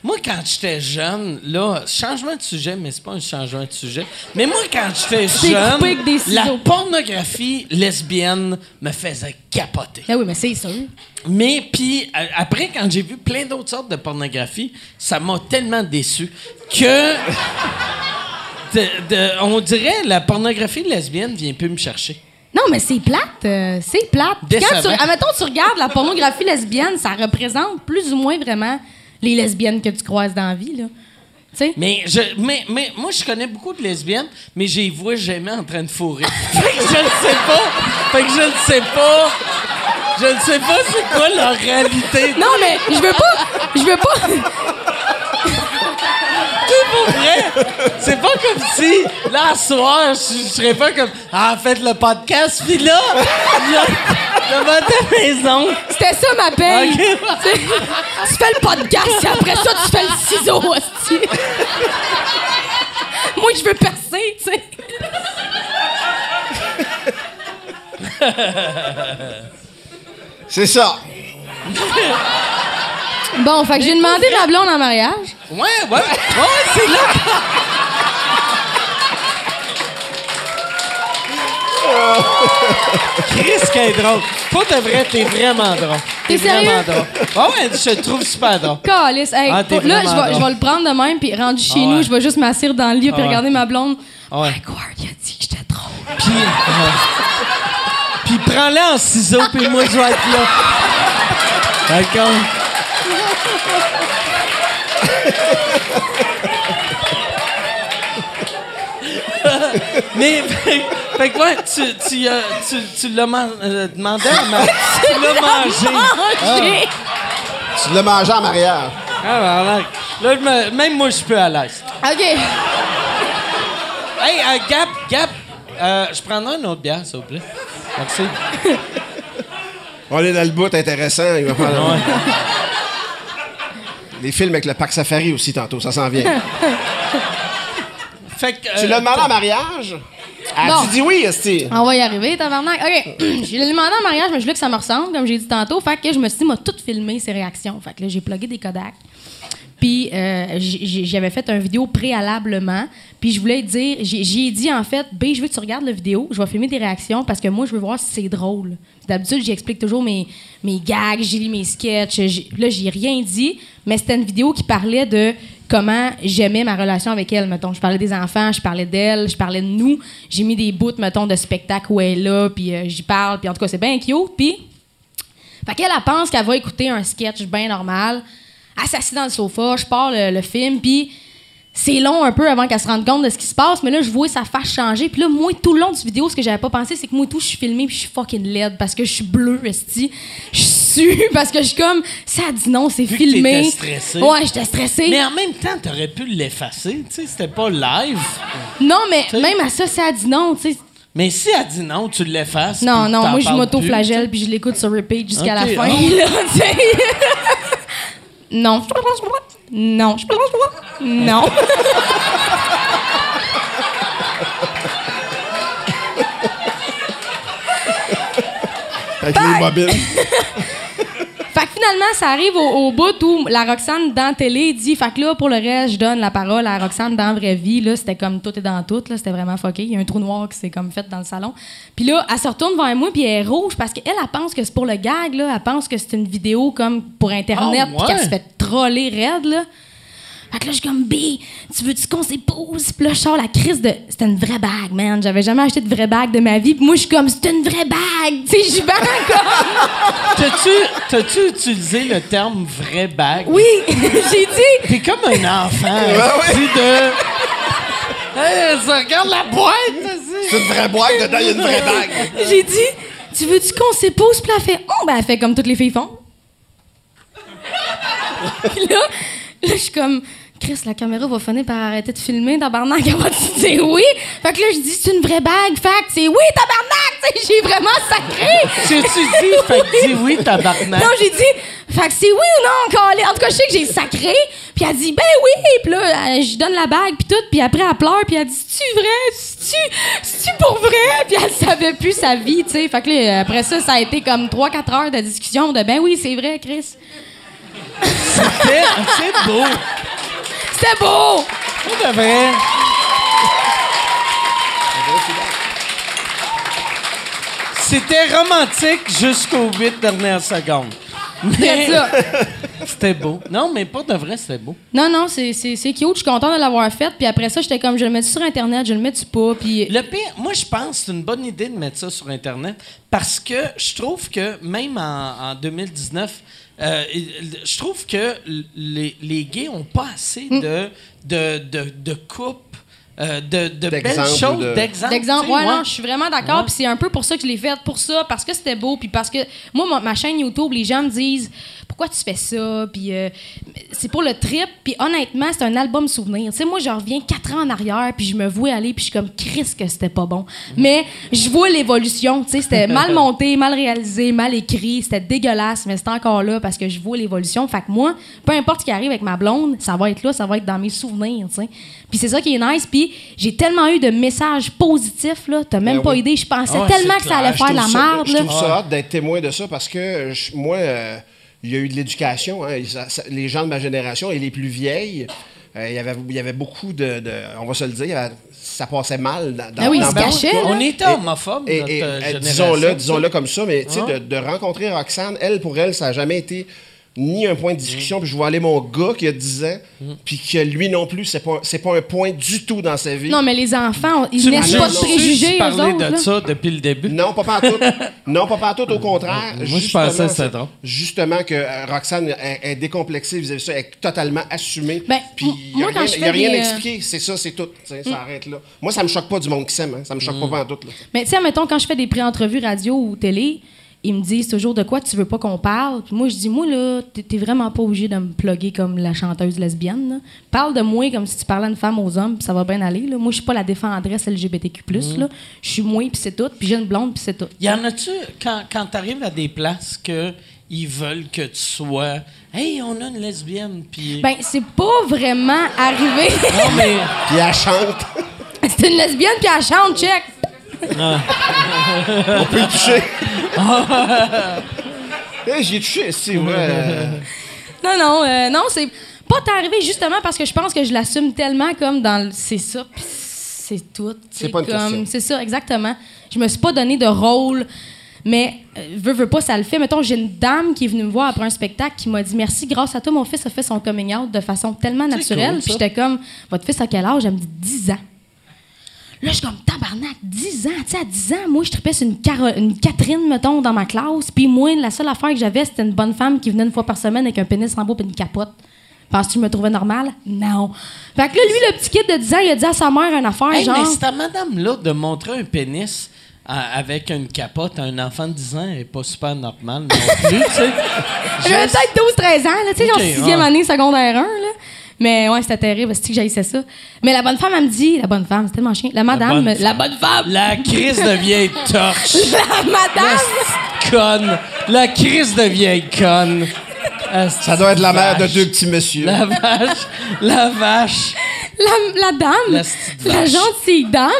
moi, quand j'étais jeune, là, changement de sujet, mais c'est pas un changement de sujet. Mais moi, quand j'étais jeune, la pornographie lesbienne me faisait capoter. Ah oui, mais c'est sûr. Mais puis euh, après, quand j'ai vu plein d'autres sortes de pornographie, ça m'a tellement déçu que de- de- on dirait la pornographie lesbienne vient plus me chercher. Non, mais c'est plate. euh, c'est plate. Quand tu, admettons, tu regardes la pornographie lesbienne, ça représente plus ou moins vraiment les lesbiennes que tu croises dans la vie, là. Mais, je, mais, mais moi, je connais beaucoup de lesbiennes, mais j'ai vois jamais en train de fourrer. fait que je ne sais pas. Fait que je ne sais pas. Je ne sais pas c'est quoi leur réalité. Non, mais je veux pas. Je veux pas. C'est pour vrai. C'est pas comme si, là, à soir, je je serais pas comme, ah, faites le podcast, puis là, je, je vais à ta maison. C'était ça ma paye. Tu fais le podcast, et après ça, tu fais le ciseau, hostie. Moi, je veux percer, tu sais. C'est ça. Bon, fait que j'ai demandé ma blonde en mariage. Ouais, ouais, ouais, c'est là. Chris, qui est drôle. Pas de vrai, t'es vraiment drôle. T'es vraiment sérieux? drôle. Ah ouais, je te trouve super drôle. Calice. Hey, Ah, t'es là, je vraiment vais, je drôle. vais le prendre de même, puis rendu chez Ah nous, ouais. je vais juste m'asseoir dans le lit, puis Ah ouais. regarder ma blonde. Ah ouais. Mike Ward, il a dit que j'étais drôle. Puis, puis prends-le en ciseaux, puis moi, je vais être là. D'accord? Mais, fait, fait que ouais, tu, tu, euh, tu, tu l'as man- euh, demandé à ma... Tu l'as mangé. Mangé. Tu l'as mangé en mariage. Ah, voilà. Là, je me- même moi, je suis plus à l'aise. OK. Hey, euh, Gap, Gap, euh, je prendrai une autre bière, s'il vous plaît. Merci. On est dans le bout intéressant. Il va falloir- Les films avec le parc safari aussi, tantôt, ça s'en vient. Fait que... tu euh, l'as demandé en mariage? Ah, Bon. tu dis oui, Esti? On va y arriver, tabarnak. OK. je l'ai demandé en mariage, mais je voulais que ça me ressemble, comme j'ai dit tantôt. Fait que je me suis dit, m'a tout filmé ses réactions. Fait que là, j'ai plugué des Kodak. Puis euh, j'avais fait un vidéo préalablement. Puis je voulais dire, j'ai dit en fait, B, je veux que tu regardes la vidéo, je vais filmer des réactions parce que moi, je veux voir si c'est drôle. D'habitude, j'explique toujours mes, mes gags, j'ai lu mes sketchs. Là, j'ai rien dit, mais c'était une vidéo qui parlait de comment j'aimais ma relation avec elle, mettons. Je parlais des enfants, je parlais d'elle, je parlais de nous. J'ai mis des bouts, mettons, de spectacle où elle est là, puis euh, j'y parle, puis en tout cas, c'est bien cute. Puis fait elle pense qu'elle va écouter un sketch bien normal. S'assied dans le sofa, je pars le, le film, puis c'est long un peu avant qu'elle se rende compte de ce qui se passe, mais là, je vois sa face changer. Puis là, moi, tout le long du vidéo, ce que j'avais pas pensé, c'est que moi, tout, je suis filmée, puis je suis fucking laide parce que je suis bleue, esti. Je suis parce que je suis comme, ça dit non, c'est filmé. stressée. Ouais, j'étais stressée. Mais en même temps, t'aurais pu l'effacer. Tu sais, c'était pas live. Non, mais même à ça, ça dit non, tu sais. Mais si elle dit non, tu l'effaces. Non, non, moi, je m'auto-flagelle, puis je l'écoute sur repeat jusqu'à la fin, ah. là. Non. Non. Non. Avec les mobiles. Finalement, ça arrive au, au bout où la Roxane dans la télé dit Fait que là, pour le reste, je donne la parole à Roxane dans la vraie vie. Là, c'était comme tout est dans tout. Là, c'était vraiment fucké. Il y a un trou noir qui s'est comme fait dans le salon. Puis là, elle se retourne vers moi, puis elle est rouge parce qu'elle, elle pense que c'est pour le gag. Là. Elle pense que c'est une vidéo comme pour Internet, Ah, puis qu'elle se fait troller raide. Là. Fait que là, je suis comme, B, tu veux-tu qu'on s'épouse? Puis là, je sors la crise de. C'était une vraie bague, man. J'avais jamais acheté de vraie bague de ma vie. Puis moi, je suis comme, c'est une vraie bague. Tu sais, je suis bien comme. T'as-tu, t'as-tu utilisé le terme vraie bague? Oui, j'ai dit. T'es comme un enfant. Tu dis de. Hey, ça regarde la boîte! C'est une vraie boîte, dedans, il y a une vraie bague. J'ai dit, tu veux-tu qu'on s'épouse? Puis là, elle fait, oh, ben, elle fait comme toutes les filles font. Puis là, là, je suis comme, Chris, la caméra va finir par arrêter de filmer, tabarnak, elle va te dire oui. Fait que là, je dis, c'est une vraie bague, fait que c'est oui, tabarnak, tu j'ai vraiment sacré. Tu tu dis, fait que dis oui, tabarnak? Non, j'ai dit, fait que c'est oui ou non, calé? En tout cas, je sais que j'ai sacré. Puis elle dit, ben oui. Puis là, euh, je lui donne la bague, puis tout. Puis après, elle pleure, puis elle dit, c'est-tu vrai? C'est-tu, c'est-tu pour vrai? Puis elle savait plus sa vie, tu sais. Fait que là, après ça, ça a été comme 3-4 heures de discussion de, ben oui, c'est vrai, Chris. C'est beau. C'était beau! Pour de vrai. C'était romantique jusqu'aux huit dernières secondes. Mais C'est c'était beau. Non, mais pas de vrai, c'était beau. Non, non, c'est, c'est, c'est cute. Je suis contente de l'avoir fait. Puis après ça, j'étais comme, je le mets sur Internet, je le mets pas? Puis Le pire, moi, je pense que c'est une bonne idée de mettre ça sur Internet parce que je trouve que même en, en 2019, euh, je trouve que les, les gays ont pas assez de, de, de, de coupes, euh, de, de belles choses, de- d'exemples. D'exemple, ouais, non, je suis vraiment d'accord. Ouais. Puis c'est un peu pour ça que je l'ai fait, pour ça, parce que c'était beau, puis parce que moi, ma, ma chaîne YouTube, les gens me disent pourquoi tu fais ça, puis euh, c'est pour le trip, puis honnêtement, c'est un album souvenir. Tu sais, moi, je reviens quatre ans en arrière, puis je me vois aller, puis je suis comme Chris que c'était pas bon. Mais je vois l'évolution, tu sais, c'était mal monté, mal réalisé, mal écrit, c'était dégueulasse, mais c'était encore là parce que je vois l'évolution. Fait que moi, peu importe ce qui arrive avec ma blonde, ça va être là, ça va être dans mes souvenirs, tu sais. Puis c'est ça qui est nice, puis j'ai tellement eu de messages positifs, là, t'as même Ben pas oui. idée. Je pensais Ah, tellement c'est que ça allait faire de la merde, Je là. trouve ça hâte d'être témoin de ça parce que je- moi, euh, il y a eu de l'éducation. hein, et ça- ça- les gens de ma génération et les plus vieilles, euh, il y avait- il y avait beaucoup de, de- On va se le dire, il y avait- ça passait mal dans, dans Ah oui, dans se cachait. On était homophobe, Et, notre et, euh, euh, disons-le, disons-le comme ça, mais tu sais, Ah. de, de rencontrer Roxane, elle, pour elle, ça n'a jamais été ni un point de discussion, puis je vois aller mon gars qui a 10 ans, puis que lui non plus, c'est pas, c'est pas un point du tout dans sa vie. Non, mais les enfants, ils Tu naissent me pas de juges-tu préjugés, de eux parler autres, de là? ça depuis le début. Non, pas partout. non, pas partout, au contraire. Moi, je Justement, pensais que c'était drôle. Justement que euh, Roxane est, est décomplexée vis-à-vis de ça, elle est totalement assumée. Ben, Puis m- il n'y a, moi, quand rien- je y a fais rien des, euh, expliquer. C'est ça, c'est tout. Tu sais, Ça arrête là. Moi, ça me choque pas du monde qui s'aime. Hein. Ça me choque pas pas en tout. Là. Mais tu sais, mettons, quand je fais des pré-entrevues radio ou télé, ils me disent toujours de quoi tu veux pas qu'on parle. Puis moi, je dis, moi, là, t'es vraiment pas obligé de me plugger comme la chanteuse lesbienne. là. Parle de moi comme si tu parlais à une femme aux hommes, puis ça va bien aller. Là. Moi, je suis pas la défendresse LGBTQ. là. Je suis moi, puis c'est tout. Puis j'ai une blonde, puis c'est tout. Y en a-tu, quand, quand t'arrives à des places que ils veulent que tu sois. Hey, on a une lesbienne, puis. Ben, c'est pas vraiment arrivé. non, mais. Puis elle chante. c'est une lesbienne, puis elle chante, check. On peut y toucher. hey, J'y ai touché, c'est vrai. Non, non, euh, non, c'est pas arrivé justement parce que je pense que je l'assume tellement comme dans le c'est ça, puis c'est tout. C'est pas une comme- question. C'est ça, exactement. Je me suis pas donné de rôle, mais euh, veux, veux pas, ça le fait. Mettons, j'ai une dame qui est venue me voir après un spectacle qui m'a dit Merci, grâce à toi, mon fils a fait son coming out de façon tellement naturelle. cool, Puis ça. j'étais comme Votre fils a quel âge? Elle me dit 10 ans. Là, je suis comme tabarnak, 10 ans. Tu sais, à 10 ans, moi, je tripais sur une, une Catherine, mettons, dans ma classe. Puis moi, la seule affaire que j'avais, c'était une bonne femme qui venait une fois par semaine avec un pénis en beau et une capote. Penses-tu que je me trouvais normal? Non. Fait que là, lui, le petit kid de 10 ans, il a dit à sa mère une affaire, Hey, genre. mais c'est à madame-là de montrer un pénis à- avec une capote à un enfant de 10 ans n'est pas super normal non plus, tu sais. J'avais peut-être 12-13 ans, là, tu sais, Ok, genre 6e ouais. année, secondaire 1, là. Mais ouais, c'était terrible, c'est que j'haïssais ça. Mais la bonne femme, elle me dit, la bonne femme, c'est tellement chien. La madame, bonne la bonne femme, La crise de vieille torche. la madame, La conne. La crise de vieille conne. Ça doit être la mère de deux petits messieurs. La vache. La vache. la, la dame, La la, gentille dame,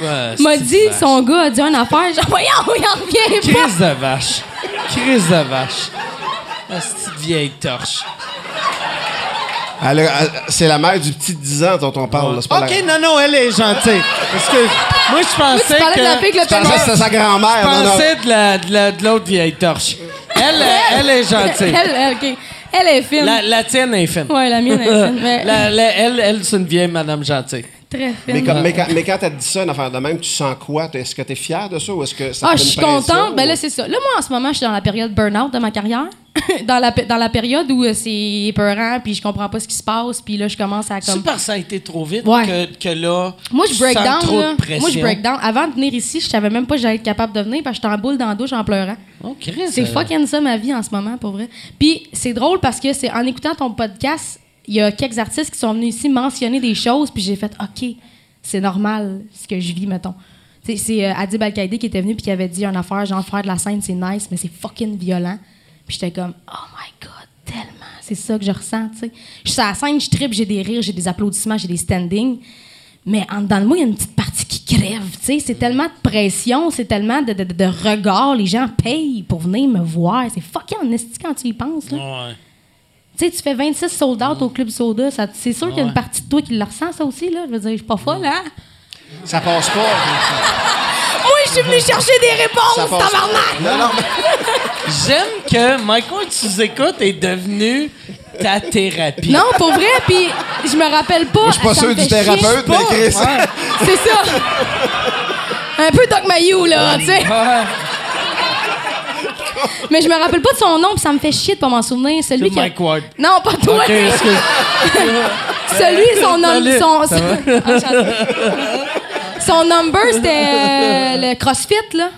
Ouais, m'a dit, vache. son gars a dit une affaire, genre, voyons, il en revient pas. Crise de vache. Crise de vache. De vieille torche. Elle a- elle- C'est la mère du petit de 10 ans dont on parle. là, c'est pas OK, la- non, non, elle est gentille. Parce que moi, je pensais Tu parlais de la fille que... le Je pensais que c'était sa grand-mère. Je non, non. pensais de la- de la- de l'autre vieille torche. Elle, elle est gentille. Elle, elle, OK. Elle est fine. La, la tienne est fine. Ouais, la mienne est fine. Mais La- la- elle, elle c'est une vieille madame gentille. très Mais, fine. comme- mais quand, mais quand t'as dit ça, une affaire de même, tu sens quoi? Est-ce que t'es fier de ça ou est-ce que ça Ah, te je fait suis contente. Ben là, c'est ça. Là, moi, en ce moment, je suis dans la période burn-out de ma carrière. dans, la, dans la période où euh, c'est épeurant, puis je comprends pas ce qui se passe, puis là, je commence à C'est comme... parce que ça a été trop vite Ouais. que, que là. Moi, je break down. trop là. de. Moi, je break down. Avant de venir ici, je savais même pas que j'allais être capable de venir parce que j'étais en boule dans la douche en pleurant. Oh, C'est euh, fucking ça ma vie en ce moment, pour vrai. Puis c'est drôle parce que c'est en écoutant ton podcast, il y a quelques artistes qui sont venus ici mentionner des choses, puis j'ai fait OK, c'est normal ce que je vis, mettons. C'est euh, Adib Al-Qaïdi qui était venu puis qui avait dit une affaire genre faire de la scène c'est nice mais c'est fucking violent. Puis j'étais comme oh my god tellement c'est ça que je ressens tu sais. Je suis sur la scène je tripe j'ai des rires j'ai des applaudissements j'ai des standings mais en dedans de moi il y a une petite partie qui crève tu sais c'est tellement de pression c'est tellement de, de, de- de regard les gens payent pour venir me voir c'est fucking esti quand tu y penses là. Ouais. Tu sais, tu fais 26 sold out au Club Soda. ça- C'est sûr qu'il y a une partie de toi qui le ressent, ça aussi. Là. Je veux dire, je suis pas folle, hein? Ça passe pas. Moi, je suis venue chercher des réponses, tabarnak! Non, non, mais- J'aime que Michael, tu nous écoutes, est devenu ta thérapie. Non, pour vrai, puis je me rappelle pas. je suis pas sûr du thérapeute, mais Chris. C'est ça. Un peu Doc Mayou, là, tu sais. Ouais. Mais je me rappelle pas de son nom, puis ça me fait chier de pas m'en souvenir. Celui qui a- Mike Ward. Non, pas toi. Ok, excuse. Celui, son nom, Salut. son, Ça va? Enchanté. Son number, c'était euh, le CrossFit, là.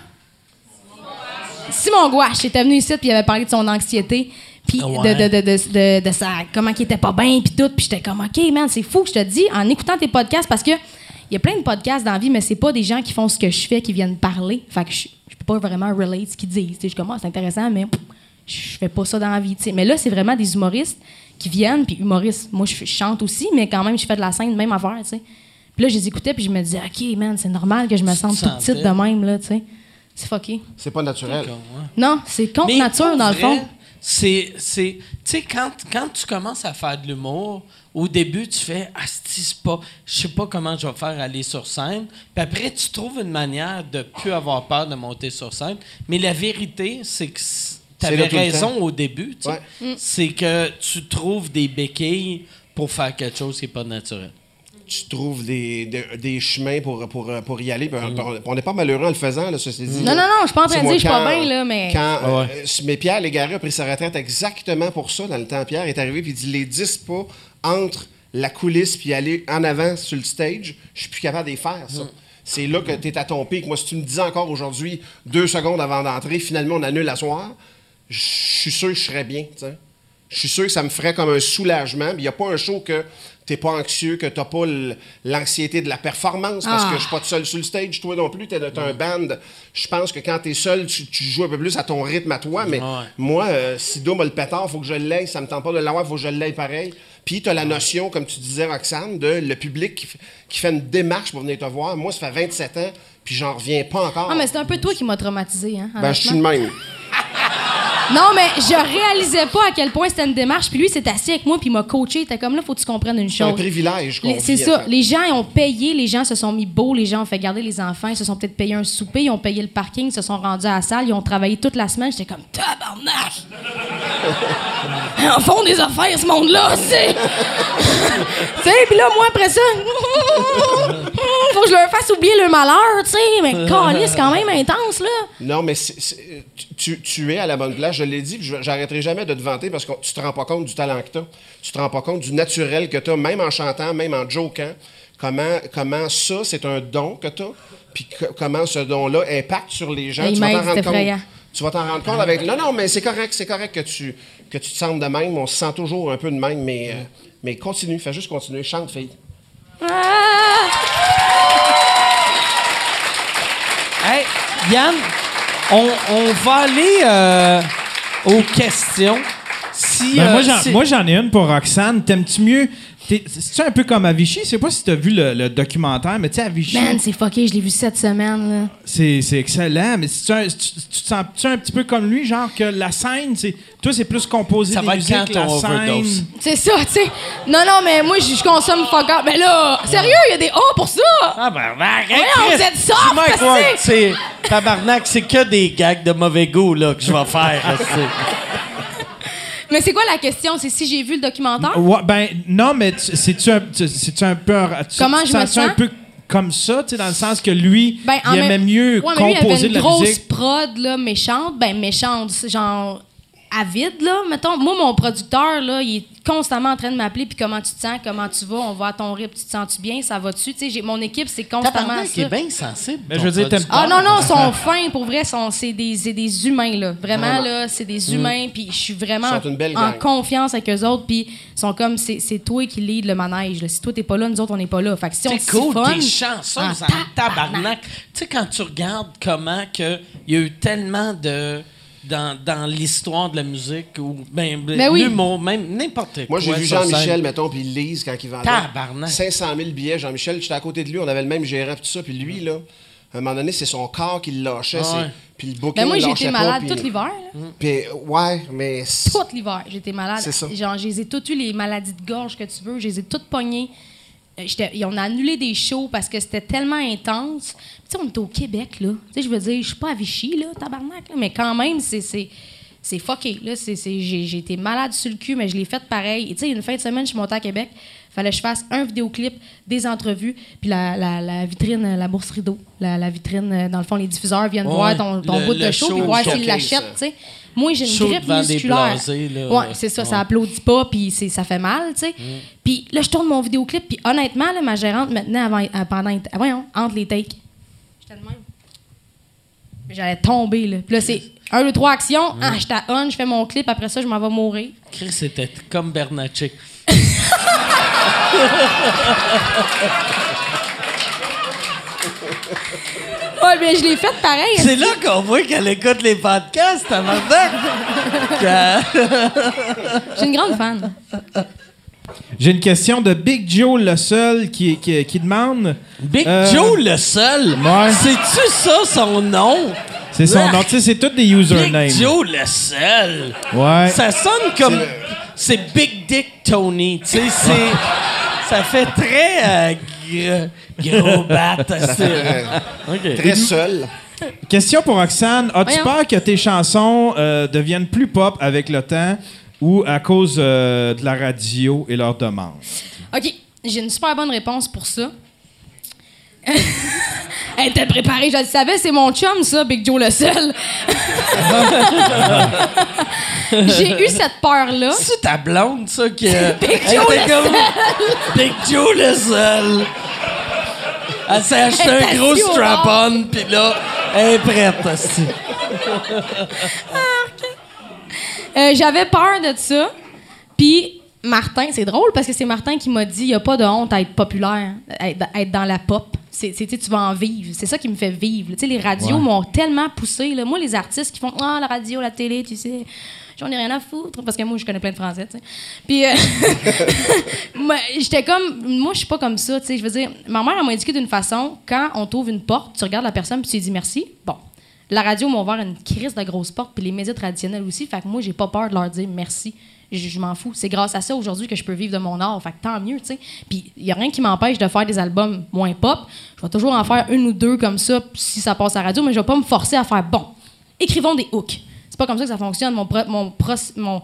Simon Gouache était venu ici, puis il avait parlé de son anxiété, puis Ah ouais? de, de, de, de, sa, comment il était pas bien, puis tout. Puis j'étais comme, OK, man, c'est fou je te dis, en écoutant tes podcasts, parce que il y a plein de podcasts dans la vie, mais c'est pas des gens qui font ce que je fais, qui viennent parler. Fait que je, je peux pas vraiment relate ce qu'ils disent. Tu sais, Je suis comme, Ah, c'est intéressant, mais pff, je fais pas ça dans la vie. tu sais. Mais là, c'est vraiment des humoristes qui viennent, puis humoristes. Moi, je, je chante aussi, mais quand même, je fais de la scène, même affaire, tu sais. Puis là, je les écoutais, puis je me disais, OK, man, c'est normal que je me sente te toute petite de même, là, tu sais. C'est fucké. C'est pas naturel. Non, c'est contre Mais nature, dans le fond. C'est, c'est, tu sais, quand, quand tu commences à faire de l'humour, au début, tu fais, ah, c'est pas, je sais pas comment je vais faire aller sur scène. Puis après, tu trouves une manière de plus avoir peur de monter sur scène. Mais la vérité, c'est que tu avais raison au début. tu sais. Ouais. C'est que tu trouves des béquilles pour faire quelque chose qui n'est pas naturel. Tu trouves des, des, des chemins pour, pour, pour y aller. puis On n'est pas malheureux en le faisant, là, ceci dit. Non, non, non, je suis pas en train de dire je suis pas bien, là, mais. Quand, Ah ouais. euh, mais Pierre Légaré a pris sa retraite exactement pour ça dans le temps. Pierre est arrivé puis il dit les 10 pas entre la coulisse puis aller en avant sur le stage, je suis plus capable de les faire, ça. C'est là que tu es à ton pic. Moi, si tu me disais encore aujourd'hui, deux secondes avant d'entrer, finalement, on annule la soir, je suis sûr que je serais bien. tu sais. Je suis sûr que ça me ferait comme un soulagement. Il n'y a pas un show que t'es pas anxieux, que t'as pas l'anxiété de la performance, parce Ah. que je suis pas tout seul sur le stage. Toi non plus, t'es t'as un band. Je pense que quand t'es seul, tu, tu joues un peu plus à ton rythme à toi. Mais Ouais. moi, euh, si Dom a le pétard, faut que je l'aille. Ça me tente pas de l'avoir, faut que je l'aille pareil. Puis t'as la notion, comme tu disais, Roxane, de le public qui, fait une démarche pour venir te voir. Moi, ça fait 27 ans, puis j'en reviens pas encore. Ah, mais c'est un peu toi qui m'as traumatisé, hein. ben, je suis le même. Non, mais je réalisais pas à quel point c'était une démarche. Puis lui, s'est assis avec moi, puis il m'a coaché. Il était comme là, faut que tu comprennes une C'est un chose. privilège C'est ça. Les gens ils ont payé, les gens se sont mis beaux, les gens ont fait garder les enfants, ils se sont peut-être payé un souper, ils ont payé le parking, ils se sont rendus à la salle, ils ont travaillé toute la semaine. J'étais comme tabarnak! en fond des affaires, ce monde-là, c'est. tu sais, puis là, moi, après ça, faut que je leur fasse oublier le malheur, tu sais. Mais c'est quand même intense, là. Non, mais tu, tu es à la bonne place. Je l'ai dit, puis je- j'arrêterai jamais de te vanter parce que tu te rends pas compte du talent que tu as. Tu te rends pas compte du naturel que tu as, même en chantant, même en jokant. Comment, comment ça, c'est un don que tu as, puis que- comment ce don-là impacte sur les gens. Tu vas t'en rendre effrayant. compte. Tu vas t'en rendre compte avec. Non, non, mais c'est correct, c'est correct que tu, que tu te sentes de même. On se sent toujours un peu de même, mais, euh, mais continue, fais juste continuer. Chante, fille. Ah! Hey, Yann, on, on va aller euh, aux questions. Si, Ben, euh, moi, j'en, si- moi, j'en ai une pour Roxane. T'aimes-tu mieux. T'es- C'est-tu un peu comme Avicii? Je sais pas si t'as vu le, le documentaire, mais tu sais, Avicii, Man, c'est fucké, je l'ai vu cette semaine, là. c'est, c'est excellent. Mais c'est-tu un- tu, tu te sens-tu un petit peu comme lui, genre que la scène, c'est. Toi, c'est plus composé Ça des va être quand la scène? C'est ça, tu sais. Non, non, mais moi, je consomme fuck up. Mais là, sérieux, il y a des A pour ça. Ah, ben, ben, arrête, soft, C'est Mike. Ward, c'est tabarnak, c'est que des gags de mauvais goût là, que je vais faire. Mais c'est quoi la question? C'est si j'ai vu le documentaire? Ouais, ben, non, mais tu- c'est-tu un, tu- un peu. tu- Comment tu je me un peu comme ça, tu sais, dans le sens que lui, Ben, en il même- aimait mieux Ouais, mais lui, il avait composer une de la grosse musique. prod, là, méchante. Ben, méchante, genre avide, là, mettons. Moi, mon producteur, là, il est constamment en train de m'appeler, puis comment tu te sens, comment tu vas, on va à ton rythme, tu te sens-tu bien, ça va-tu? Tu sais, j'ai- mon équipe, c'est constamment ça. qui est bien sensible. Mais je veux dire, t'aimes. Ah non, non, ils sont fins, pour vrai, sont, c'est, des, c'est des humains, là. Vraiment, là, c'est des humains, puis je suis vraiment en confiance avec eux autres, puis ils sont comme, c'est, c'est toi qui lead le manège, là. Si toi, t'es pas là, nous autres, on n'est pas là. Fait que si on C'est cool, t'es chanceuse en tabarnak. Tu sais, quand tu regardes comment que il y a eu tellement de... Dans, dans l'histoire de la musique, ou ben, Ben oui. l'humour, même n'importe quoi. Moi, j'ai vu Jean-Michel, mettons, puis Lise, quand il vendait Tabarnak. 500 000 billets. Jean-Michel, j'étais à côté de lui, on avait le même gérant, puis tout ça. Puis lui, là, à un moment donné, c'est son corps qui le lâchait. Ah ouais. Puis le booking Ben moi, j'ai pas, malade tout l'hiver, là. Puis, ouais, mais... c'est- Tout l'hiver, j'étais malade. C'est ça. Genre, je les ai toutes eu, les maladies de gorge que tu veux, je les ai toutes pognées. Euh, on a annulé des shows parce que c'était tellement intense. Puis, Tu sais, on est au Québec, là. Tu sais, je veux dire, je suis pas à Vichy, là, tabarnak, là, mais quand même, c'est... c'est c'est fucké, là. C'est, c'est- j'ai, j'ai été malade sur le cul, mais je l'ai fait pareil. Et tu sais, une fin de semaine, je suis montée à Québec. Fallait que je fasse un vidéoclip, des entrevues, puis la, la, la vitrine, euh, la bourse rideau. La, la vitrine, euh, dans le fond, les diffuseurs viennent Ouais, voir ton, ton le- bout de le show, show puis voir s'ils l'achètent, tu sais. Moi, j'ai une grippe musculaire. blasés, là, ouais, c'est ça, Ouais. ça applaudit pas, puis c'est- ça fait mal, tu sais. Puis là, je tourne mon vidéoclip, puis honnêtement, là, ma gérante maintenant, avant, euh, pendant, voyons, entre les takes, j'étais de même. J'allais tomber, là. Puis là, c'est un, deux, trois actions, ah, je on, je fais mon clip, après ça, je m'en vais mourir. Chris, c'était comme Bernatchez. Ouais, mais je l'ai fait pareil. C'est là qu'on voit qu'elle écoute les podcasts. Que- Je suis une grande fan. J'ai une question de Big Joe, le seul, qui, qui, qui demande. Big Euh, Joe le seul? Ouais. C'est-tu ça son nom? C'est son nom. Tu sais, c'est tous des usernames. Big Joe le seul. Ouais. Ça sonne comme. C'est Big Dick Tony. Tu sais, c'est. Ça fait très. euh, gros bat. c'est- OK. Très seul. Question pour Roxane. As-tu Voyons. peur que tes chansons euh, deviennent plus pop avec le temps ou à cause euh, de la radio et leurs demandes? OK, j'ai une super bonne réponse pour ça. Elle était préparée, je le savais, c'est mon chum, ça, Big Joe le seul. j'ai eu cette peur-là. C'est ta blonde, ça, qui. Big Joe était le comme- Big Joe le seul. Elle s'est acheté un gros strap-on, puis là, elle est prête, aussi. Euh, J'avais peur de ça. Puis Martin, c'est drôle parce que c'est Martin qui m'a dit il n'y a pas de honte à être populaire, à être, dans la pop. C'est, tu vas en vivre. C'est ça qui me fait vivre. Les radios m'ont tellement poussé. Là. Moi, les artistes qui font Ah, la radio, la télé, tu sais, j'en ai rien à foutre. Parce que moi, je connais plein de français. Puis, euh, j'étais comme. Moi, je suis pas comme ça. tu sais. Je veux dire, ma mère, elle m'a indiqué d'une façon quand on t'ouvre une porte, tu regardes la personne puis tu lui dis merci. Bon. La radio m'a ouvert une crise de grosse porte, puis les médias traditionnels aussi. Fait que moi, j'ai pas peur de leur dire merci. Je, m'en fous. C'est grâce à ça aujourd'hui que je peux vivre de mon art. Fait que tant mieux, tu sais. Puis il y a rien qui m'empêche de faire des albums moins pop. Je vais toujours en faire une ou deux comme ça si ça passe à la radio, mais je vais pas me forcer à faire bon. Écrivons des hooks. C'est pas comme ça que ça fonctionne. Mon, pro- mon, proc- mon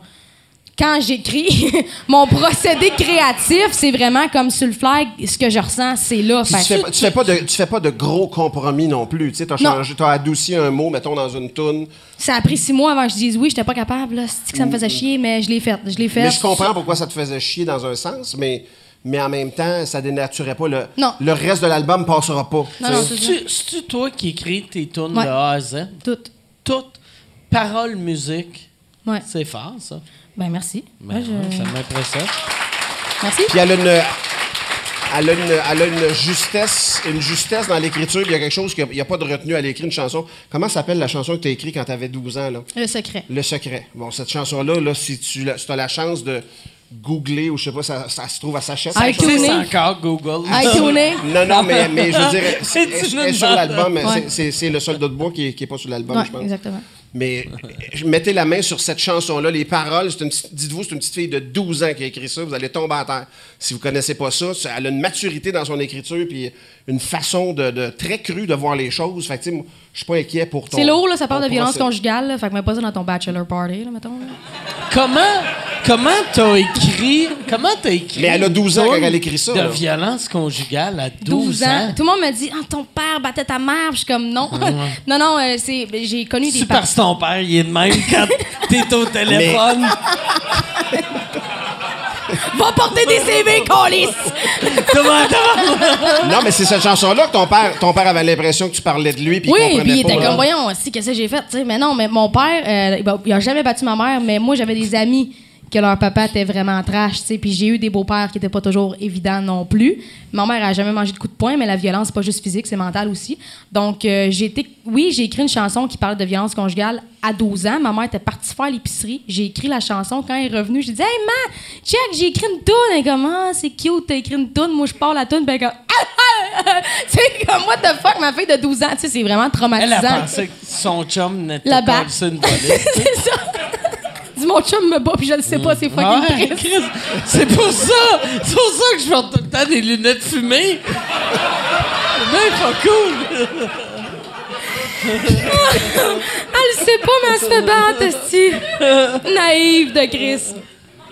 quand j'écris, mon procédé créatif, c'est vraiment comme sur le fly, ce que je ressens, c'est là. Tu, fais, tu fais pas de, tu fais pas de gros compromis non plus. Tu t'as adouci un mot, mettons, dans une toune. Ça a pris six mois avant que je dise oui, j'étais pas capable. Là. C'est que ça me faisait chier, mais je l'ai fait. Je l'ai fait. Mais je comprends pourquoi ça te faisait chier dans un sens, mais, mais en même temps, ça dénaturait pas le. Non. Le reste de l'album passera pas. Non, tu non. C'est-tu toi qui écris tes tunes Ouais. de A à Z? Tout. Toutes. Paroles, musique. Ouais. C'est fort, ça. Ben merci. Ben, Ouais, je- ouais, Ça m'impressionne. Merci. Puis elle a une. Elle a, une, elle a une justesse, une justesse dans l'écriture. Il y a quelque chose qu'il n'y a, pas de retenue à l'écrire une chanson. Comment s'appelle la chanson que tu as écrite quand tu avais 12 ans? Là? Le secret. Le secret. Bon, cette chanson-là, là, si tu as la chance de googler ou je sais pas, ça, ça se trouve à. Ah, cette iTunes. encore Google. iTunes. Non, non, mais, mais je veux dire, c'est elle- elle sur l'album. Ouais. c'est- le soldat de bois qui n'est pas sur l'album, Ouais, je pense. exactement. Mais mettez la main sur cette chanson-là, les paroles. Dites-vous, c'est une petite fille de 12 ans qui a écrit ça. Vous allez tomber à terre. Si vous connaissez pas ça, elle a une maturité dans son écriture puis une façon de, de- très crue de voir les choses. Fait que, tu sais, moi, je suis pas inquiet pour ton. C'est lourd, là, ça parle de violence procès. conjugale. là, fait que mets pas ça dans ton bachelor party, là, mettons. là. comment comment t'as écrit comment t'as écrit Mais elle a 12 ans quand elle écrit ça, de là. violence conjugale à 12, 12 ans. Tout le monde me dit Ah, ton père battait ta mère. Je suis comme Non. non, non, euh, c'est, j'ai connu des C'est parents. parce que ton père, il est de même quand t'es au téléphone. Va porter des CV, colis! Non, mais c'est cette chanson-là que ton père, ton père avait l'impression que tu parlais de lui, puis Oui, puis il était comme, voyons, si, qu'est-ce que j'ai fait? tu sais? Mais non, mais mon père, euh, il a jamais battu ma mère, mais moi, j'avais des amis que leur papa était vraiment trash, tu sais. Puis j'ai eu des beaux-pères qui étaient pas toujours évidents non plus. Ma mère a jamais mangé de coups de poing, mais la violence, c'est pas juste physique, c'est mental aussi. Donc, euh, j'ai été, oui, j'ai écrit une chanson qui parle de violence conjugale à 12 ans. Ma mère était partie faire l'épicerie. J'ai écrit la chanson. Quand elle est revenue, j'ai dit, hey, ma, check, j'ai écrit une toune. Elle est comme, ah, c'est cute, t'as écrit une toune. Moi, je parle la toune, ben, comme, tu sais, comme, what the fuck, ma fille de 12 ans, tu sais, c'est vraiment Elle traumatisant. a pensé que son chum n'était pas une volée. c'est ça. Dis mon chum me bat puis je le sais pas, c'est fucking ouais, triste. Chris, c'est pour ça! C'est pour ça que je porte tout le temps des lunettes fumées! C'est bien pas cool! Elle le sait pas, mais elle se fait battre, esti. Naïve de Chris.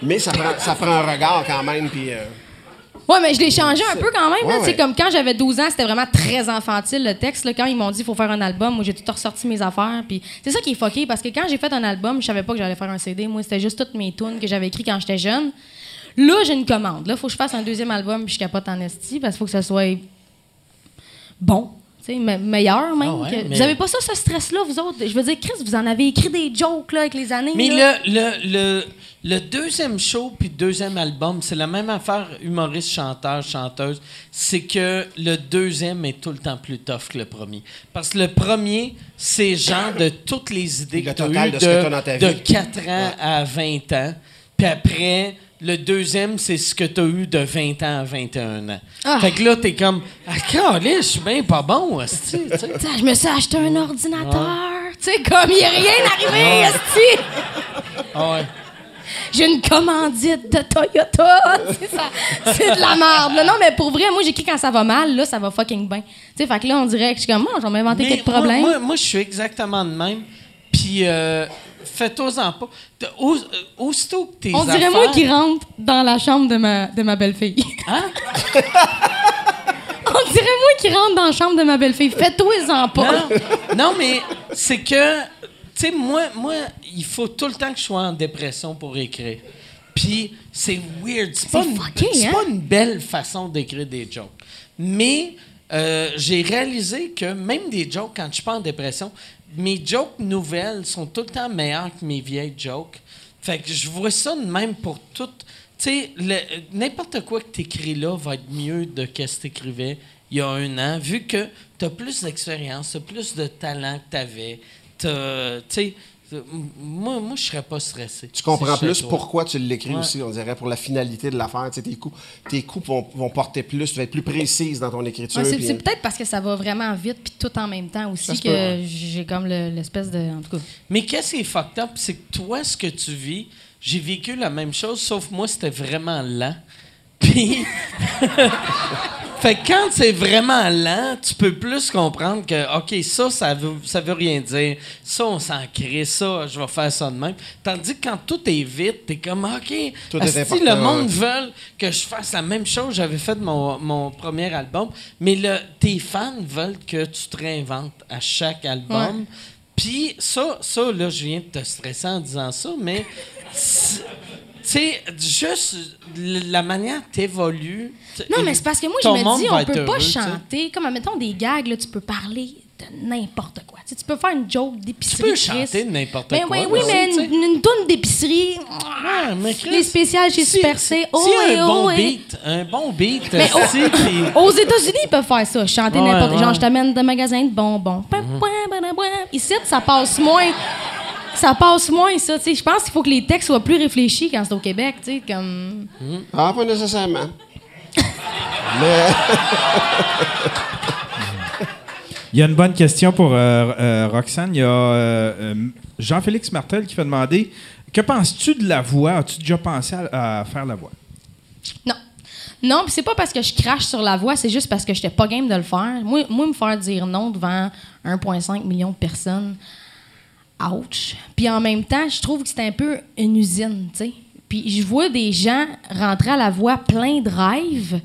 Mais ça prend, ça prend un regard quand même, puis... euh, Ouais, mais je l'ai changé un peu quand même. Ouais, ouais. comme quand j'avais 12 ans, c'était vraiment très enfantile le texte. là. Quand ils m'ont dit qu'il faut faire un album, moi j'ai tout ressorti mes affaires. Puis c'est ça qui est fucké parce que quand j'ai fait un album, je savais pas que j'allais faire un CD. Moi, c'était juste toutes mes tunes que j'avais écrites quand j'étais jeune. Là, j'ai une commande. Là, faut que je fasse un deuxième album puis je capote en esti parce qu'il faut que ça soit bon. Me- meilleur même. Ah ouais, que- mais- Vous avez pas ça, ce stress-là, vous autres? Je veux dire, Chris, vous en avez écrit des jokes là, avec les années. Mais là. le, le, le, le deuxième show puis le deuxième album, c'est la même affaire humoriste, chanteur, chanteuse. C'est que le deuxième est tout le temps plus tough que le premier. Parce que le premier, c'est genre de toutes les idées Le que tu as total eues de de, de vie. 4 ans à 20 ans. Puis après, le deuxième, c'est ce que tu as eu de 20 ans à 21 ans. Ah. Fait que là, t'es comme, ah, calé, je suis bien pas bon. T'sais, je me suis acheté un ordinateur. Tu sais, comme il n'y a rien arrivé, esti. Ah ouais. J'ai une commandite de Toyota. C'est de la merde. Non, mais pour vrai, moi, j'écris quand ça va mal. Là, ça va fucking bien. Tu sais, fait que là, on dirait que je suis comme, moi, je vais m'inventer quelques moi- problèmes. Moi, moi, je suis exactement de même. Puis, euh, fais-toi-en pas. Au- euh, aussitôt que tes on dirait affaires- moi qui rentre dans la chambre de ma, de ma belle-fille. Hein? on dirait moi qui rentre dans la chambre de ma belle-fille. Fais-toi-en pas. Non, non, mais c'est que, tu sais, moi, moi, il faut tout le temps que je sois en dépression pour écrire. Puis, c'est weird. C'est pas, hein? pas une belle façon d'écrire des jokes. Mais euh, j'ai réalisé que même des jokes, quand je suis pas en dépression, mes jokes nouvelles sont tout le temps meilleures que mes vieilles jokes. Fait que je vois ça de même pour tout. Tu sais, n'importe quoi que tu écris là va être mieux de ce que tu écrivais il y a un an, vu que tu as plus d'expérience, tu as plus de talent que tu avais. Tu sais, moi, moi je serais pas stressé. Tu comprends Si plus pourquoi tu l'écris Ouais. aussi, on dirait, pour la finalité de l'affaire. Tu sais, tes coups, tes coups vont, vont porter plus, tu vas être plus précise dans ton écriture. Ouais, c'est, c'est peut-être parce que ça va vraiment vite puis tout en même temps aussi Ça que ouais. j'ai comme le- l'espèce de... En tout cas... Mais qu'est-ce qui est fucked up, c'est que toi, ce que tu vis, j'ai vécu la même chose, sauf moi, c'était vraiment lent. Puis. fait que quand c'est vraiment lent, tu peux plus comprendre que, OK, ça, ça veut, ça veut rien dire. Ça, on s'en crée. Ça, je vais faire ça de même. Tandis que quand tout est vite, t'es comme, OK, important, le monde veulent que je fasse la même chose. J'avais fait mon, mon premier album, mais le, tes fans veulent que tu te réinventes à chaque album. Ouais. Puis ça, ça, là, je viens de te stresser en disant ça, mais sais, juste la manière que t'évolues. Non, mais c'est parce que moi, je me dis, on peut pas heureux, chanter. Comme, mettons, des gags, là, tu peux parler de n'importe quoi. Tu, peux faire une joke d'épicerie. Tu peux Chris. chanter de n'importe Ben quoi. oui, oui, aussi, mais une, une toune d'épicerie. Chris, Les spéciales chez si- Super C. Si Oh, un bon oh, et- beat, un bon beat, Mais oh. puis- Aux États-Unis, ils peuvent faire ça. Chanter Ouais, n'importe ouais. Genre, je t'amène de magasin de bonbons. Ici, ça passe moins. Ça passe moins, ça. tu sais. Je pense qu'il faut que les textes soient plus réfléchis quand c'est au Québec. tu sais, Comme... Ah, pas nécessairement. Mais. Il y a une bonne question pour euh, euh, Roxane. Il y a euh, Jean-Félix Martel qui fait demander Que penses-tu de la voix? As-tu déjà pensé à, à faire la voix? Non. Non, puis c'est pas parce que je crache sur la voix, c'est juste parce que j'étais pas game de le faire. Moi, moi me faire dire non devant 1,5 million de personnes, ouch. Puis en même temps, je trouve que c'est un peu une usine, tu sais. Puis je vois des gens rentrer à la voix plein de rêves,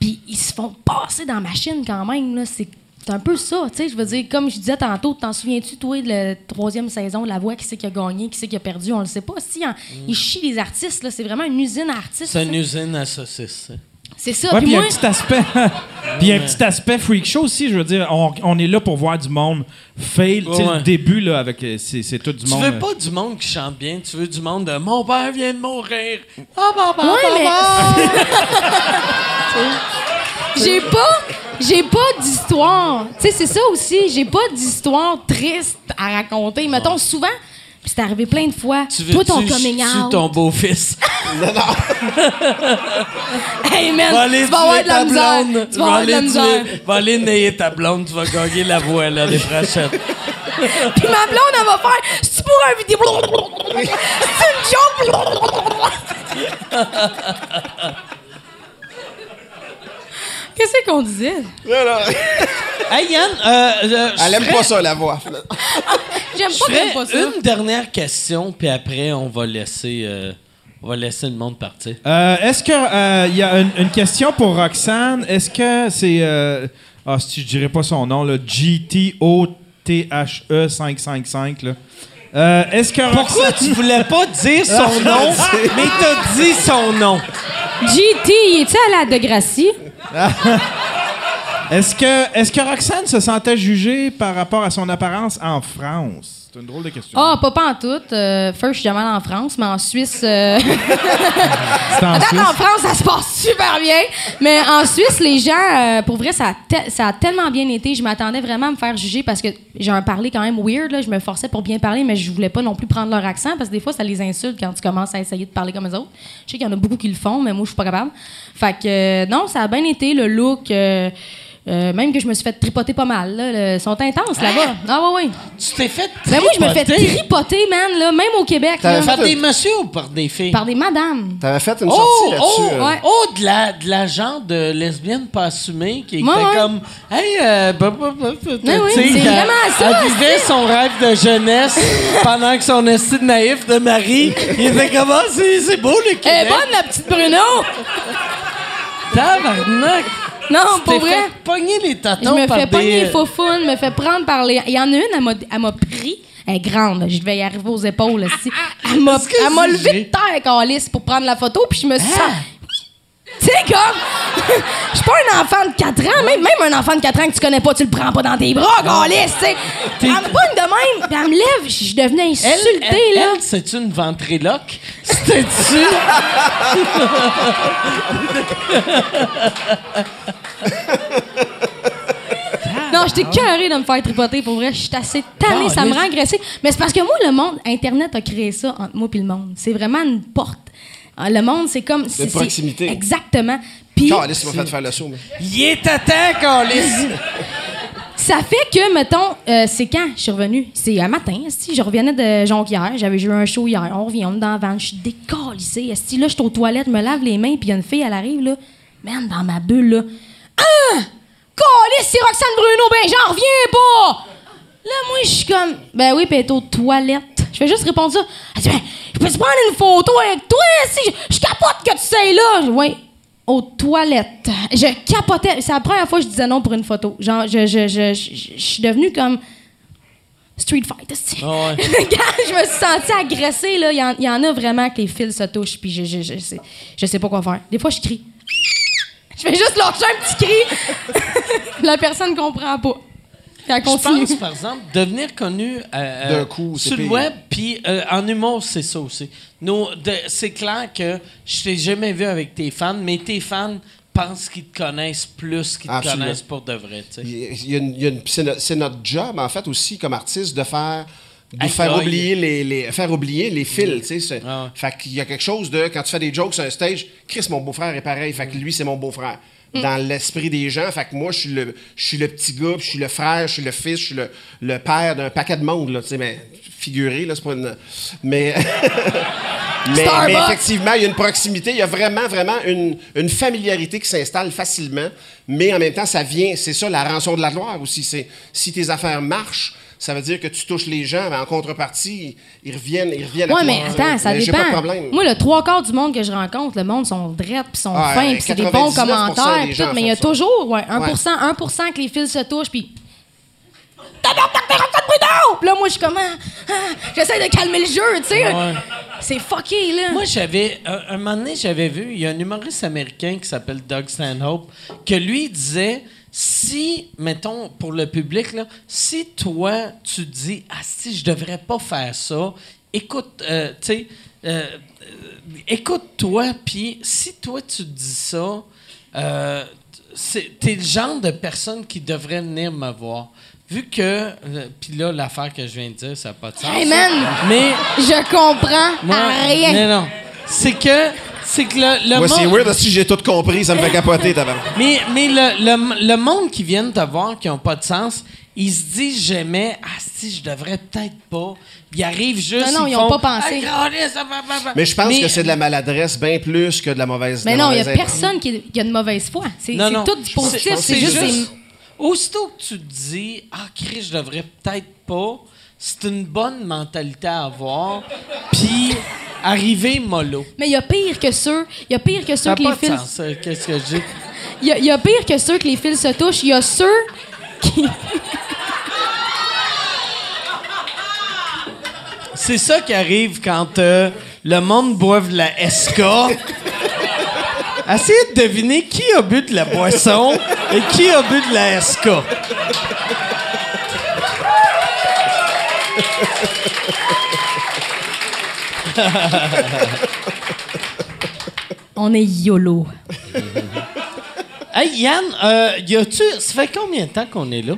puis ils se font passer dans la machine quand même, là. C'est un peu ça, tu sais. Je veux dire, comme je disais tantôt, t'en souviens-tu, toi, de la troisième saison de La Voix, qui c'est qui a gagné, qui c'est qui a perdu, on le sait pas. Si, hein, ils chient les artistes, là. C'est vraiment une usine à artistes. C'est une usine à saucisses. Ça. C'est ça. Ouais, Puis il y a moi, un petit aspect. puis un petit aspect freak show aussi, je veux dire. On, on est là pour voir du monde fail. Tu sais, Ouais. le début, là, avec. euh, C'est c'est tout du Tu monde. veux euh, pas du monde qui chante bien, tu veux du monde de Mon père vient de mourir. Ah, bah, bah, Ouais, bah, mais- bah. J'ai pas, j'ai pas d'histoire. Tu sais, c'est ça aussi. J'ai pas d'histoire triste à raconter. Mettons, souvent, puis c'est arrivé plein de fois. Tu veux Toi, ton coming out. ton beau-fils? Hey, man, Va aller tu vas avoir tuer de la ta misère. blonde. Tu vas avoir de la aller misère. tuer- Va aller nailler ta blonde, tu vas gagner la voix l'année prochaine. Puis ma blonde, elle va faire C'est pour un vidéo? C'est une joke. Qu'est-ce qu'on disait? Hey Yann, euh, euh, je Elle aime ferais- pas ça, la voix. J'aime je pas ferais même pas ça. une dernière question, puis après, on va laisser, euh, on va laisser le monde partir. Euh, Est-ce que euh, il y a une, une question pour Roxane? Est-ce que c'est euh, ah si je dirais pas son nom là, GTO THE 555 là. Euh, Est-ce que Pourquoi Roxane- tu voulais pas dire son nom, mais t'as dit son nom? GT, il est-tu à la Degrassi? Est-ce que est-ce que Roxane se sentait jugée par rapport à son apparence en France? C'est une drôle de question. Ah, pas, pas en tout. Euh, first, je suis jamais allée en France, mais en Suisse. euh, C'est en À date, Suisse? en France, ça se passe super bien. Mais en Suisse, les gens, euh, pour vrai, ça a, te- ça a tellement bien été. Je m'attendais vraiment à me faire juger parce que j'ai un parler quand même weird. Là. Je me forçais pour bien parler, mais je voulais pas non plus prendre leur accent parce que des fois, ça les insulte quand tu commences à essayer de parler comme les autres. Je sais qu'il y en a beaucoup qui le font, mais moi, je suis pas capable. Fait que, euh, non, ça a bien été. Le look. Euh, euh, même que je me suis fait tripoter pas mal. Là, Le- sont intenses là-bas. Ah, ouais, ouais. Tu t'es fait Ben moi, je me fais tripoter tripoter, man, là, même au Québec. T'avais fait des messieurs ou par des filles? par des madames. T'avais fait une Oh, sortie là-dessus. oh, euh. ouais. oh, de la, de la genre de lesbienne pas assumée qui Ouais, était ouais. comme, hey, euh, bah, bah, bah, bah, oui, c'est qu'elle- vraiment ça, Elle vivait son rêve de jeunesse pendant que son esti de naïf de mari, il était comme, ah, c'est, beau le Elle est Québec. bonne, la petite Bruno! Tabarnak! Non, pour vrai. fait pogner les Je tatons me par fais pogner des... les faux founes, me fais prendre par les. Il y en a une, elle m'a, pris. Elle est grande, là, je devais y arriver aux épaules. aussi. Elle m'a, Est-ce que elle m'a levé de terre, Calice, pour prendre la photo, puis je me suis Ah! Tu sais, comme. Je suis pas un enfant de 4 ans, même, même un enfant de 4 ans que tu connais pas, tu le prends pas dans tes bras, Calice, tu sais. Elle me pogne de même, puis elle me lève, je devenais insultée, elle, là. elle, c'est une ventriloque? C'était-tu? Non, j'étais cœurée de me faire tripoter. Pour vrai, je suis assez tannée, ça me rend agressée. Mais c'est parce que moi, le monde, Internet a créé ça entre moi et le monde. C'est vraiment une porte. Ah, Le monde, c'est comme. c'est- c'est- proximité. Exactement. Puis, Calisse, tu m'as fait faire le saut. mais- Il est à temps, Calice. ça fait que, mettons, euh, c'est quand je suis revenue? C'est un matin, esti, je revenais de Jonquière, j'avais joué un show hier, on revient, on est dans la van, je suis décalissée, esti, là, je suis aux toilettes, je me lave les mains, puis il y a une fille, elle arrive, là, man, dans ma bulle, là. Ah! Calisse, c'est Roxane Bruno, ben j'en reviens pas! Là, moi, je suis comme, ben oui, puis elle est aux toilettes. Je fais juste répondre ça. Elle dit, ben, je peux-tu prendre une photo avec toi, si je, je capote que tu sais là? Ouais, aux toilettes. Je capotais. C'est la première fois que je disais non pour une photo. Genre, je, je, je, je, je suis devenue comme Street Fight. esti. Ah ouais. Quand je me suis sentie agressée, là, il y, y en a vraiment que les fils se touchent, puis je, je, je, sais, je sais pas quoi faire. Des fois, je crie. Je fais juste lâcher un petit cri. La personne comprend pas. Puis elle Je pense, par exemple, devenir connu euh, coup, c'est sur le pire. web, puis euh, en humour, c'est ça aussi. Nous, de- c'est clair que je t'ai jamais vu avec tes fans, mais tes fans pensent qu'ils te connaissent plus qu'ils te connaissent pour de vrai. tu sais. Il y a une- il y a une- c'est, no- c'est notre job, en fait, aussi, comme artiste, de faire. De faire oublier les, les- faire oublier les fils, tu sais. Ah ouais. Fait qu'il y a quelque chose de, quand tu fais des jokes sur un stage, Chris, mon beau-frère est pareil, fait que lui, c'est mon beau-frère. Dans l'esprit des gens, fait que moi, je suis le, je suis le petit gars, puis je suis le frère, je suis le fils, je suis le, le père d'un paquet de monde, là, tu sais, mais figuré, là, c'est pas une... Mais... Mais, mais effectivement, il y a une proximité, il y a vraiment, vraiment une, une familiarité qui s'installe facilement, mais en même temps, ça vient, c'est ça la rançon de la gloire aussi. C'est si tes affaires marchent, ça veut dire que tu touches les gens, mais en contrepartie, ils reviennent, ils reviennent à Ouais, toi. mais attends, ça Mais dépend. pas de problème. Moi, le trois quarts du monde que je rencontre, le monde sont drettes, puis sont Ah, fins, euh, puis c'est des bons 99% commentaires, des tout, mais il y a ça. toujours, ouais, 1%, 1% que les fils se touchent, puis. Puis là, moi, je suis comme. ah, ah, J'essaie de calmer le jeu, tu sais. C'est fucké, là. Moi, j'avais. Un, un moment donné, j'avais vu, il y a un humoriste américain qui s'appelle Doug Stanhope, que lui disait si, mettons, pour le public, là, si toi, tu dis, ah, si, je devrais pas faire ça, écoute, euh, tu sais, euh, euh, écoute-toi, puis si toi, tu dis ça, euh, c'est- t'es le genre de personne qui devrait venir me voir. Vu que, euh, puis là, l'affaire que je viens de dire, ça n'a pas de sens. Hey, man! Mais Je comprends moi, rien. Non, non. C'est que, c'est que le, le Moi, c'est monde. weird, si j'ai tout compris, ça me fait capoter, t'as Mais, mais le, le, le monde qui vient te voir, qui n'ont pas de sens, ils se disent jamais, ah, si, je devrais peut-être pas. Ils arrivent juste. Non, non, ils ont font, pas pensé. Ah. Mais je pense Mais- que c'est de la maladresse bien plus que de la mauvaise Mais de non, il y a personne qui, qui a de mauvaise foi. C'est Non, c'est non. tout du positif. C'est- C'est juste. des- Aussitôt que tu te dis, ah, Chris, je devrais peut-être pas, c'est une bonne mentalité à avoir. Puis, arriver mollo. Mais il y a pire que ceux. Il y a pire que ceux que les de fils. sens. Qu'est-ce que je dis? Il y, a- il y a pire que ceux que les fils se touchent. Il y a ceux qui. C'est ça qui arrive quand euh, le monde boive de la SK. Essayez de deviner qui a bu de la boisson et qui a bu de la SK. On est YOLO. Hey Yann, euh, y a-tu. Ça fait combien de temps qu'on est là?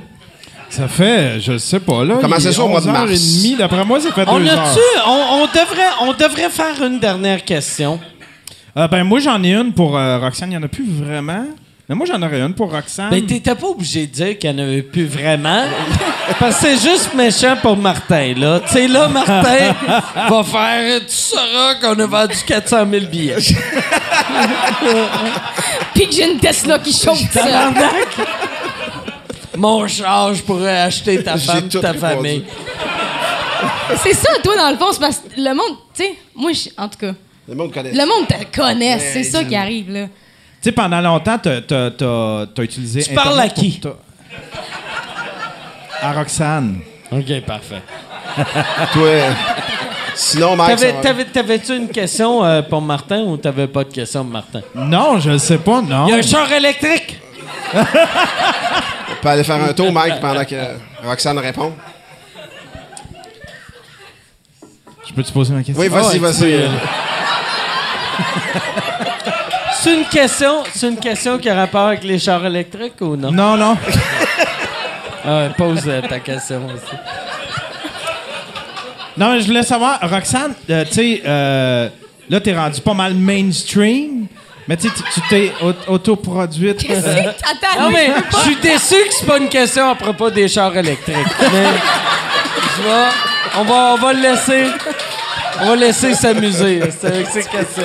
Ça fait, je sais pas, là. Comment c'est est ça au mois de mars? 11h30. D'après moi, ça fait On deux heures. a-tu. On, on devrait, on devrait faire une dernière question. Euh, ben, moi, j'en ai une pour euh, Roxane. Il n'y en a plus vraiment. Mais moi, j'en aurais une pour Roxane. Ben, t'étais pas obligé de dire qu'il n'y en avait plus vraiment. Parce que c'est juste méchant pour Martin, là. Tu sais, là, Martin va faire. Tu sauras qu'on a vendu 400 000 billets. Puis que j'ai une Tesla qui chauffe ça. Mon char, je pourrais acheter ta femme, ta famille. C'est ça, toi, dans le fond, c'est parce que le monde. Tu sais, moi, je- en tout cas, Le monde connaît. le monde te connaît. C'est ça qui arrive, là. Tu sais, pendant longtemps, t'as, t'as, t'as, t'as utilisé. Tu parles à qui? pour À Roxane. OK, parfait. Toi, sinon, Mike, T'avais-tu une question euh, pour Martin ou t'avais pas de question pour Martin? Non, je le sais pas, non. Il y a un char électrique! on peut aller faire un tour, Mike, pendant que Roxane répond. Je peux te poser ma question? Oui, vas-y, ouais, vas-y. C'est une question, c'est une question qui a rapport avec les chars électriques ou non? Non, non. Ah pose euh, ta question aussi. Non, mais je voulais savoir, Roxane, euh, tu sais, euh, là, t'es rendu pas mal mainstream, mais tu sais, tu- t'es au- autoproduite. euh, Attends, Non, mais je suis déçu que c'est pas une question à propos des chars électriques. Mais je vais, on va, on va le laisser. On va laisser s'amuser c'est avec ces questions.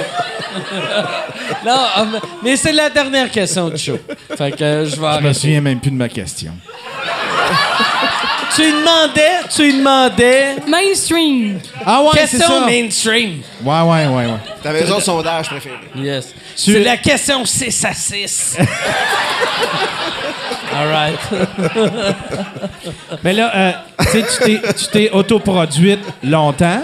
Non, ah, mais- c'est la dernière question du show. Fait que euh, je vais je me souviens même plus de ma question. Tu lui demandais, tu lui demandais. Mainstream. Ah ouais, c'est question ça. mainstream. Ouais, ouais, ouais, ouais. Ta maison de sondage préférée. Yes. Tu- C'est la question 6 à 6. All right. Mais là, euh, tu sais, tu t'es- tu t'es autoproduite longtemps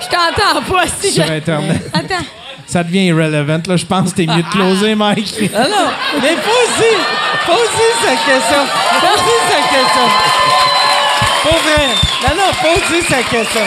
Je t'entends pas si sur je. Internet. Attends. Ça devient irrelevant. Là, je pense que t'es mieux de closer, Mike. Ah non, mais pose-y. Pose-y sa question. Pose-y sa question. Pour vrai. Non, non, pose-y sa question.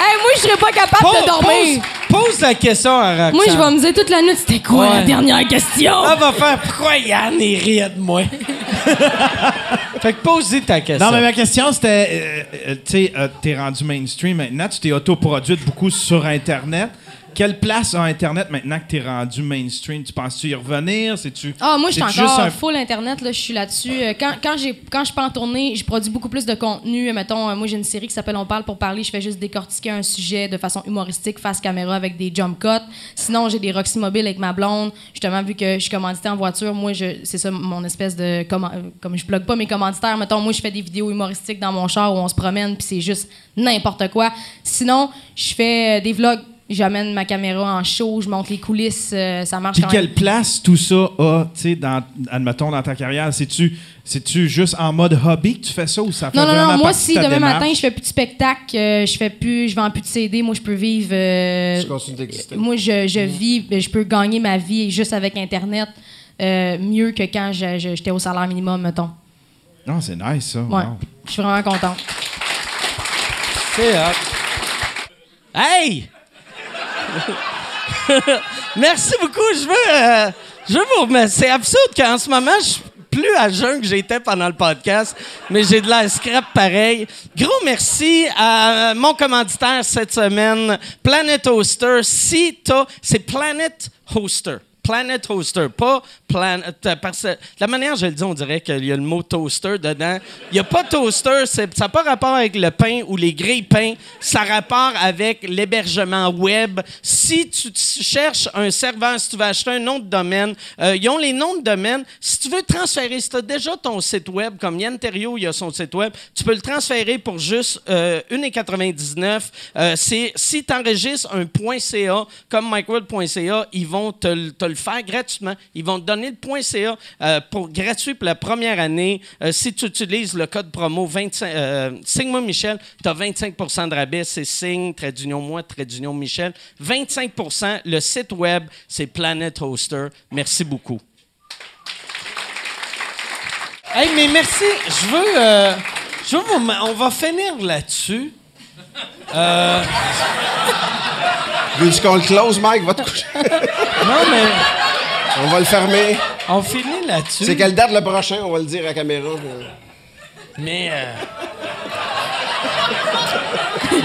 Hey, moi, je serais pas capable de dormir. pose, pose la question à Roxane. Moi, je vais me dire toute la nuit, c'était quoi la dernière question? Elle va faire pourquoi Yann est riait de moi? fait que pose-y ta question. Non, mais ma question, c'était, euh, euh, tu sais, euh, t'es rendu mainstream maintenant, tu t'es autoproduite beaucoup sur Internet. Quelle place a Internet maintenant que t'es rendu mainstream? Tu penses-tu y revenir? C'est-tu, Ah, moi, je suis encore juste un- full Internet, là, je suis là-dessus. Euh, Quand, quand, j'ai, quand je peux en tourner, je produis beaucoup plus de contenu. Euh, Mettons, euh, moi, j'ai une série qui s'appelle On parle pour parler. Je fais juste décortiquer un sujet de façon humoristique, face caméra, avec des jump cuts. Sinon, j'ai des Roxy Mobile avec ma blonde. Justement, vu que je suis commandité en voiture, moi, je, c'est ça mon espèce de... euh, Comme je blogue pas mes commanditaires, mettons, moi, je fais des vidéos humoristiques dans mon char où on se promène, puis c'est juste n'importe quoi. Sinon, je fais des vlogs. J'amène ma caméra en show, je monte les coulisses, euh, ça marche Puis quand même. quelle place tout ça a, tu sais, dans, admettons, dans ta carrière? C'est-tu, c'est-tu juste en mode hobby que tu fais ça ou ça fait Non, non, vraiment non. Moi, si de demain démarche? matin, je fais plus de spectacle, euh, je fais plus, je vends plus de CD, moi, je peux vivre. euh, Tu continues d'exister. moi, je, je vis, ben, je peux gagner ma vie juste avec Internet euh, mieux que quand je- je- j'étais au salaire minimum, mettons. Non, c'est nice, ça. Ouais. Wow. Je suis vraiment contente. C'est hot. Hey! Merci beaucoup. Je veux, euh, je veux vous remercier. C'est absurde qu'en ce moment, je suis plus à jeun que j'étais pendant le podcast, mais j'ai de la scrap pareil. Gros merci à mon commanditaire cette semaine, Planet Hoster. Si t'as... C'est Planet Hoster. Planet Hoster, pas Planet. Parce que la manière je le dis, on dirait qu'il y a le mot toaster dedans. Il n'y a pas toaster, ça n'a pas rapport avec le pain ou les grilles pain. Ça a rapport avec l'hébergement web. Si tu, cherches un serveur, si tu veux acheter un nom de domaine, euh, ils ont les noms de domaine. Si tu veux transférer, si tu as déjà ton site web, comme Yann Terriot, il a son site web, tu peux le transférer pour juste euh, 1,99. Euh, si tu enregistres un .ca comme micworld.ca, ils vont te, te le faire gratuitement. Ils vont te donner le .ca euh, pour gratuit pour la première année. Euh, si tu utilises le code promo 25, euh, Signe-moi Michel, tu as 25% de rabais. C'est Signe, trait d'union moi, trait d'union Michel. 25% Le site web, c'est Planet Hoster. Merci beaucoup. Hey, mais merci. Je veux. je veux on va finir là-dessus. Veux-tu qu'on le close, Mike? Va te coucher. Non, mais On va le fermer. on finit là-dessus. C'est quelle date le prochain? On va le dire à la caméra. Mais. euh,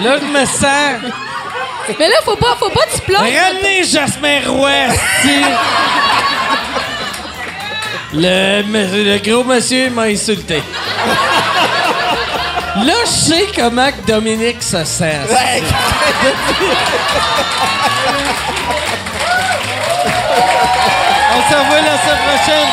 Là, je me sens. Mais là, faut pas, faut pas que tu plonges. Ramenez Jasmin Roy. Le, monsieur- le gros monsieur m'a insulté. Là, je sais comment que Dominique se sent. On se revoit la semaine prochaine.